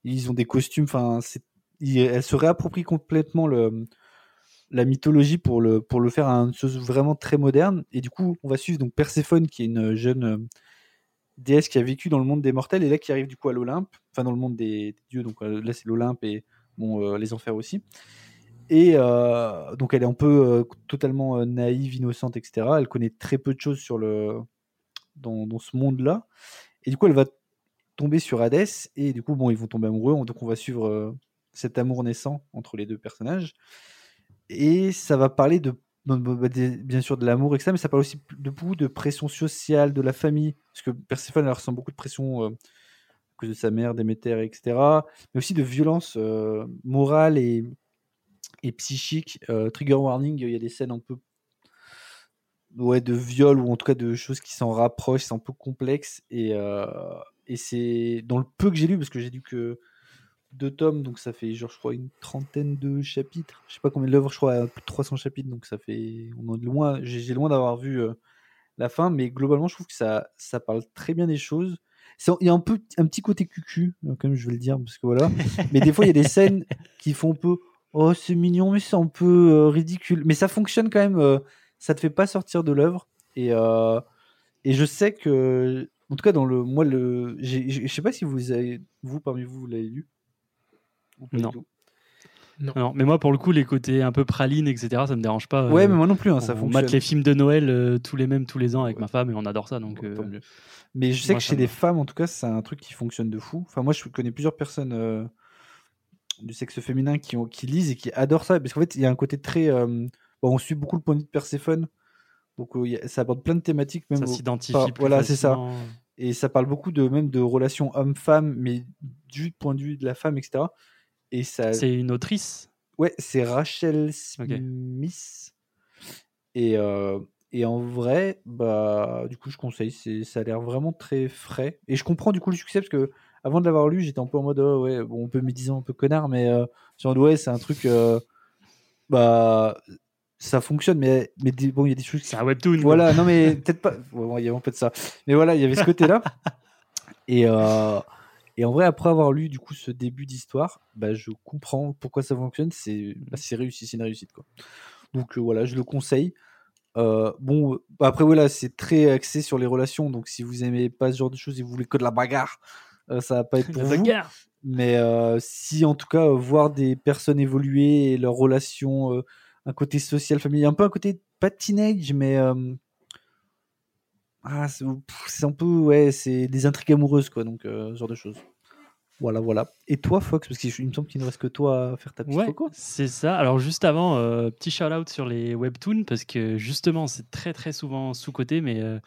Ils ont des costumes, enfin, elle se réapproprie complètement la mythologie pour le, pour le faire à une chose vraiment très moderne. Et du coup, on va suivre donc Perséphone, qui est une jeune euh, déesse qui a vécu dans le monde des mortels, et là qui arrive du coup à l'Olympe, enfin dans le monde des, des dieux, donc là c'est l'Olympe et bon, les enfers aussi. Et euh, donc elle est un peu euh, totalement euh, naïve, innocente, etc. Elle connaît très peu de choses sur le, dans, ce monde-là. Et du coup, elle va tomber sur Hadès, et du coup, bon, ils vont tomber amoureux, donc on va suivre cet amour naissant entre les deux personnages. Et ça va parler de, bah, bien sûr de l'amour, etc., mais ça parle aussi de beaucoup de pression sociale, de la famille, parce que Perséphone, elle ressent beaucoup de pression à cause de sa mère, Déméter, etc., mais aussi de violence morale et, et psychique. Euh, trigger warning, il y a des scènes un peu ouais, de viol ou en tout cas de choses qui s'en rapprochent, c'est un peu complexe et, euh, et c'est dans le peu que j'ai lu parce que j'ai lu que deux tomes donc ça fait je crois une trentaine de chapitres, je sais pas combien de l'œuvre, je crois plus de 300 chapitres donc ça fait on est loin, j'ai loin d'avoir vu euh, la fin mais globalement je trouve que ça ça parle très bien des choses. Il y a un peu un petit côté cucu, comme je vais le dire, parce que voilà. Mais des fois, il y a des scènes qui font un peu Oh, c'est mignon, mais c'est un peu euh, ridicule. Mais ça fonctionne quand même. euh, ça te fait pas sortir de l'œuvre. Et, euh, et je sais que, en tout cas, dans le, moi, le, je sais pas si vous avez, vous parmi vous, vous l'avez lu. Ou pas du
Non. Non, mais moi, pour le coup, les côtés un peu praline, etc., ça me dérange pas.
Ouais,
euh,
mais moi non plus, hein, ça
on
fonctionne.
mate les films de Noël euh, tous les mêmes tous les ans avec
Ouais.
ma femme et on adore ça. Donc,
Ouais,
euh.
Mais je sais
moi,
que chez
me
les femmes, en tout cas, c'est un truc qui fonctionne de fou. Enfin, moi, je connais plusieurs personnes euh, du sexe féminin qui, ont, qui lisent et qui adorent ça. Parce qu'en fait, il y a un côté très. euh, bon, on suit beaucoup le point de vue de Perséphone. Donc, euh, a- ça aborde plein de thématiques. Même
ça s'identifie.
voilà, c'est ça. Et ça parle beaucoup de même de relations homme-femme, mais du point de vue de la femme, etc. Et ça,
C'est une autrice?
ouais, c'est Rachel. Smith. Et, euh, et en vrai, bah, du coup, je conseille. C'est, ça a l'air vraiment très frais. Et je comprends du coup le succès parce que avant de l'avoir lu, j'étais un peu en mode, oh, ouais, bon, on peut me dire un peu connard, mais euh, genre, ouais, c'est un truc, euh, bah, ça fonctionne, mais, mais bon, il y a des choses qui
C'est un webtoon.
voilà, non mais peut-être pas. Ouais, il y avait un peu de ça. Mais voilà, il y avait ce côté-là. Et, euh, et en vrai, après avoir lu du coup ce début d'histoire, bah, je comprends pourquoi ça fonctionne. C'est bah, c'est réussi, c'est une réussite quoi. Donc euh, voilà, je le conseille. Euh, bon, bah, après voilà, c'est très axé sur les relations. Donc si vous aimez pas ce genre de choses et vous voulez que de la bagarre, ça va pas être pour vous. Mais euh, si en tout cas euh, voir des personnes évoluer et leurs relations, euh, un côté social, familier, un peu un côté pas teenage, mais euh, ah, c'est un peu ouais, c'est des intrigues amoureuses quoi, donc euh, ce genre de choses. Voilà, voilà. Et toi, Fox, parce qu'il il me semble qu'il ne reste que toi à faire ta petite
Ouais, c'est ça. Alors juste avant, euh, petit shout-out sur les webtoons parce que justement, c'est très très souvent sous-coté, mais euh,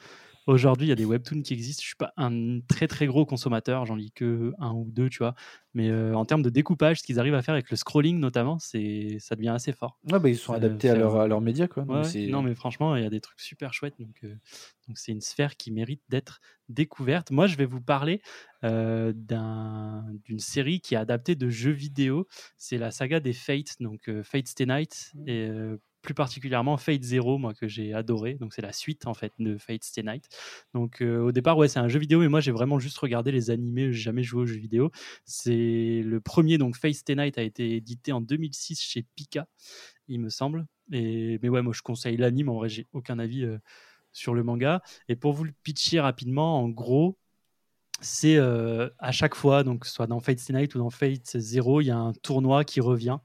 aujourd'hui, il y a des webtoons qui existent. Je suis pas un très très gros consommateur, j'en lis que un ou deux, tu vois. Mais euh, en termes de découpage, ce qu'ils arrivent à faire avec le scrolling notamment, c'est ça devient assez fort.
Ouais, bah, ils sont adaptés à
faire-
leur, à leur média quoi.
Ouais, non, mais franchement, il y a des trucs super chouettes. Donc, euh, donc c'est une sphère qui mérite d'être découverte. Moi, je vais vous parler euh, d'un- d'une série qui est adaptée de jeux vidéo. C'est la saga des Fates, donc euh, Fate Stay Night, et plus particulièrement Fate Zero, moi que j'ai adoré. Donc c'est la suite en fait de Fate Stay Night. Donc euh, au départ, ouais, c'est un jeu vidéo, mais moi j'ai vraiment juste regardé les animés, jamais joué aux jeux vidéo. C'est le premier, donc Fate Stay Night a été édité en 2006 chez Pika, il me semble. Mais ouais, moi je conseille l'anime, en vrai j'ai aucun avis euh, sur le manga. Et pour vous le pitcher rapidement, en gros, c'est euh, à chaque fois, donc soit dans Fate Stay Night ou dans Fate Zero, il y a un tournoi qui revient.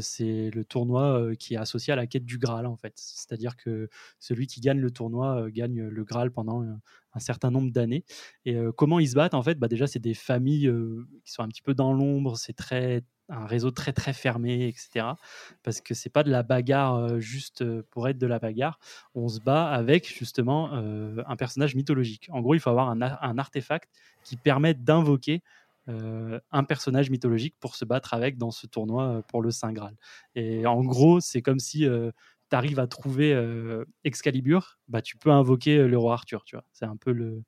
C'est le tournoi qui est associé à la quête du Graal en fait. C'est-à-dire que celui qui gagne le tournoi gagne le Graal pendant un, certain nombre d'années. Et comment ils se battent en fait? Bah, Déjà, c'est des familles qui sont un petit peu dans l'ombre, c'est très un réseau très très fermé, etc. Parce que c'est pas de la bagarre juste pour être de la bagarre. On se bat avec justement un personnage mythologique. En gros, il faut avoir un artefact qui permet d'invoquer euh, un personnage mythologique pour se battre avec dans ce tournoi euh, pour le Saint Graal. Et en gros, c'est comme si tu arrives à trouver euh, Excalibur, bah, tu peux invoquer le roi Arthur. Tu vois, c'est un peu le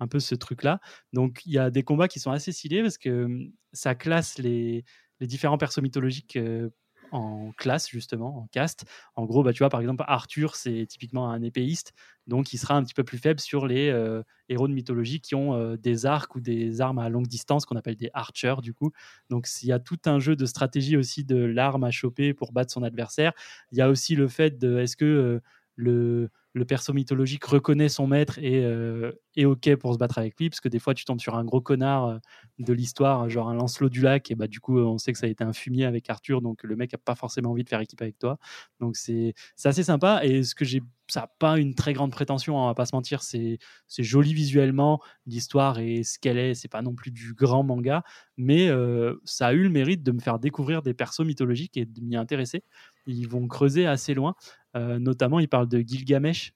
un peu ce truc-là. Donc il y a des combats qui sont assez stylés parce que hum, ça classe les, les différents persos mythologiques euh, en classe justement, en caste. En gros, bah, tu vois, par exemple, Arthur, c'est typiquement un épéiste, donc il sera un petit peu plus faible sur les euh, héros de mythologie qui ont euh, des arcs ou des armes à longue distance qu'on appelle des archers du coup. Donc il y a tout un jeu de stratégie aussi de l'arme à choper pour battre son adversaire. Il y a aussi le fait de est-ce que le le perso mythologique reconnaît son maître et euh, est ok pour se battre avec lui, parce que des fois tu tombes sur un gros connard euh, de l'histoire, genre un Lancelot du lac, et bah du coup on sait que ça a été un fumier avec Arthur, donc le mec a pas forcément envie de faire équipe avec toi. Donc c'est assez sympa, et ce que j'ai, ça n'a pas une très grande prétention, hein, on va pas se mentir, c'est joli visuellement, l'histoire est ce qu'elle est, c'est pas non plus du grand manga, mais euh, ça a eu le mérite de me faire découvrir des persos mythologiques et de m'y intéresser. Ils vont creuser assez loin. Euh, notamment, il parle de Gilgamesh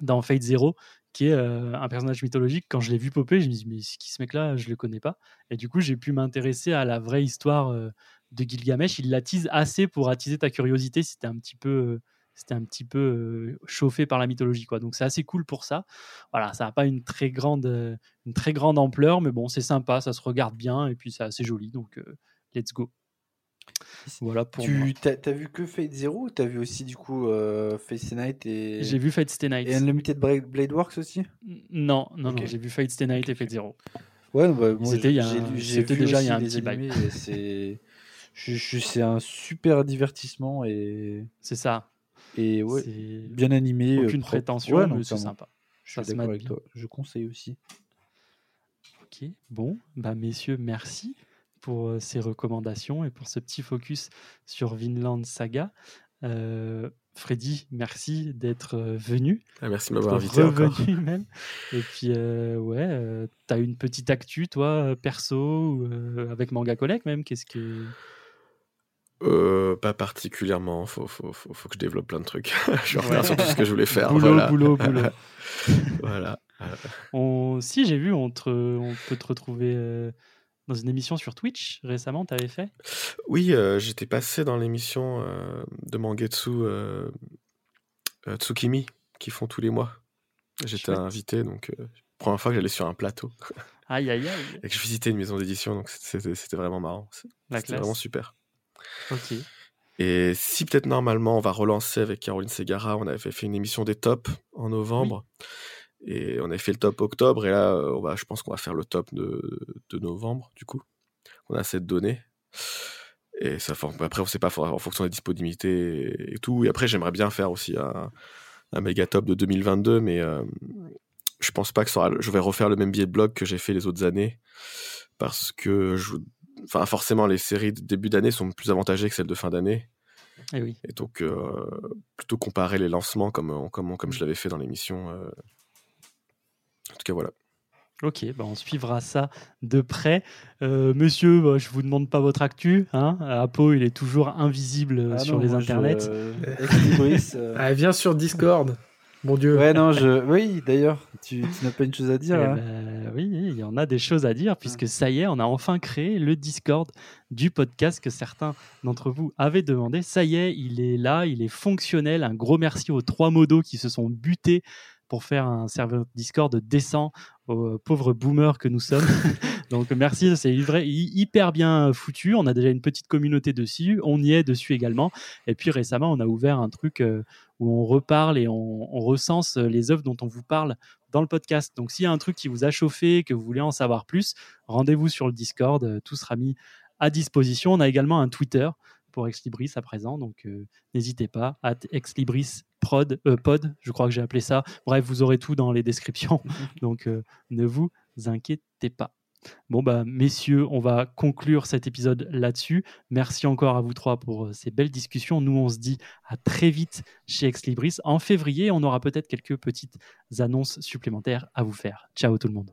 dans Fate Zero, qui est euh, un personnage mythologique. Quand je l'ai vu popper, je me dis, mais c'est qui ce mec-là? Je le connais pas. Et du coup, j'ai pu m'intéresser à la vraie histoire euh, de Gilgamesh. Il l'attise assez pour attiser ta curiosité si un petit peu c'était un petit peu chauffé par la mythologie quoi donc c'est assez cool pour ça voilà ça n'a pas une très grande une très grande ampleur mais bon c'est sympa ça se regarde bien et puis c'est assez joli donc let's go voilà pour
Tu as, vu que Fate Zero ou t'as vu aussi du coup euh, Fate Stay Night et.
J'ai vu Fate Stay Night.
Et Unlimited Blade Works aussi?
Non, non, non, j'ai vu Fate Stay Night et Fate Zero.
Ouais, bah,
c'était déjà il y a un petit bail.
C'est un super divertissement et.
C'est ça.
Et ouais, bien animé.
Aucune prétention, mais c'est sympa.
Je suis d'accord avec toi. Je conseille aussi.
Ok, bon, bah messieurs, merci pour euh, ces recommandations et pour ce petit focus sur Vinland Saga. Euh, Freddy, merci d'être euh, venu.
Ah, merci de m'avoir invité encore.
même. Et puis, ouais, tu as une petite actu, toi, perso, avec Manga Collect même Qu'est-ce que.
pas particulièrement, faut, faut, faut, faut, que je développe plein de trucs. je reviens sur tout ce que je voulais faire.
Boulot,
voilà.
boulot, boulot.
voilà.
On, si j'ai vu, on, on peut te retrouver dans une émission sur Twitch récemment, tu avais fait?
Oui, euh, j'étais passé dans l'émission euh, de Mangetsu euh, Tsukimi, qui font tous les mois. J'étais invité, donc première fois que j'allais sur un plateau.
Aïe, aïe, aïe.
Et que je visitais une maison d'édition, donc c'était vraiment marrant. C'était vraiment super.
Ok.
Et si peut-être normalement on va relancer avec Caroline Segara, on avait fait une émission des tops en novembre. Et on avait fait le top octobre, et là, on va, je pense qu'on va faire le top de, de, novembre, du coup. On a cette donnée. Et ça, après, on sait pas en fonction des disponibilités et, tout. Et après, j'aimerais bien faire aussi un, un, méga top de 2022, mais euh, je pense pas que ça je vais refaire le même billet de blog que j'ai fait les autres années. Parce que, je, enfin, forcément, les séries de début d'année sont plus avantagées que celles de fin d'année.
Et, eh oui.
et donc, euh, plutôt comparer les lancements comme, comme, comme je l'avais fait dans l'émission euh, en tout cas, voilà.
Ok, bah on suivra ça de près. Euh, monsieur, bah, je vous demande pas votre actu. Hein Apo, il est toujours invisible ah sur les internets.
Je... Euh. ah, viens sur Discord. Mon Dieu.
Ouais, non, je... Oui, d'ailleurs, tu, n'as pas une chose à dire
eh ben, Oui, il y en a des choses à dire, puisque ça y est, on a enfin créé le Discord du podcast que certains d'entre vous avaient demandé. Ça y est, il est là, il est fonctionnel. Un gros merci aux trois modos qui se sont butés pour faire un serveur Discord décent aux pauvres boomers que nous sommes. Donc merci, c'est hyper bien foutu. On a déjà une petite communauté dessus, on y est dessus également. Et puis récemment, on a ouvert un truc euh, où on reparle et on, recense les œuvres dont on vous parle dans le podcast. Donc s'il y a un truc qui vous a chauffé, que vous voulez en savoir plus, rendez-vous sur le Discord, tout sera mis à disposition. On a également un Twitter pour Exlibris à présent. Donc euh, n'hésitez pas, à Exlibris prod, euh, pod, je crois que j'ai appelé ça. Bref, vous aurez tout dans les descriptions. donc euh, ne vous inquiétez pas. Bon, bah, messieurs, on va conclure cet épisode là-dessus. Merci encore à vous trois pour ces belles discussions. Nous, on se dit à très vite chez Exlibris. En février, on aura peut-être quelques petites annonces supplémentaires à vous faire. Ciao tout le monde.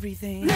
everything.